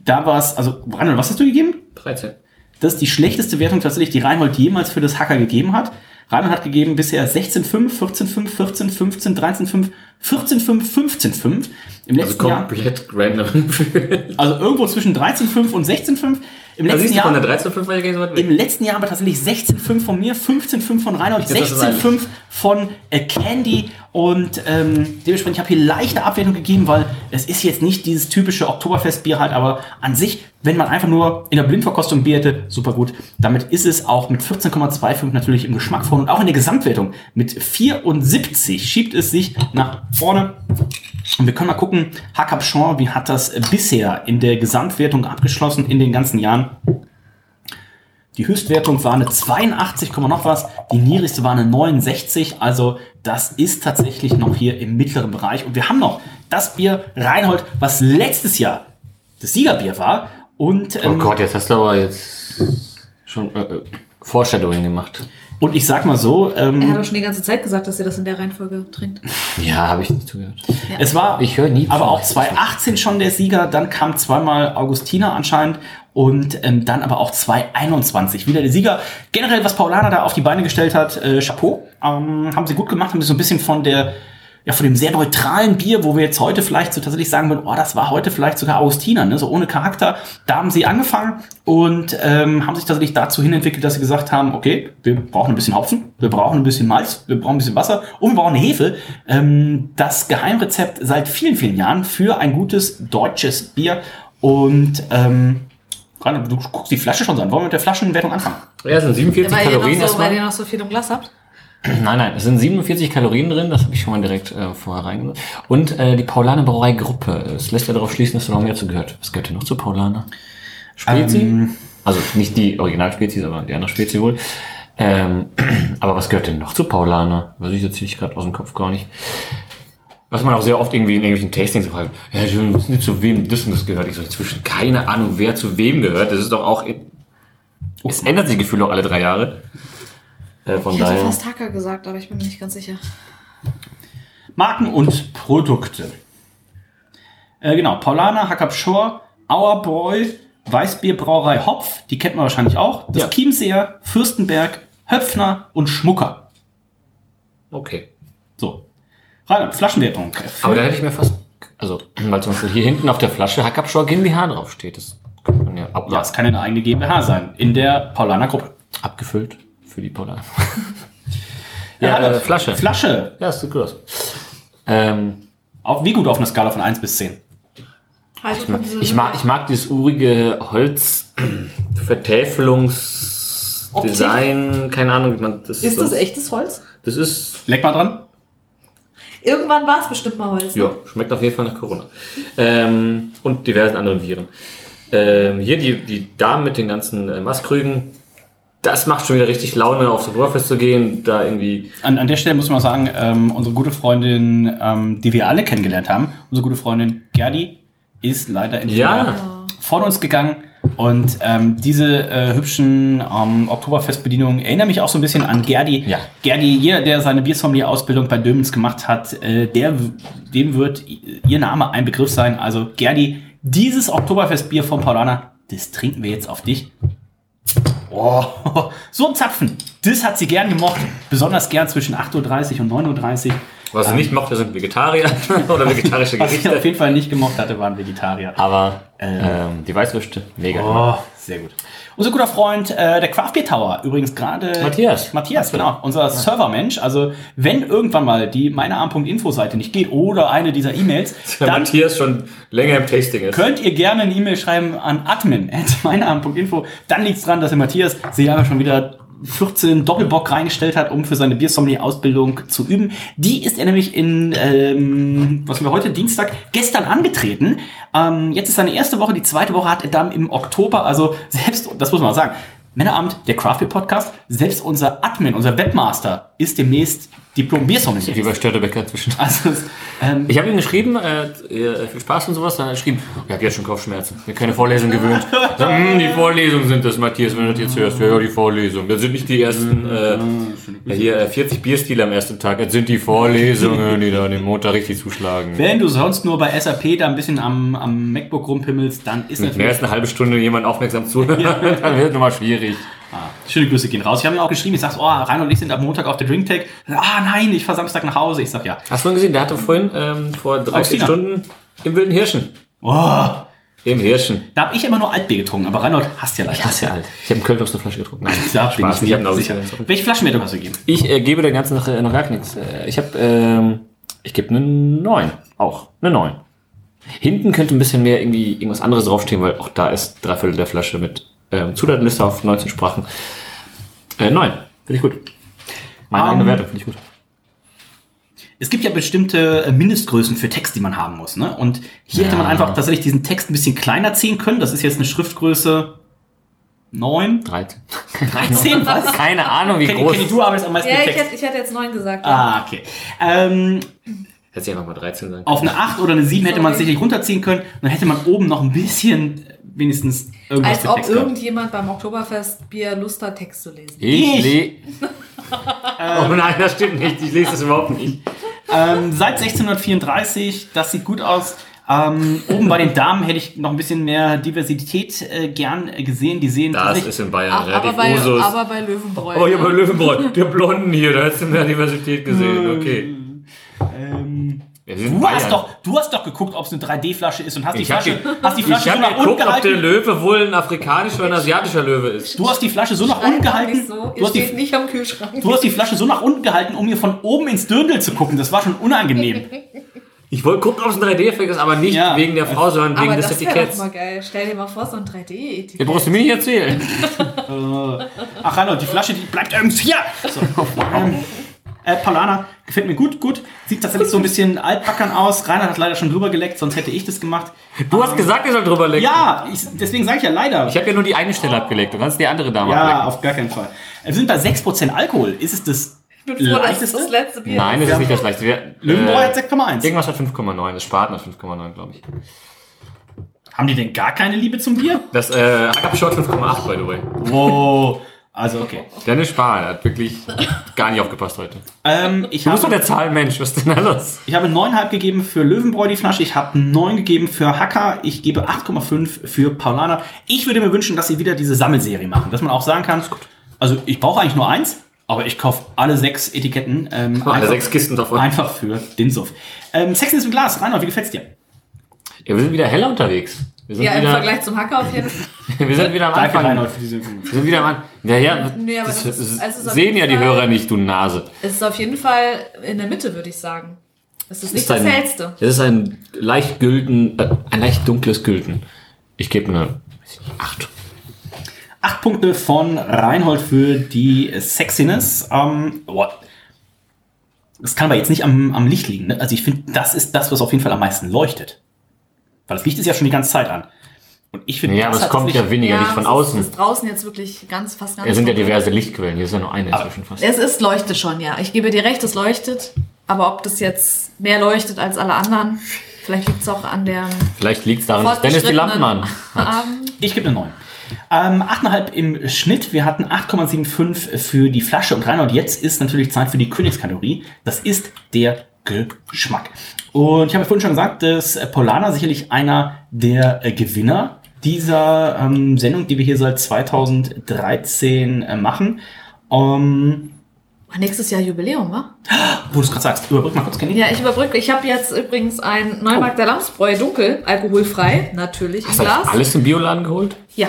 Da war es, also Reinhold, was hast du gegeben? 13. Das ist die schlechteste Wertung tatsächlich, die Reinhold jemals für das Hacker gegeben hat. Reinhold hat gegeben bisher 16,5, 14,5, 14, 15, 13,5, 14,5, 15,5. Im Also letzten Jahr, komplett random. also irgendwo zwischen 13,5 und 16,5. Im Da letzten von Jahr der 13,5 war ja gar nicht so weit weg. im letzten Jahr aber tatsächlich 16,5 von mir, 15,5 von Reinhold, Jetzt ist es 16,5 von äh, Candy und ähm, dementsprechend, ich habe hier leichte Abwertung gegeben, weil es ist jetzt nicht dieses typische Oktoberfestbier halt, aber an sich, wenn man einfach nur in der Blindverkostung Bier hätte, super gut. Damit ist es auch mit 14,25 natürlich im Geschmack vorne und auch in der Gesamtwertung mit 74 schiebt es sich nach vorne. Und wir können mal gucken, Hackabschon, wie hat das bisher in der Gesamtwertung abgeschlossen in den ganzen Jahren? Die Höchstwertung war eine 82, Komma noch was. Die niedrigste war eine 69. Also das ist tatsächlich noch hier im mittleren Bereich. Und wir haben noch das Bier Reinhold, was letztes Jahr das Siegerbier war. Und, Oh ähm, Gott, jetzt hast du aber jetzt schon äh, äh, Foreshadowing gemacht. und ich sag mal so, Er hat ähm, doch schon die ganze Zeit gesagt, dass ihr das in der Reihenfolge trinkt. Ja, habe ich nicht zugehört. es war Ich höre nie aber auch 2018 schon der Sieger. Dann kam zweimal Augustina anscheinend. Und ähm, dann aber auch 2021 wieder der Sieger. Generell, was Paulana da auf die Beine gestellt hat, äh, Chapeau. Ähm, haben sie gut gemacht, haben sie so ein bisschen von der ja, von dem sehr neutralen Bier, wo wir jetzt heute vielleicht so tatsächlich sagen würden, oh, das war heute vielleicht sogar Augustiner, ne, so ohne Charakter. Da haben sie angefangen und ähm, haben sich tatsächlich dazu hin entwickelt, dass sie gesagt haben, okay, wir brauchen ein bisschen Hopfen, wir brauchen ein bisschen Malz, wir brauchen ein bisschen Wasser und wir brauchen eine Hefe. Ähm, das Geheimrezept seit vielen, vielen Jahren für ein gutes deutsches Bier und ähm, Rainer, du guckst die Flasche schon so an. Wollen wir mit der Flaschenwertung anfangen? Ja, es sind 47 Weil ihr, Kalorien noch so, weil ihr noch so viel im Glas habt. Nein, nein, es sind 47 Kalorien drin, das habe ich schon mal direkt äh, vorher reingenommen. Und äh, die Paulaner Brauerei Gruppe. Es lässt ja darauf schließen, dass du noch mehr zu gehört. Was gehört denn noch zu Paulaner? Spezi? Ähm, also nicht die Originalspezies, aber die andere Spezie wohl. Ähm, aber was gehört denn noch zu Paulaner? Weiß ich jetzt nicht gerade aus dem Kopf gar nicht. Was man auch sehr oft irgendwie in irgendwelchen Tastings fragt, ja, du wissen nicht zu wem das und das gehört. Ich so, inzwischen keine Ahnung, wer zu wem gehört. Das ist doch auch, es ändert sich gefühlt auch alle drei Jahre. Äh, von Ich hätte daher. fast Hacker gesagt, aber ich bin mir nicht ganz sicher. Marken und Produkte. Äh, genau, Paulaner, Hackab Shore, Auerbräu, Weißbierbrauerei Hopf, die kennt man wahrscheinlich auch. Das Ja. Chiemseer, Fürstenberg, Höpfner und Schmucker. Okay. Rainer, Flaschenwertung. Aber da hätte ich mir fast, also, weil zum Beispiel hier hinten auf der Flasche Hackabschor GmbH draufsteht. Das könnte man ja, ab, ja, es kann eine eigene GmbH sein. In der Paulaner Gruppe. abgefüllt für die Paulaner. Ja, äh, Flasche. Flasche. Ja, das sieht gut aus. Ähm, Auf, wie gut auf einer Skala von 1 bis 10? Also von diesem- ich, mag, ich mag dieses urige Holz Vertäfelungsdesign, keine Ahnung, wie man das Ist das echtes Holz? Das ist Leck mal dran. Irgendwann war es bestimmt mal Holz. ne? Ja, schmeckt auf jeden Fall nach Corona. Ähm, und diversen anderen Viren. Ähm, hier die, die Damen mit den ganzen äh, Maskrügen. Das macht schon wieder richtig Laune, aufs Oktoberfest zu gehen. Da irgendwie. An, an der Stelle muss man sagen, ähm, unsere gute Freundin, ähm, die wir alle kennengelernt haben, unsere gute Freundin Gerdi, ist leider in Ja. von uns gegangen. Und ähm, diese äh, hübschen ähm, Oktoberfestbedienungen erinnern mich auch so ein bisschen an Gerdi. Ja. Gerdi, jeder, der seine Biersommelier-Ausbildung bei Dömens gemacht hat, äh, der, dem wird ihr Name ein Begriff sein. Also Gerdi, dieses Oktoberfestbier von Paulaner, das trinken wir jetzt auf dich. Oh, so ein Zapfen. Das hat sie gern gemocht. Besonders gern zwischen 8.30 Uhr und 9.30 Uhr. Was sie nicht mochte, sind Vegetarier oder vegetarische Was sie Gerichte. auf jeden Fall nicht gemocht hatte, waren Vegetarier. Aber ähm, die Weißwürste, mega. Oh, sehr gut. Unser guter Freund, äh, der Craft Beer Tower, übrigens gerade. Matthias. Matthias, genau. Unser Servermensch. Also, wenn irgendwann mal die meinearm.info-Seite nicht geht oder eine dieser E-Mails, Wenn Matthias schon länger im Tasting ist. könnt ihr gerne eine E-Mail schreiben an admin.meinearm.info. Dann liegt es dran, dass der Matthias sich aber schon wieder 14 Doppelbock reingestellt hat, um für seine Biersommelier-Ausbildung zu üben. Die ist er nämlich in, ähm, was haben wir heute, Dienstag, gestern angetreten. Ähm, jetzt ist seine erste Woche, die zweite Woche hat er dann im Oktober, also selbst, das muss man sagen, Männerabend, der Craft Beer Podcast, selbst unser Admin, unser Webmaster ist demnächst Diplom Biersommelier. Wie bei Störtebecker inzwischen. Also, ähm, Ich habe ihm geschrieben, äh, äh, viel Spaß und sowas, dann hat er geschrieben, ich habe jetzt schon Kopfschmerzen, mir keine Vorlesung gewöhnt. So, hm, die Vorlesungen sind das, Matthias, wenn du das jetzt hörst. Ja, ja, die Vorlesungen. Das sind nicht die ersten, äh, ja, hier äh, 40 Bierstile am ersten Tag, das sind die Vorlesungen, die da den Montag richtig zuschlagen. wenn du sonst nur bei SAP da ein bisschen am, am MacBook rumpimmelst, dann ist Mit natürlich als eine halbe Stunde jemand aufmerksam zuhört, dann wird es nochmal schwierig. Schöne Grüße gehen raus. Ich habe ihm auch geschrieben, ich sag, oh, Rainer und ich sind am Montag auf der Drinktag. Ah nein, ich fahr Samstag nach Hause. Ich sag ja. Hast du mal gesehen, der hatte vorhin ähm, vor drei, vier. Stunden im Wilden Hirschen. Oh, Im Hirschen. da habe ich immer nur Altbier getrunken, aber Reinhold hast ja leicht. Das ist ja alt. Ich habe einen Köln aus der Flasche getrunken. Nein, Da bin Spaß, ich ich hab mir sicher. sicher. Welche Flaschenwertung hast du gegeben? Ich äh, gebe der ganzen Sache noch gar nichts. Äh, ich habe, ähm, ich gebe eine 9. Auch. Eine 9. Hinten könnte ein bisschen mehr irgendwie irgendwas anderes draufstehen, weil auch da ist drei Viertel der Flasche mit ähm, Zutatenliste auf 19 Sprachen. Äh, 9. Finde ich gut. Meine Ähm, eigene Wertung finde ich gut. Es gibt ja bestimmte äh, Mindestgrößen für Text, die man haben muss. Ne? Und hier hätte man Ja. einfach tatsächlich diesen Text ein bisschen kleiner ziehen können. Das ist jetzt eine Schriftgröße 9, 13. 13, was? Keine Ahnung, wie Kenny, groß. Kenny, du arbeitest am meisten Ja, mit ich Text. hätte, ich hätte jetzt neun gesagt. Ah, okay. Ähm, Hätte ich einfach mal 13 sagen auf eine 8 oder eine 7 hätte man es sicherlich runterziehen können. Dann hätte man oben noch ein bisschen äh, wenigstens irgendwas Als ob gehabt. irgendjemand beim Oktoberfest Bier Lust hat, Text zu lesen. Ich, Ich? le Oh nein, das stimmt nicht. Ich lese das überhaupt nicht. Ähm, seit 1634, das sieht gut aus. Ähm, oben bei den Damen hätte ich noch ein bisschen mehr Diversität äh, gern gesehen. Die sehen Das ist in Bayern Ach, aber, relativ bei, Usus. aber bei Löwenbräu. Oh, ich habe Löwenbräu. Der Blonden hier, da hättest du mehr Diversität gesehen. Okay. ähm, Ja, du, hast doch, du hast doch geguckt, ob es eine 3D-Flasche ist und hast die Ich hab Flasche, ge- hast die Flasche Ich so habe nach unten geguckt, ob der gehalten. Löwe wohl ein afrikanischer oder ein asiatischer Löwe ist. Du hast die Flasche so nach unten gehalten. so. Du hast, die, nicht am Kühlschrank. du hast die Flasche so nach unten gehalten, um mir von oben ins Dirndl zu gucken. Das war schon unangenehm. Ich wollte gucken, ob es ein 3D-Effekt ist, aber nicht Ja. wegen der Frau, sondern wegen aber des das wäre doch Etiketts. mal geil. Stell dir mal vor, so ein 3D-Etikett. Das brauchst du mir nicht erzählen. Ach, Reinhold, die Flasche, die bleibt irgendwie hier. So. ähm, äh, Paulana, gefällt mir gut, gut. Sieht tatsächlich so ein bisschen altbackern aus. Reinhard hat leider schon drüber geleckt, sonst hätte ich das gemacht. Du hast gesagt, ich soll drüber lecken. Ja, ich, deswegen sage ich ja leider. Ich habe ja nur die eine Stelle abgelegt. Du kannst die andere da mal ja, ablecken. auf gar keinen Fall. Wir sind bei 6% Alkohol. Ist es das Ich bin froh, dass das leichteste? das letzte Bier Nein, das ist nicht das leichte. Wir- Löwenbräu äh, hat 6,1. Irgendwas hat 5,9. Das Spaten hat 5,9, glaube ich. Haben die denn gar keine Liebe zum Bier? Das äh, Hackab Short 5,8, by the way. Wow. Also, okay. Dennis Spahn hat wirklich gar nicht aufgepasst heute. Ähm, ich, Du bist doch der Zahlenmensch. Was ist denn da los? ich habe 9,5 gegeben für Löwenbräu die Flasche. Ich habe 9 gegeben für Hacker. Ich gebe 8,5 für Paulana. Ich würde mir wünschen, dass sie wieder diese Sammelserie machen. Dass man auch sagen kann, also ich brauche eigentlich nur eins, aber ich kaufe alle sechs Etiketten. Ähm, Alle einfach- sechs Kisten davon. Einfach für den Suff. Ähm, Sex ist im Glas. Reinhard, wie gefällt's dir? Ja, wir sind wieder heller unterwegs. Wir sind Ja, im wieder, Vergleich zum Hacker auf jeden Fall. Wir sind wieder am Danke, Anfang. Reinhold, für diese Wir sind wieder am Anfang. Ja, ja, Nee, das, das ist- also es sehen ja die Fall- Hörer nicht, du Nase. Es ist auf jeden Fall in der Mitte, würde ich sagen. Es ist nicht ist das ein- hellste. Das ist ein leicht gülden, äh, ein leicht dunkles Gülden. Ich gebe eine weiß ich nicht, acht. Acht Punkte von Reinhold für die Sexiness. Ähm, boah. Das kann aber jetzt nicht am, am Licht liegen. Ne? Also ich finde, das ist das, was auf jeden Fall am meisten leuchtet. Weil das Licht ist ja schon die ganze Zeit an. Und ich finde, Ja, aber das es kommt ja weniger Licht von es außen. Ist, ist draußen jetzt wirklich ganz, fast ganz Es sind ja diverse Lichtquellen. Hier ist ja nur eine inzwischen fast. Es ist leuchtet schon, ja. Ich gebe dir recht, es leuchtet. Aber ob das jetzt mehr leuchtet als alle anderen, vielleicht liegt es auch an der Vielleicht liegt es daran, dass Dennis die Lampen an. Ich gebe eine 9. Ähm, 8,5 im Schnitt. Wir hatten 8,75 für die Flasche und Reinhold. Jetzt ist natürlich Zeit für die Königskategorie. Das ist der Geschmack. Und ich habe ja vorhin schon gesagt, dass Polana sicherlich einer der äh, Gewinner dieser ähm, Sendung, die wir hier seit 2013 äh, machen. Ähm, Nächstes Jahr Jubiläum, wa? wo du es gerade sagst, überbrück mal kurz, Kenny. Ja, ich überbrücke. Ich habe jetzt übrigens ein Neumarkt der Lamsbräu dunkel, alkoholfrei, natürlich im Hast du Glas. alles im Bioladen geholt? Ja.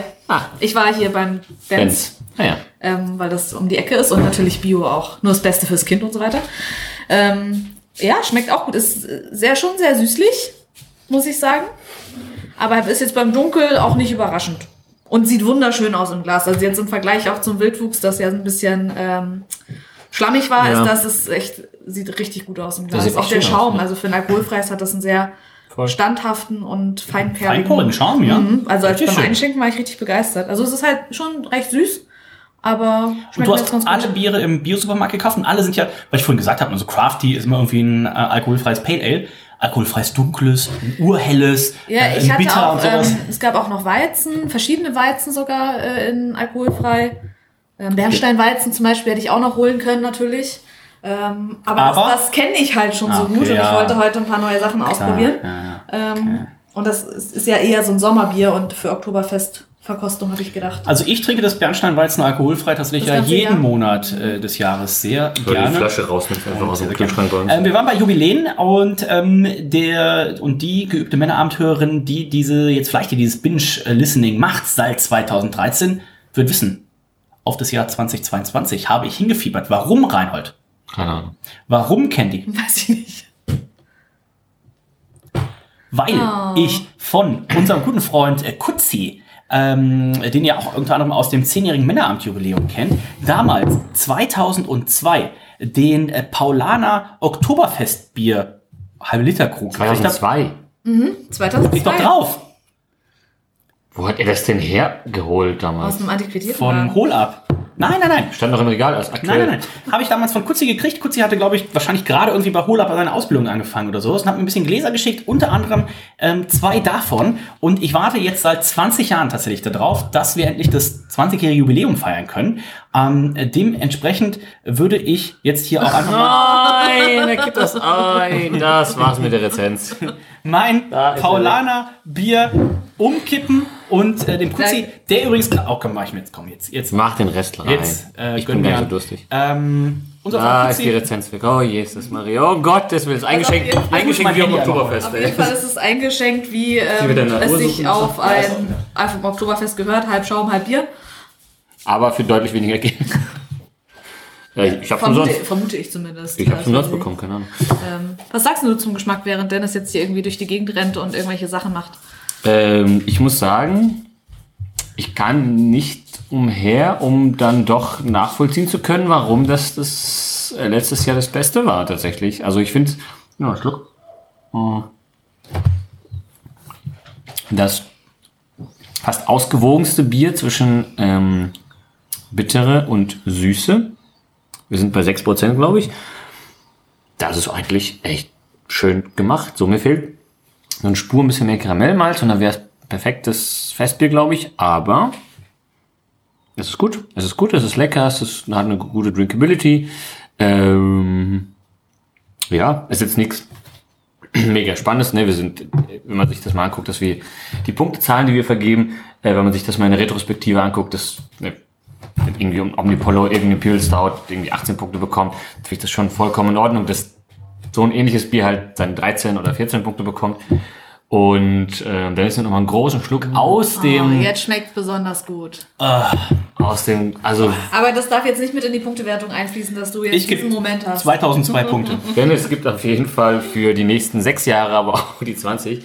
Ich war hier beim Benz, Benz. Naja. ähm, weil das um die Ecke ist und natürlich Bio auch. Nur das Beste fürs Kind und so weiter. Ähm, ja, schmeckt auch gut. Ist äh, sehr schon sehr süßlich, muss ich sagen. Aber ist jetzt beim Dunkel auch nicht überraschend. Und sieht wunderschön aus im Glas. Also jetzt im Vergleich auch zum Wildwuchs, das ja ein bisschen ähm, schlammig war, Ja. ist das ist echt, sieht richtig gut aus im Glas. Auch der schön aus, Schaum, ja. also für ein alkoholfreies hat das einen sehr Voll. standhaften und feinperligen. Feinporigen Schaum, ja. Mhm. Also als Richtig beim schön. Einschenken war ich richtig begeistert. Also es ist halt schon recht süß, aber Und du hast alle gut. Biere im Bio-Supermarkt gekauft und alle sind ja, weil ich vorhin gesagt habe, so Crafty ist immer irgendwie ein äh, alkoholfreies Pale Ale, alkoholfreies Dunkles, ein urhelles, Ja, äh, ich ein hatte Bitter auch, und sowas. ähm, es gab auch noch Weizen, verschiedene Weizen sogar äh, in alkoholfrei. Ähm, Bernsteinweizen zum Beispiel hätte ich auch noch holen können natürlich. Ähm, aber Aber- das, das kenne ich halt schon Ah, so okay, gut und ich ja. wollte heute ein paar neue Sachen ausprobieren. ja. Ähm, Und das ist, ist ja eher so ein Sommerbier und für Oktoberfestverkostung habe ich gedacht. Also ich trinke das Bernsteinweizen alkoholfrei tatsächlich Das ja jeden Jahr? Monat äh, des Jahres sehr Oder gerne. die Flasche rausnimmst, einfach aus dem. Kühlschrank. Ähm, wir waren bei Jubiläen und ähm, der und die geübte Männerabendhörerin, die diese jetzt vielleicht hier dieses Binge-Listening macht seit 2013, wird wissen, auf das Jahr 2022 habe ich hingefiebert. Warum, Reinhold? Keine Ahnung. Warum, Candy? Weiß ich nicht. Weil Oh. ich von unserem guten Freund äh, Kutzi, ähm, den ihr auch unter anderem aus dem 10-jährigen Männerabendjubiläum kennt, damals 2002 den äh, Paulaner Oktoberfestbier halbe Liter Krug gekriegt hab. 2002. 2002. Ist doch drauf. Wo hat er das denn hergeholt Aus damals? einem Antiquitierten. Von Hol-Up. Nein, nein, nein. Stand noch im Regal als Nein, aktuell. nein, nein. Habe ich damals von Kutzi gekriegt. Kutzi hatte, glaube ich, wahrscheinlich gerade irgendwie bei Holab seine Ausbildung angefangen oder sowas und hat mir ein bisschen Gläser geschickt, unter anderem ähm, zwei davon. Und ich warte jetzt seit 20 Jahren tatsächlich darauf, dass wir endlich das 20-jährige Jubiläum feiern können. Ähm, äh, dementsprechend würde ich jetzt hier auch einfach mal Nein, er gibt das ein. Das war's mit der Rezenz. mein er Paulaner Bier umkippen und äh, dem Kutzi, Nein. der übrigens, oh komm, mach ich mir jetzt, komm, jetzt, jetzt, Mach den Rest rein. jetzt, äh, ich bin gar wir nicht so durstig. Ähm, unser Ah, ist die Rezenz weg. Oh, Jesus Maria. Oh Gott, das es eingeschenkt, Fall- eingeschenkt wie am Oktoberfest. Auf jeden. Fall ist es eingeschenkt, wie ähm, es sich auf ein einfach im Oktoberfest gehört, halb Schaum, halb Bier. Aber für deutlich weniger Geld. Ja, ich ich hab's Vermute, umsonst. vermute ich zumindest. Ich hab's Also, umsonst bekommen, keine Ahnung. Ähm, was sagst du zum Geschmack, während Dennis jetzt hier irgendwie durch die Gegend rennt und irgendwelche Sachen macht? Ähm, ich muss sagen, ich kann nicht umher, um dann doch nachvollziehen zu können, warum das, das äh, letztes Jahr das Beste war tatsächlich. Also ich finde, ja, Schluck. Oh. Das fast ausgewogenste Bier zwischen ähm, bittere und süße. Wir sind bei 6%, glaube ich. Das ist eigentlich echt schön gemacht. So, mir fehlt so eine Spur ein bisschen mehr Karamellmalz und dann wäre es perfektes Festbier, glaube ich. Aber es ist gut. Es ist gut, es ist lecker, es ist, hat eine gute Drinkability. Ähm, ja, ist jetzt nichts mega Spannendes. Ne? Wir sind, wenn man sich das mal anguckt, dass wir die Punktezahlen, die wir vergeben, äh, wenn man sich das mal in der Retrospektive anguckt, dass ne, irgendwie um Omnipollo irgendeine Pure Stout irgendwie 18 Punkte bekommt, finde ich das schon vollkommen in Ordnung, dass so ein ähnliches Bier halt seine 13 oder 14 Punkte bekommt. Und äh, dann ist mir noch mal einen großen Schluck aus Oh, dem, jetzt schmeckt besonders gut. aus dem, also Aber das darf jetzt nicht mit in die Punktewertung einfließen, dass du jetzt Ich gebe diesen Moment hast. 2002 Punkte. Denn es gibt auf jeden Fall für die nächsten sechs Jahre, aber auch die 20.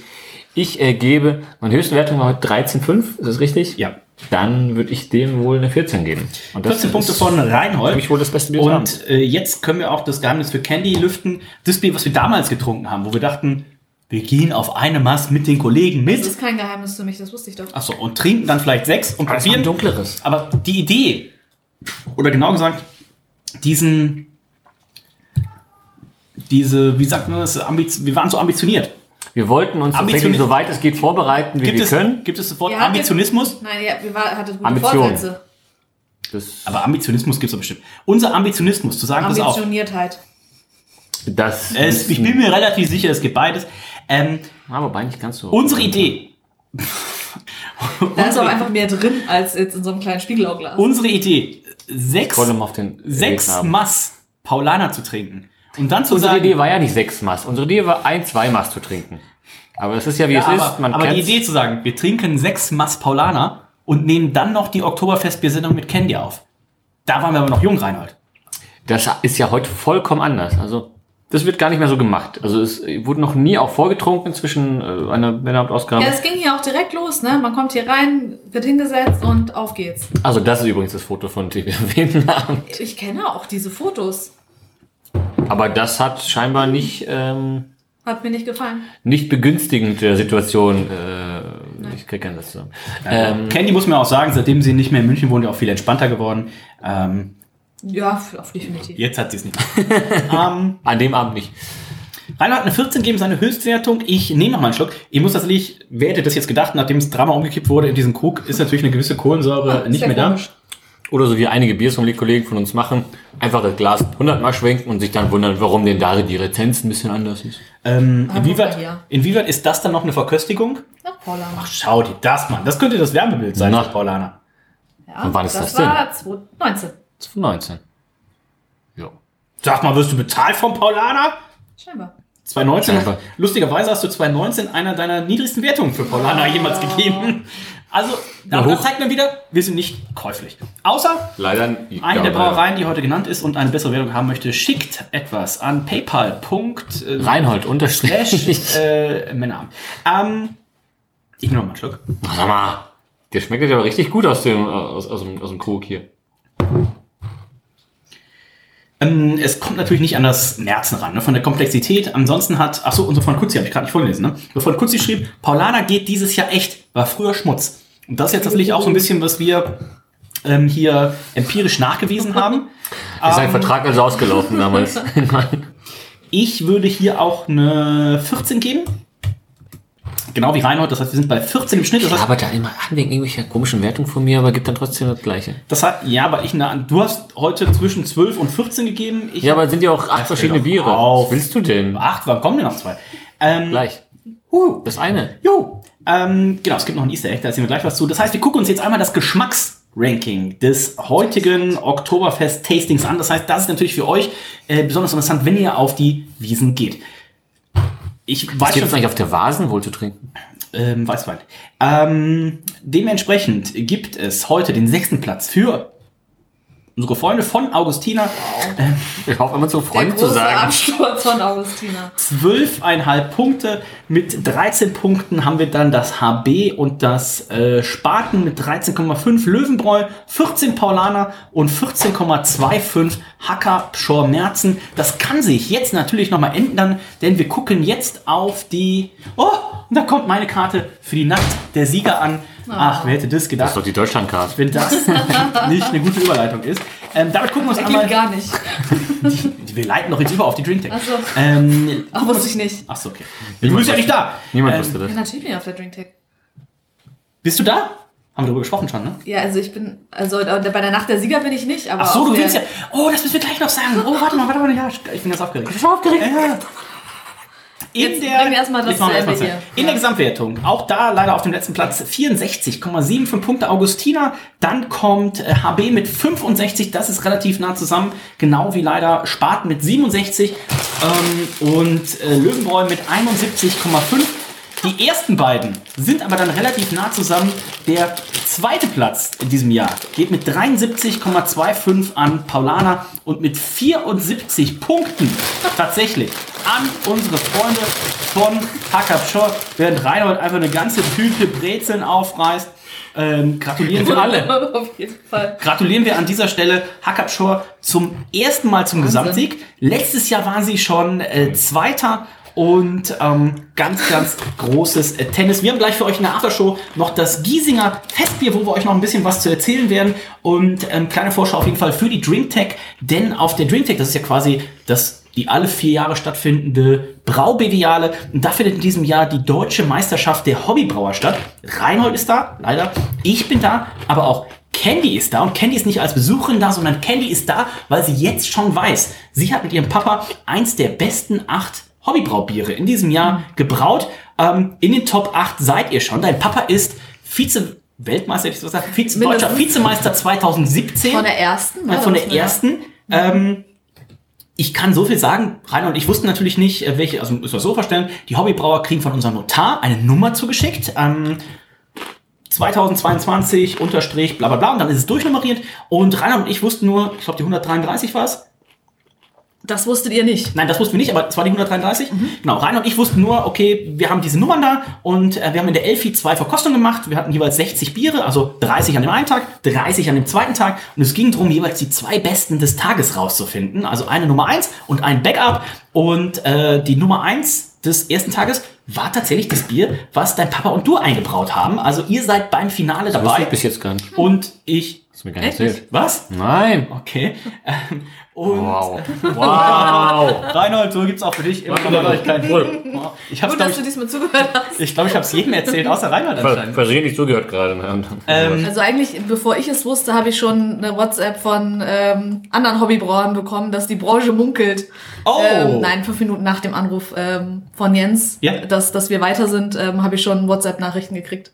Ich äh, gebe, meine höchste Wertung war heute 13,5, ist das richtig? Ja. Dann würde ich dem wohl eine 14 geben. Und 14 Punkte von Reinhold. mich wohl das beste Bier. Und äh, jetzt können wir auch das Geheimnis für Candy lüften. Das Bier, was wir damals getrunken haben, wo wir dachten, wir gehen auf eine Mast mit den Kollegen Das mit. ist kein Geheimnis für mich, das wusste ich doch. Achso, und trinken dann vielleicht sechs und Das war ein probieren. dunkleres. Aber die Idee, oder genau gesagt, diesen, diese, wie sagt man das, wir waren so ambitioniert. Wir wollten uns tatsächlich, soweit es geht, vorbereiten, wie Gibt wir es, können. gibt es das Ihr hattet- Ambitionismus? Nein, ihr, ihr war, hattet gute Ambition. Vorsätze. Das, Aber Ambitionismus gibt es doch bestimmt. Unser Ambitionismus, zu sagen, pass auf. Ambitioniertheit. das Es, ich bin mir relativ sicher, es gibt beides. Ähm, aber wobei nicht ganz so. unsere Idee, Da ist auch einfach mehr drin als jetzt in so einem kleinen Spiegelauglas. unsere Idee, sechs, sechs. Mass Paulaner zu trinken. Und dann zu Unsere sagen, Idee war ja nicht sechs Maß. Unsere Idee war ein, zwei Maß zu trinken. Aber es ist ja wie ja, es aber, ist. Man aber die kennt's. Idee zu sagen, wir trinken sechs Mass Paulaner und nehmen dann noch die Oktoberfestbiersendung mit Candy auf. Da waren wir aber noch jung, Reinhold. Das ist ja heute vollkommen anders. Also, das wird gar nicht mehr so gemacht. Also, es wurde noch nie auch vorgetrunken zwischen äh, einer Männerhauptausgabe. Ja, es ging hier auch direkt los, ne? Man kommt hier rein, wird hingesetzt und auf geht's. Also, das ist übrigens das Foto von erwähnt haben. Ich kenne auch diese Fotos. Aber das hat scheinbar nicht, ähm, Hat mir nicht gefallen. nicht begünstigend der Situation. Äh, ich krieg keinen Satz zusammen. Ähm, Candy muss man auch sagen, seitdem sie nicht mehr in München wohnt, ja auch viel entspannter geworden. Ähm, Ja, auf definitiv. jetzt hat sie es nicht ähm, an dem Abend nicht. Reinhard hat eine 14 geben, seine Höchstwertung. Ich nehme noch mal einen Schluck. Ich muss tatsächlich, wer hätte das jetzt gedacht, nachdem es dreimal umgekippt wurde in diesen Krug, ist natürlich eine gewisse Kohlensäure nicht sehr mehr da. komisch. Oder so wie einige Biersommelier-Kollegen von uns machen, einfach das Glas 100 Mal schwenken und sich dann wundern, warum denn da die Rezenz ein bisschen anders ist. Ähm, Ah, inwieweit, inwieweit ist das dann noch eine Verköstigung? Ach, Paula. Ach, schau dir das mal. Das könnte das Wärmebild sein Na. für Paulaner. Ja, Und wann ist das war 2019. 2019. Ja. Sag mal, wirst du bezahlt vom Paulaner? Scheinbar. 2019. Scheinbar. Lustigerweise hast du 2019 einer deiner niedrigsten Wertungen für Paulaner jemals gegeben. Also, Na, das hoch. zeigt mir wieder, wir sind nicht käuflich. Außer Leider. eine der leider. Brauereien, die heute genannt ist und eine bessere Wertung haben möchte, schickt etwas an PayPal. Äh, Reinhold unterstrich. äh, Männer. Ähm, ich nehme noch mal einen Schluck. Sag mal, der schmeckt ja aber richtig gut aus dem, aus, aus, dem, aus dem Krug hier. Ähm, es kommt natürlich nicht an das Märzen ran, ne? von der Komplexität. Ansonsten hat, ach so, unser Freund Kutzi habe ich gerade nicht vorgelesen, ne? Unser Freund Kutzi schrieb, Paulaner geht dieses Jahr echt, war früher Schmutz. Und das ist jetzt tatsächlich auch so ein bisschen, was wir ähm, hier empirisch nachgewiesen haben. Ist sein Ähm, Vertrag also ausgelaufen damals? Ich würde hier auch eine 14 geben. Genau wie Reinhold, das heißt, wir sind bei 14 im Schnitt. Das heißt, aber da immer an wegen irgendwelcher komischen Wertung von mir, aber gibt dann trotzdem das Gleiche. das heißt ja, aber ich, na, du hast heute zwischen 12 und 14 gegeben. Ich Ja, aber es sind ja auch acht verschiedene Biere. auf. Was willst du denn? acht, wann kommen denn noch zwei? Ähm, Gleich. huh. Das eine. Jo, ähm, genau, es gibt noch ein Easter Egg, da erzählen wir gleich was zu. Das heißt, wir gucken uns jetzt einmal das Geschmacksranking des heutigen Oktoberfest-Tastings an. Das heißt, das ist natürlich für euch äh, besonders interessant, wenn ihr auf die Wiesen geht. Ich Was weiß gibt es schon, eigentlich auf der Vasen wohl zu trinken? ähm, Weißwein. Ähm, dementsprechend gibt es heute den sechsten Platz für unsere Freunde von Augustina. Ich hoffe immer zu Der Freunden zu sagen. Absturz von Augustina. 12,5 Punkte. Mit 13 Punkten haben wir dann das HB und das äh, Spaten mit 13,5 Löwenbräu, 14 Paulaner und 14,25 Hacker Pschor Merzen. Das kann sich jetzt natürlich nochmal ändern, denn wir gucken jetzt auf die... Oh, und da kommt meine Karte für die Nacht der Sieger an. Ach, wer hätte das Das gedacht? ist doch die Deutschlandkarte. wenn das nicht eine gute Überleitung ist. Ähm, damit gucken wir uns Der einmal... gar nicht. Wir leiten doch jetzt über auf die Drinktech. Achso. Ähm, Ach, wusste ich nicht. Achso, okay. Du bist ja nicht da. Niemand Ähm, wusste das. Ja, natürlich bin ich auf der Drinktech. Bist du da? Haben wir darüber gesprochen schon, ne? Ja, also ich bin, also bei der Nacht der Sieger bin ich nicht, aber. Ach so, du willst ja. Oh, das müssen wir gleich noch sagen. Oh, warte mal, warte mal. Ja, ich bin ganz aufgeregt. Ich bin schon aufgeregt. Ja. In Jetzt der, bring erst mal das Jetzt machen wir zu Ende erst mal hier. In der Gesamtwertung, auch da leider auf dem letzten Platz 64,75 Punkte Augustina. Dann kommt äh, HB mit 65, das ist relativ nah zusammen. Genau wie leider Spaten mit 67 ähm, und äh, Löwenbräu mit 71,5. Die ersten beiden sind aber dann relativ nah zusammen. Der zweite Platz in diesem Jahr geht mit 73,25 an Paulana und mit 74 Punkten tatsächlich an unsere Freunde von Hackab Short, während Reinhold einfach eine ganze Tüte Brezeln aufreißt. Ähm, gratulieren wir alle. Auf jeden Fall. Gratulieren wir an dieser Stelle Hackab Shore zum ersten Mal zum Gesamtsieg. Letztes Jahr waren sie schon äh, Zweiter und ähm, ganz, ganz großes äh, Tennis. Wir haben gleich für euch in der Aftershow noch das Giesinger Festbier, wo wir euch noch ein bisschen was zu erzählen werden. Und ähm, kleine Vorschau auf jeden Fall für die DreamTech, denn auf der DreamTech, das ist ja quasi das die alle vier Jahre stattfindende Braubeviale. Und da findet in diesem Jahr die deutsche Meisterschaft der Hobbybrauer statt. Reinhold ist da, leider. Ich bin da, aber auch Candy ist da und Candy ist nicht als Besucherin da, sondern Candy ist da, weil sie jetzt schon weiß, sie hat mit ihrem Papa eins der besten acht Hobbybraubiere in diesem Jahr gebraut. Ähm, in den Top 8 seid ihr schon. Dein Papa ist Vize Weltmeister, hätte ich so gesagt, Vize, deutscher. Vizemeister 2017. Von der ersten. Ne? von der ersten. Ähm, ich kann so viel sagen, Rainer und ich wussten natürlich nicht, äh, welche, also muss man so vorstellen, die Hobbybrauer kriegen von unserem Notar eine Nummer zugeschickt. Ähm, 2022 unterstrich bla bla bla und dann ist es durchnummeriert und Rainer und ich wussten nur, ich glaube die 133 war es. Das wusstet ihr nicht. Nein, das wussten wir nicht, aber es war die 133. Genau, Rainer und ich wussten nur, okay, wir haben diese Nummern da und äh, wir haben in der Elfi zwei Verkostungen gemacht. Wir hatten jeweils 60 Biere, also 30 an dem einen Tag, 30 an dem zweiten Tag und es ging darum, jeweils die zwei besten des Tages rauszufinden. Also eine Nummer eins und ein Backup und äh, die Nummer eins des ersten Tages war tatsächlich das Bier, was dein Papa und du eingebraut haben. Also ihr seid beim Finale Das wusste dabei ich bis jetzt gar nicht. und ich... Hast du mir gar nicht erzählt. Was? Nein. Okay. Ähm, und Wow. Wow. Reinhold, so gibt's auch für dich immer wieder Neuigkeiten. Ich hab's, Gut, dass du ich, diesmal zugehört hast. ich glaube, ich habe es jedem erzählt, außer Reinhold Ver- anscheinend. Versehentlich zugehört gerade. ne? Ähm, Also eigentlich, bevor ich es wusste, habe ich schon eine WhatsApp von ähm, anderen Hobbybrauern bekommen, dass die Branche munkelt. Oh. Ähm, nein, fünf Minuten nach dem Anruf ähm, von Jens, Ja. dass, dass wir weiter sind, ähm, habe ich schon WhatsApp-Nachrichten gekriegt.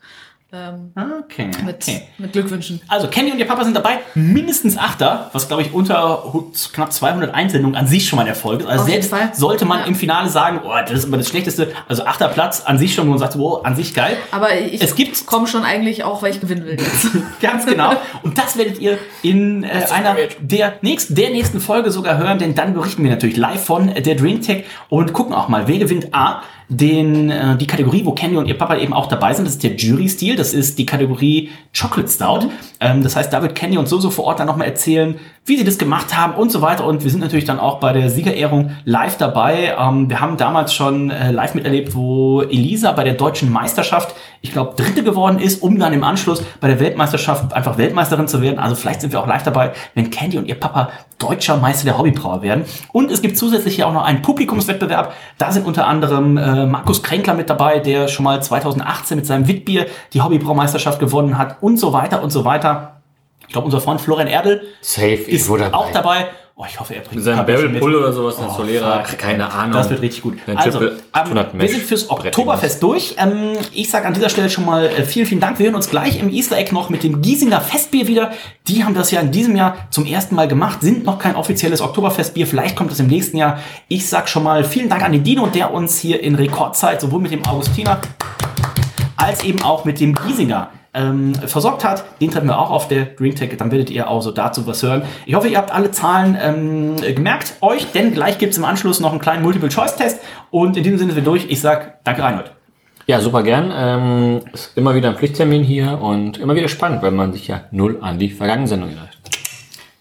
Ähm, okay, mit, okay. mit Glückwünschen. Also Kenny und ihr Papa sind dabei, mindestens Achter, was glaube ich unter knapp 200 Einsendungen an sich schon mal ein Erfolg ist. Also Auf jeden selbst Fall. sollte man Ja. im Finale sagen, oh, das ist aber das Schlechteste. Also achter Platz an sich schon, wo man sagt, oh, an sich geil. Aber ich Es gibt- komme schon eigentlich auch, weil ich gewinnen will. jetzt. Ganz genau. Und das werdet ihr in äh, einer der nächsten, der nächsten Folge sogar hören, denn dann berichten wir natürlich live von der DreamTech und gucken auch mal, wer gewinnt A, den, äh, die Kategorie, wo Kenny und ihr Papa eben auch dabei sind. Das ist der Jury-Stil, das ist die Kategorie Chocolate Stout. Ähm, das heißt, da wird Kenny und Soso vor Ort dann nochmal erzählen, wie sie das gemacht haben und so weiter. Und wir sind natürlich dann auch bei der Siegerehrung live dabei. Ähm, wir haben damals schon äh, live miterlebt, wo Elisa bei der deutschen Meisterschaft, ich glaube, Dritte geworden ist, um dann im Anschluss bei der Weltmeisterschaft einfach Weltmeisterin zu werden. Also vielleicht sind wir auch live dabei, wenn Candy und ihr Papa deutscher Meister der Hobbybrauer werden. Und es gibt zusätzlich hier auch noch einen Publikumswettbewerb. Da sind unter anderem äh, Markus Kränkler mit dabei, der schon mal 2018 mit seinem Witbier die Hobbybraumeisterschaft gewonnen hat und so weiter und so weiter. Ich glaube, unser Freund Florian Erdl Safe ist irgendwo auch dabei. Oh, ich hoffe, er bringt Mit seinem Barrel Pull mit. oder sowas, ein Solera. fuck. Keine Ahnung. Das wird richtig gut. Ein Also, ähm, 800 wir sind fürs Oktoberfest durch. Ähm, ich sage an dieser Stelle schon mal äh, vielen, vielen Dank. Wir hören uns gleich im Easter Egg noch mit dem Giesinger Festbier wieder. Die haben das ja in diesem Jahr zum ersten Mal gemacht, sind noch kein offizielles Oktoberfestbier. Vielleicht kommt das im nächsten Jahr. Ich sag schon mal vielen Dank an den Dino, der uns hier in Rekordzeit sowohl mit dem Augustiner als eben auch mit dem Giesinger ähm, versorgt hat. Den treffen wir auch auf der DreamTech. Dann werdet ihr auch so dazu was hören. Ich hoffe, ihr habt alle Zahlen ähm, gemerkt euch, denn gleich gibt's im Anschluss noch einen kleinen Multiple-Choice-Test. Und in diesem Sinne sind wir durch. Ich sag danke, Reinhold. Ja, super gern. Ähm, ist immer wieder ein Pflichttermin hier und immer wieder spannend, weil man sich ja null an die vergangene Sendung erinnert.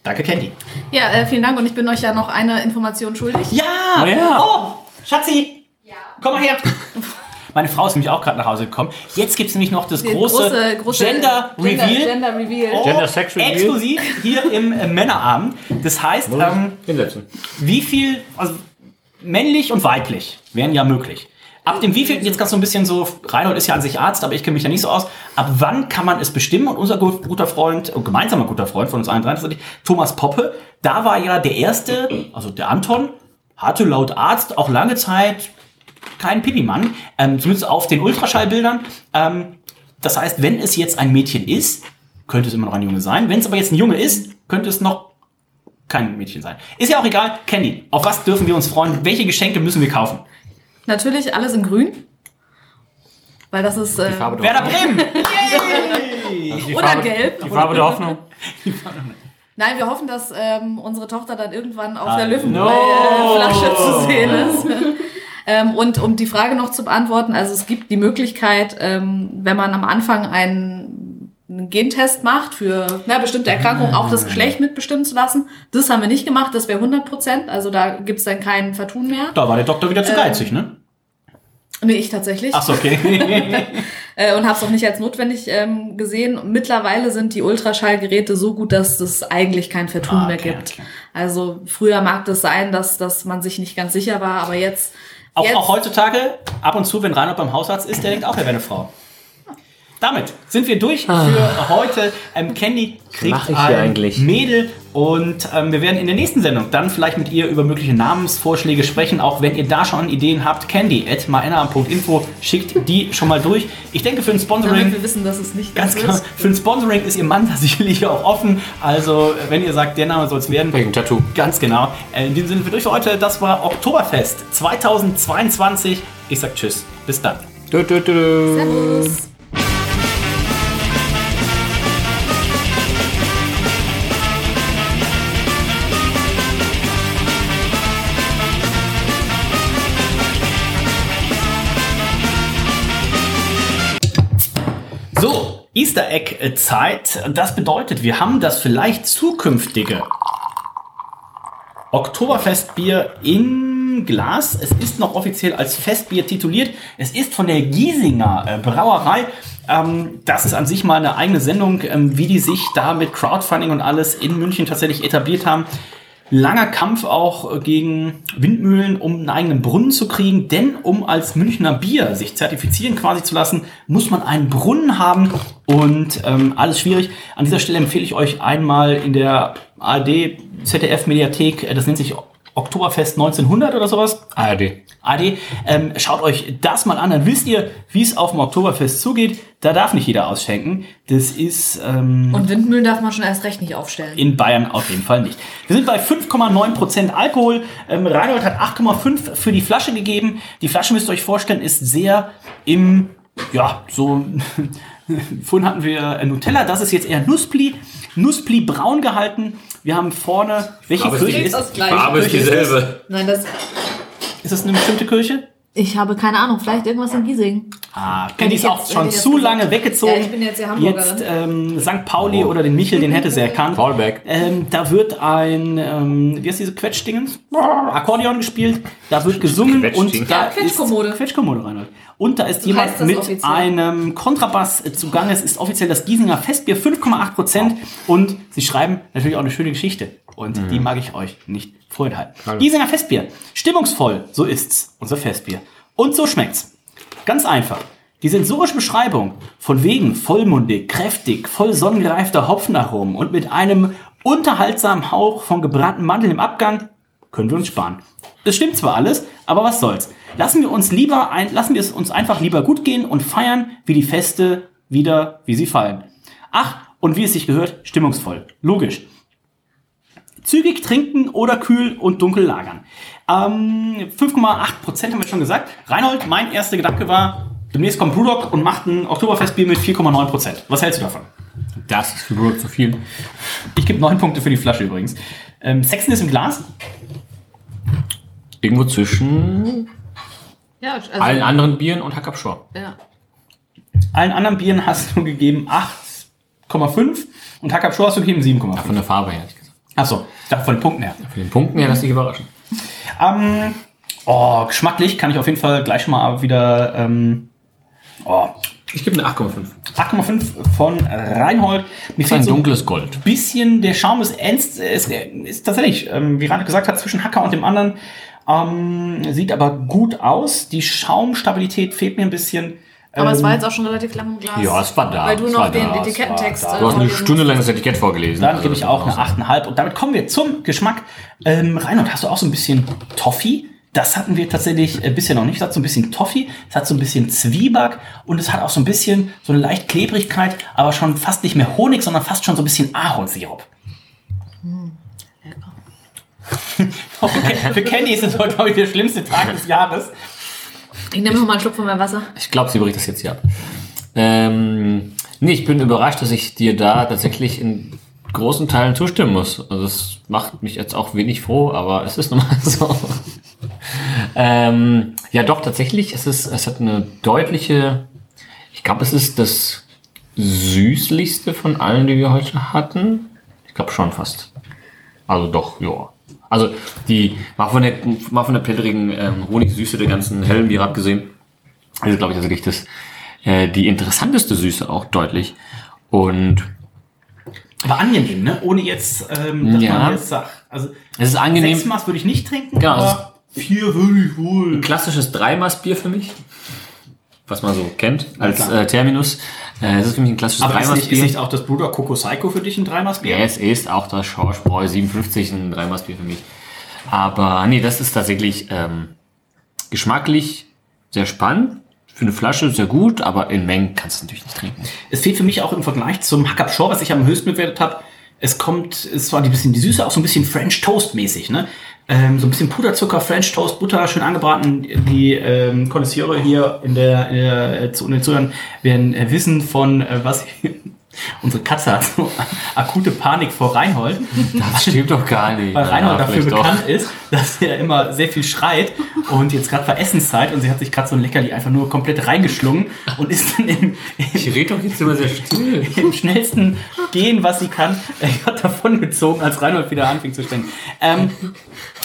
Danke, Candy. Ja, äh, vielen Dank und ich bin euch ja noch eine Information schuldig. Ja! Oh ja. Oh, Schatzi! Komm mal her! Meine Frau ist nämlich auch gerade nach Hause gekommen. Jetzt gibt's nämlich noch das große, große- große- Gender Reveal. Gender, Gender Reveal. Oh, Gender Sex Reveal. Exklusiv hier im äh, Männerabend. Das heißt, ähm, wie viel, also männlich und weiblich wären ja möglich. Ab dem wievielten, jetzt kannst du ein bisschen so, Reinhold ist ja an sich Arzt, aber ich kenne mich ja nicht so aus, ab wann kann man es bestimmen? Und unser gut- guter Freund, und gemeinsamer guter Freund von uns allen drei, Thomas Poppe, da war ja der erste, also der Anton, hatte laut Arzt auch lange Zeit keinen Pipi-Mann, ähm, zumindest auf den Ultraschallbildern. Ähm, das heißt, wenn es jetzt ein Mädchen ist, könnte es immer noch ein Junge sein. Wenn es aber jetzt ein Junge ist, könnte es noch kein Mädchen sein. Ist ja auch egal. Candy, auf was dürfen wir uns freuen? Welche Geschenke müssen wir kaufen? Natürlich alles in grün. Weil das ist äh, Farbe der Werder Hoffnung. Bremen! Also die oder Farbe, gelb. Die Farbe der Hoffnung. Nein, wir hoffen, dass ähm, unsere Tochter dann irgendwann auf Ah, der no. Löwenflasche zu sehen ist. Ähm, und um die Frage noch zu beantworten, also es gibt die Möglichkeit, ähm, wenn man am Anfang einen, einen Gentest macht für na, bestimmte Erkrankungen, auch das Geschlecht mitbestimmen zu lassen. Das haben wir nicht gemacht, das wäre 100 Prozent, also da gibt's dann kein Vertun mehr. Da war der Doktor wieder zu geizig, ne? Nee, ich tatsächlich. Ach so, okay. äh, und habe es auch nicht als notwendig ähm, gesehen. Mittlerweile sind die Ultraschallgeräte so gut, dass es eigentlich kein Vertun Ah, mehr okay, gibt. okay. Also früher mag das sein, dass, dass man sich nicht ganz sicher war, aber jetzt. Auch, auch heutzutage, ab und zu, wenn Reinhard beim Hausarzt ist, der denkt auch, er wäre eine Frau. Damit sind wir durch für heute. Ähm, Candy kriegt ein eigentlich? Mädel und ähm, wir werden in der nächsten Sendung dann vielleicht mit ihr über mögliche Namensvorschläge sprechen. Auch wenn ihr da schon Ideen habt, candy at maenna.info, schickt die schon mal durch. Ich denke, für ein Sponsoring damit wir wissen, dass es nicht Ganz klar. ist. Für ein Sponsoring ist Ihr Mann da sicherlich auch offen. Also, wenn ihr sagt, der Name soll es werden. Wegen Tattoo. Ganz genau. Äh, In diesem Sinne sind wir durch für heute. Das war Oktoberfest 2022. Ich sag Tschüss. Bis dann. Dö, dö, dö. Servus. Easter Egg äh, Zeit. Das bedeutet, wir haben das vielleicht zukünftige Oktoberfestbier in Glas. Es ist noch offiziell als Festbier tituliert. Es ist von der Giesinger äh, Brauerei. Ähm, das ist an sich mal eine eigene Sendung, ähm, wie die sich da mit Crowdfunding und alles in München tatsächlich etabliert haben. Langer Kampf auch äh, gegen Windmühlen, um einen eigenen Brunnen zu kriegen. Denn um als Münchner Bier sich zertifizieren quasi zu lassen, muss man einen Brunnen haben. Und ähm, alles schwierig. An dieser Stelle empfehle ich euch einmal in der ARD ZDF Mediathek, äh, das nennt sich Oktoberfest 1900 oder sowas. ARD. AD, ähm, schaut euch das mal an, dann wisst ihr, wie es auf dem Oktoberfest zugeht. Da darf nicht jeder ausschenken. Das ist ähm, Und Windmühlen darf man schon erst recht nicht aufstellen. in Bayern auf jeden Fall nicht. Wir sind bei 5,9% Alkohol. Ähm, Reinhold hat 8,5 für die Flasche gegeben. Die Flasche müsst ihr euch vorstellen, ist sehr im, ja, so, vorhin hatten wir äh, Nutella, das ist jetzt eher Nuspli. Nuspli braun gehalten. Wir haben vorne, welche es Kirche ist das gleiche. Farbe ist dieselbe. Nein, das. Ist das eine bestimmte Kirche? Ich habe keine Ahnung, vielleicht irgendwas in Giesing. Ah, ich ist auch jetzt- schon jetzt zu gesagt. lange weggezogen. Ja, ich bin jetzt ja Hamburgerin. Jetzt ähm, St. Pauli oder den Michel, den hätte sie erkannt. Callback. Ähm, da wird ein, ähm, wie heißt diese Quetschdingens? Akkordeon gespielt, da wird gesungen und da Ja, Quetschkommode. ist Quetschkommode, Reinhold. Und da ist So jemand mit offiziell. einem Kontrabass äh, zugange. Es ist offiziell das Giesinger Festbier, 5,8 Prozent. Und sie schreiben natürlich auch eine schöne Geschichte. Und die mag ich euch nicht vorenthalten. Giesinger Festbier. Stimmungsvoll, so ist's, unser Festbier. Und so schmeckt's. Ganz einfach. Die sensorische Beschreibung von wegen vollmundig, kräftig, voll sonnengereifter Hopfenaromen und mit einem unterhaltsamen Hauch von gebrannten Mandeln im Abgang können wir uns sparen. Das stimmt zwar alles, aber was soll's. Lassen wir uns lieber ein, lassen wir es uns einfach lieber gut gehen und feiern, wie die Feste wieder, wie sie fallen. Ach, und wie es sich gehört, stimmungsvoll. Logisch. Zügig trinken oder kühl und dunkel lagern. Ähm, 5,8% haben wir schon gesagt. Reinhold, mein erster Gedanke war, demnächst kommt Brewdog und macht ein Oktoberfestbier mit 4,9%. Was hältst du davon? Das ist für Brooke zu viel. Ich gebe 9 Punkte für die Flasche übrigens. Ähm, Sexen ist im Glas. Irgendwo zwischen Ja, also, allen anderen Bieren und Hack ja. Allen anderen Bieren hast du gegeben 8,5 und Shore hast du gegeben 7,5. Von der Farbe her, ehrlich gesagt. Achso, ich dachte von den Punkten her. Von den Punkten her, lass dich überraschen. Ähm, oh, geschmacklich kann ich auf jeden Fall gleich mal wieder ähm, oh, Ich gebe eine 8,5. 8,5 von Reinhold. Mir Ein fehlt so ein dunkles Gold. bisschen der Schaum ist ernst, ist, ist tatsächlich, ähm, wie Reinhold gesagt hat, zwischen Hacker und dem anderen. Ähm, sieht aber gut aus. Die Schaumstabilität fehlt mir ein bisschen. Aber es Ähm, war jetzt auch schon relativ lang im Glas. Ja, es war da. Weil du es noch war den da, es Etikettentext. äh, Du hast eine vorlesen Stunde lang das Etikett vorgelesen. Dann Also gebe ich das auch eine sein. 8,5. Und damit kommen wir zum Geschmack. Ähm, Reinhold, hast du auch so ein bisschen Toffee? Das hatten wir tatsächlich äh, bisher noch nicht. Es hat so ein bisschen Toffee, es hat so ein bisschen Zwieback und es hat auch so ein bisschen so eine leicht Klebrigkeit, aber schon fast nicht mehr Honig, sondern fast schon so ein bisschen Ahornsirup. für, Ken- für Candy ist es heute, glaube ich, der schlimmste Tag des Jahres. Ich nehme noch mal einen Schluck von meinem Wasser. Ich glaube, sie bricht das jetzt hier ab. Ähm, nee, ich bin überrascht, dass ich dir da tatsächlich in großen Teilen zustimmen muss. Also das macht mich jetzt auch wenig froh, aber es ist nun mal so. ähm, ja, doch, tatsächlich, es ist, es hat eine deutliche, ich glaube, es ist das süßlichste von allen, die wir heute hatten. Ich glaube schon fast. Also doch, ja. Also die, mal von der, mal von der pepperigen ähm, Honigsüße der ganzen hellen Bier abgesehen, ist, glaube ich, tatsächlich das, äh, die interessanteste Süße auch deutlich. Und Aber angenehm, ne? Ohne jetzt, ähm, dass Ja. man jetzt sagt, also es ist angenehm. sechs Maß würde ich nicht trinken, Genau, aber vier würde ich wohl. Ein klassisches Dreimaßbier für mich, was man so kennt als äh, Terminus. Äh, es ist für mich ein klassisches Aber ist nicht, ist nicht auch das Bruder Coco Psycho für dich ein Dreimaßbier? Ja, es ist auch das Schorschbräu 57 ein Dreimaßbier für mich. Aber nee, das ist tatsächlich ähm, geschmacklich sehr spannend. Für eine Flasche sehr gut, aber in Mengen kannst du natürlich nicht trinken. Es fehlt für mich auch im Vergleich zum Hack Up Shore, was ich am höchsten bewertet habe. Es kommt, es war ein bisschen die Süße, auch so ein bisschen French Toast mäßig, ne? Ähm, so ein bisschen Puderzucker, French Toast, Butter, schön angebraten. Die ähm, Connoisseure hier in der, in der äh, zu, in den Zuhörern werden äh, wissen von äh, was unsere Katze hat so akute Panik vor Reinhold. Das stimmt doch gar nicht. Weil Reinhold Ja, dafür vielleicht doch. bekannt ist, dass er immer sehr viel schreit und jetzt gerade war Essenszeit und sie hat sich gerade so ein Leckerli einfach nur komplett reingeschlungen und ist dann im, Ich rede doch jetzt immer sehr still. im schnellsten Gehen, was sie kann, hat davon gezogen, als Reinhold wieder anfing zu sprechen. Ähm,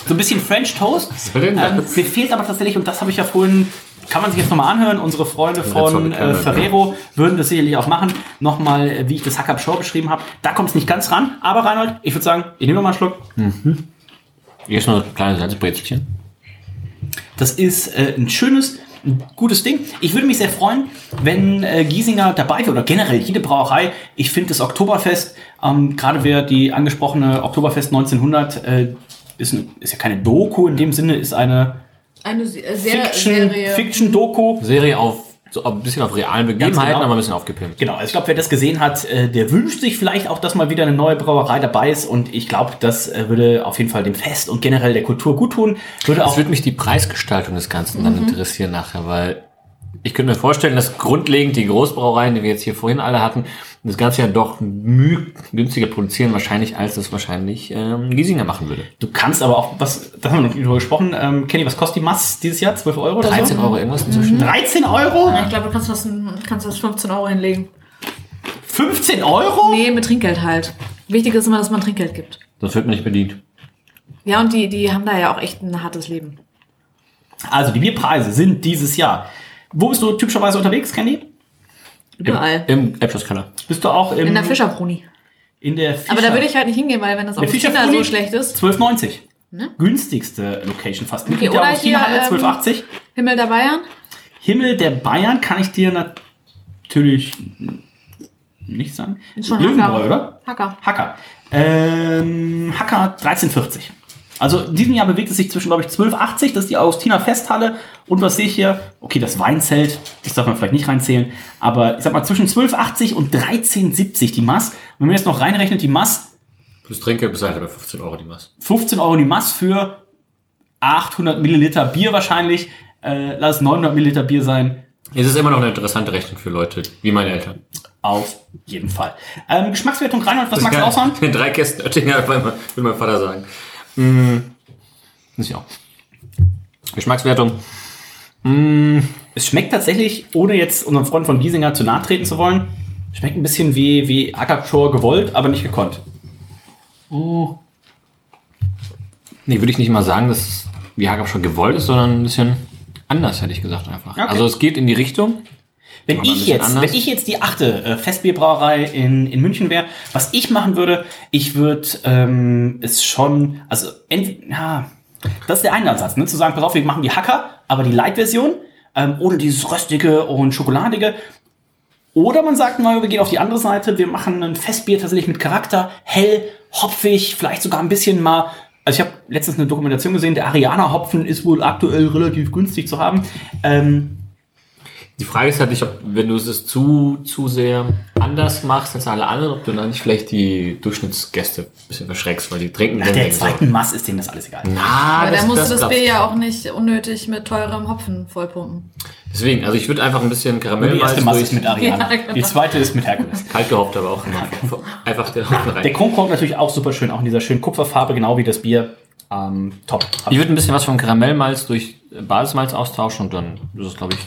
so ein bisschen French Toast. soll denn Ähm, das? mir fehlt aber tatsächlich, und das habe ich ja vorhin, kann man sich jetzt nochmal anhören, unsere Freunde von äh, Ferrero würden das sicherlich auch machen. Nochmal, äh, wie ich das Hack Up Show beschrieben habe. Da kommt es nicht ganz ran, aber Reinhold, ich würde sagen, ich nehme noch mal einen Schluck. Hier ist noch ein kleines Salzbrezelchen. Das ist äh, ein schönes, ein gutes Ding. Ich würde mich sehr freuen, wenn äh, Giesinger dabei wäre oder generell jede Brauerei. Ich finde das Oktoberfest, ähm, gerade wer die angesprochene Oktoberfest 1900, äh, ist, ist ja keine Doku in dem Sinne, ist eine Eine Se- äh, sehr Fiction, Serie. Fiction-Doku. Serie auf so ein bisschen auf realen Begebenheiten, genau. aber ein bisschen aufgepimpt. Genau, also ich glaube, wer das gesehen hat, äh, der wünscht sich vielleicht auch, dass mal wieder eine neue Brauerei dabei ist. Und ich glaube, das äh, würde auf jeden Fall dem Fest und generell der Kultur gut tun. Würde Es auch würde mich die Preisgestaltung des Ganzen dann interessieren nachher, weil ich könnte mir vorstellen, dass grundlegend die Großbrauereien, die wir jetzt hier vorhin alle hatten, das Ganze ja doch müh günstiger produzieren wahrscheinlich, als das wahrscheinlich ähm, Giesinger machen würde. Du kannst aber auch, was, da haben wir noch drüber gesprochen, ähm, Kenny, was kostet die Mass dieses Jahr? 12 Euro oder 13 so? Euro irgendwas inzwischen. 13 Euro? Ja, ich glaube, du kannst das, kannst das 15 Euro hinlegen. 15 Euro? Nee, mit Trinkgeld halt. Wichtig ist immer, dass man Trinkgeld gibt. Das wird mir nicht bedient. Ja, und die, die haben da ja auch echt ein hartes Leben. Also die Bierpreise sind dieses Jahr. Wo bist du typischerweise unterwegs, Kenny? Überall. Im Epschos-Keller. Bist du auch im, In der Fischerbruni. in der Fischer, Aber da würde ich halt nicht hingehen, weil wenn das der Augustiner Fischerbruni? so schlecht ist. 12,90. Günstigste Location fast. Mit Okay, der oder hier, ähm, 12,80. Himmel der Bayern. Himmel der Bayern kann ich dir natürlich nicht sagen. Ist schon Löwenbräu, Hacker. oder? Hacker. Hacker. Ähm, Hacker 1340. Also in diesem Jahr bewegt es sich zwischen, glaube ich, 1280, das ist die Augustiner Festhalle. Und was sehe ich hier? Okay, das Weinzelt, das darf man vielleicht nicht reinzählen. Aber ich sag mal, zwischen 1280 und 1370 die Mass. Wenn man jetzt noch reinrechnet, die Mass, Plus Trinke bis halt bei 15 Euro die Maß. 15 Euro die Mass für 800 Milliliter Bier wahrscheinlich. Äh, lass es 900 Milliliter Bier sein. Es ist immer noch eine interessante Rechnung für Leute wie meine Eltern. Auf jeden Fall. Ähm, Geschmackswertung, Reinhold, was magst du aushauen? Drei Kästen Oettinger, will mein Vater sagen. Mm, ist ja auch. Geschmackswertung. Es schmeckt tatsächlich, ohne jetzt unserem Freund von Giesinger zu nahe treten zu wollen, schmeckt ein bisschen wie, wie Ackershore gewollt, aber nicht gekonnt. Nee, würde ich nicht mal sagen, dass wie Hager schon gewollt ist, sondern ein bisschen anders, hätte ich gesagt einfach. Okay. Also es geht in die Richtung. Wenn ich jetzt, anders. wenn ich jetzt die achte äh, Festbierbrauerei in, in München wäre, was ich machen würde, ich würde ähm, es schon, also ja, das ist der eine Ansatz, ne, zu sagen, pass auf, wir machen die Hacker, aber die Light-Version, ähm, ohne dieses röstige und schokoladige. Oder man sagt mal, wir gehen auf die andere Seite, wir machen ein Festbier tatsächlich mit Charakter, hell, hopfig, vielleicht sogar ein bisschen mal. Also ich habe letztens eine Dokumentation gesehen, der Ariana Hopfen ist wohl aktuell relativ günstig zu haben. Ähm, Die Frage ist halt nicht, ob, wenn du es zu, zu sehr anders machst als alle anderen, ob du dann nicht vielleicht die Durchschnittsgäste ein bisschen verschreckst, weil die trinken Nach dann der denken so, zweiten Mass ist denen das alles egal. Na, Aber da musst du das Bier ja auch nicht unnötig mit teurem Hopfen vollpumpen. Deswegen, also ich würde einfach ein bisschen Die Karamellmalz erste Masse durch, ist mit Ariana. Ja, genau. Die zweite ist mit Herkules. kalt gehopft, aber auch immer einfach den Hopfen rein. Der Kronkorken natürlich auch super schön, auch in dieser schönen Kupferfarbe, genau wie das Bier. Ähm, top. Ich würde ein bisschen was vom Karamellmalz durch Basismalz austauschen und dann ist es, glaube ich,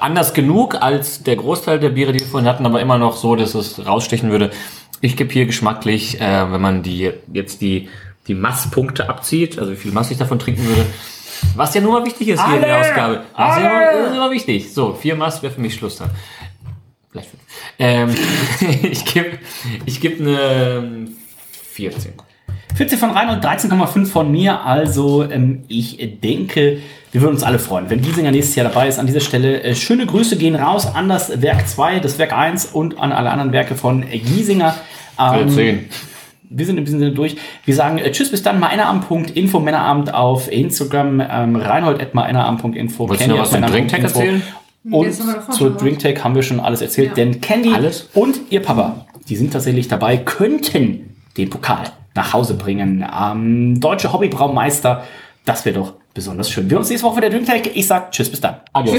anders genug als der Großteil der Biere, die wir vorhin hatten, aber immer noch so, dass es rausstechen würde. Ich gebe hier geschmacklich, äh, wenn man die jetzt die, die Masspunkte abzieht, also wie viel Mass ich davon trinken würde, was ja nun mal wichtig ist hier in der Alle! Ausgabe. Das ist, immer, das ist immer wichtig. So, vier Mass wäre für mich Schluss dann. Vielleicht fünf. Ähm, ich gebe ich geb eine 14. 14 von Reinhold, 13,5 von mir. Also ähm, ich denke, wir würden uns alle freuen, wenn Giesinger nächstes Jahr dabei ist. An dieser Stelle äh, schöne Grüße gehen raus an das Werk 2, das Werk 1 und an alle anderen Werke von Giesinger. Ähm, 14. wir sind in diesem Sinne durch. Wir sagen äh, Tschüss, bis dann. Meinerabend.info, Männerabend auf Instagram, ähm, Reinhold.meinerabend.info. Wolltest du noch was zum Meinerabend.info. Drinktag erzählen? Und Jetzt haben wir davon zur schon was. Drinktag haben wir schon alles erzählt, Ja. denn Candy Alles? und ihr Papa, die sind tatsächlich dabei, könnten den Pokal nach Hause bringen. Ähm, Deutsche Hobbybraumeister, das wäre doch besonders schön. Wir uns nächste Woche wieder Drinktag. Ich sag Tschüss, bis dann. Adios.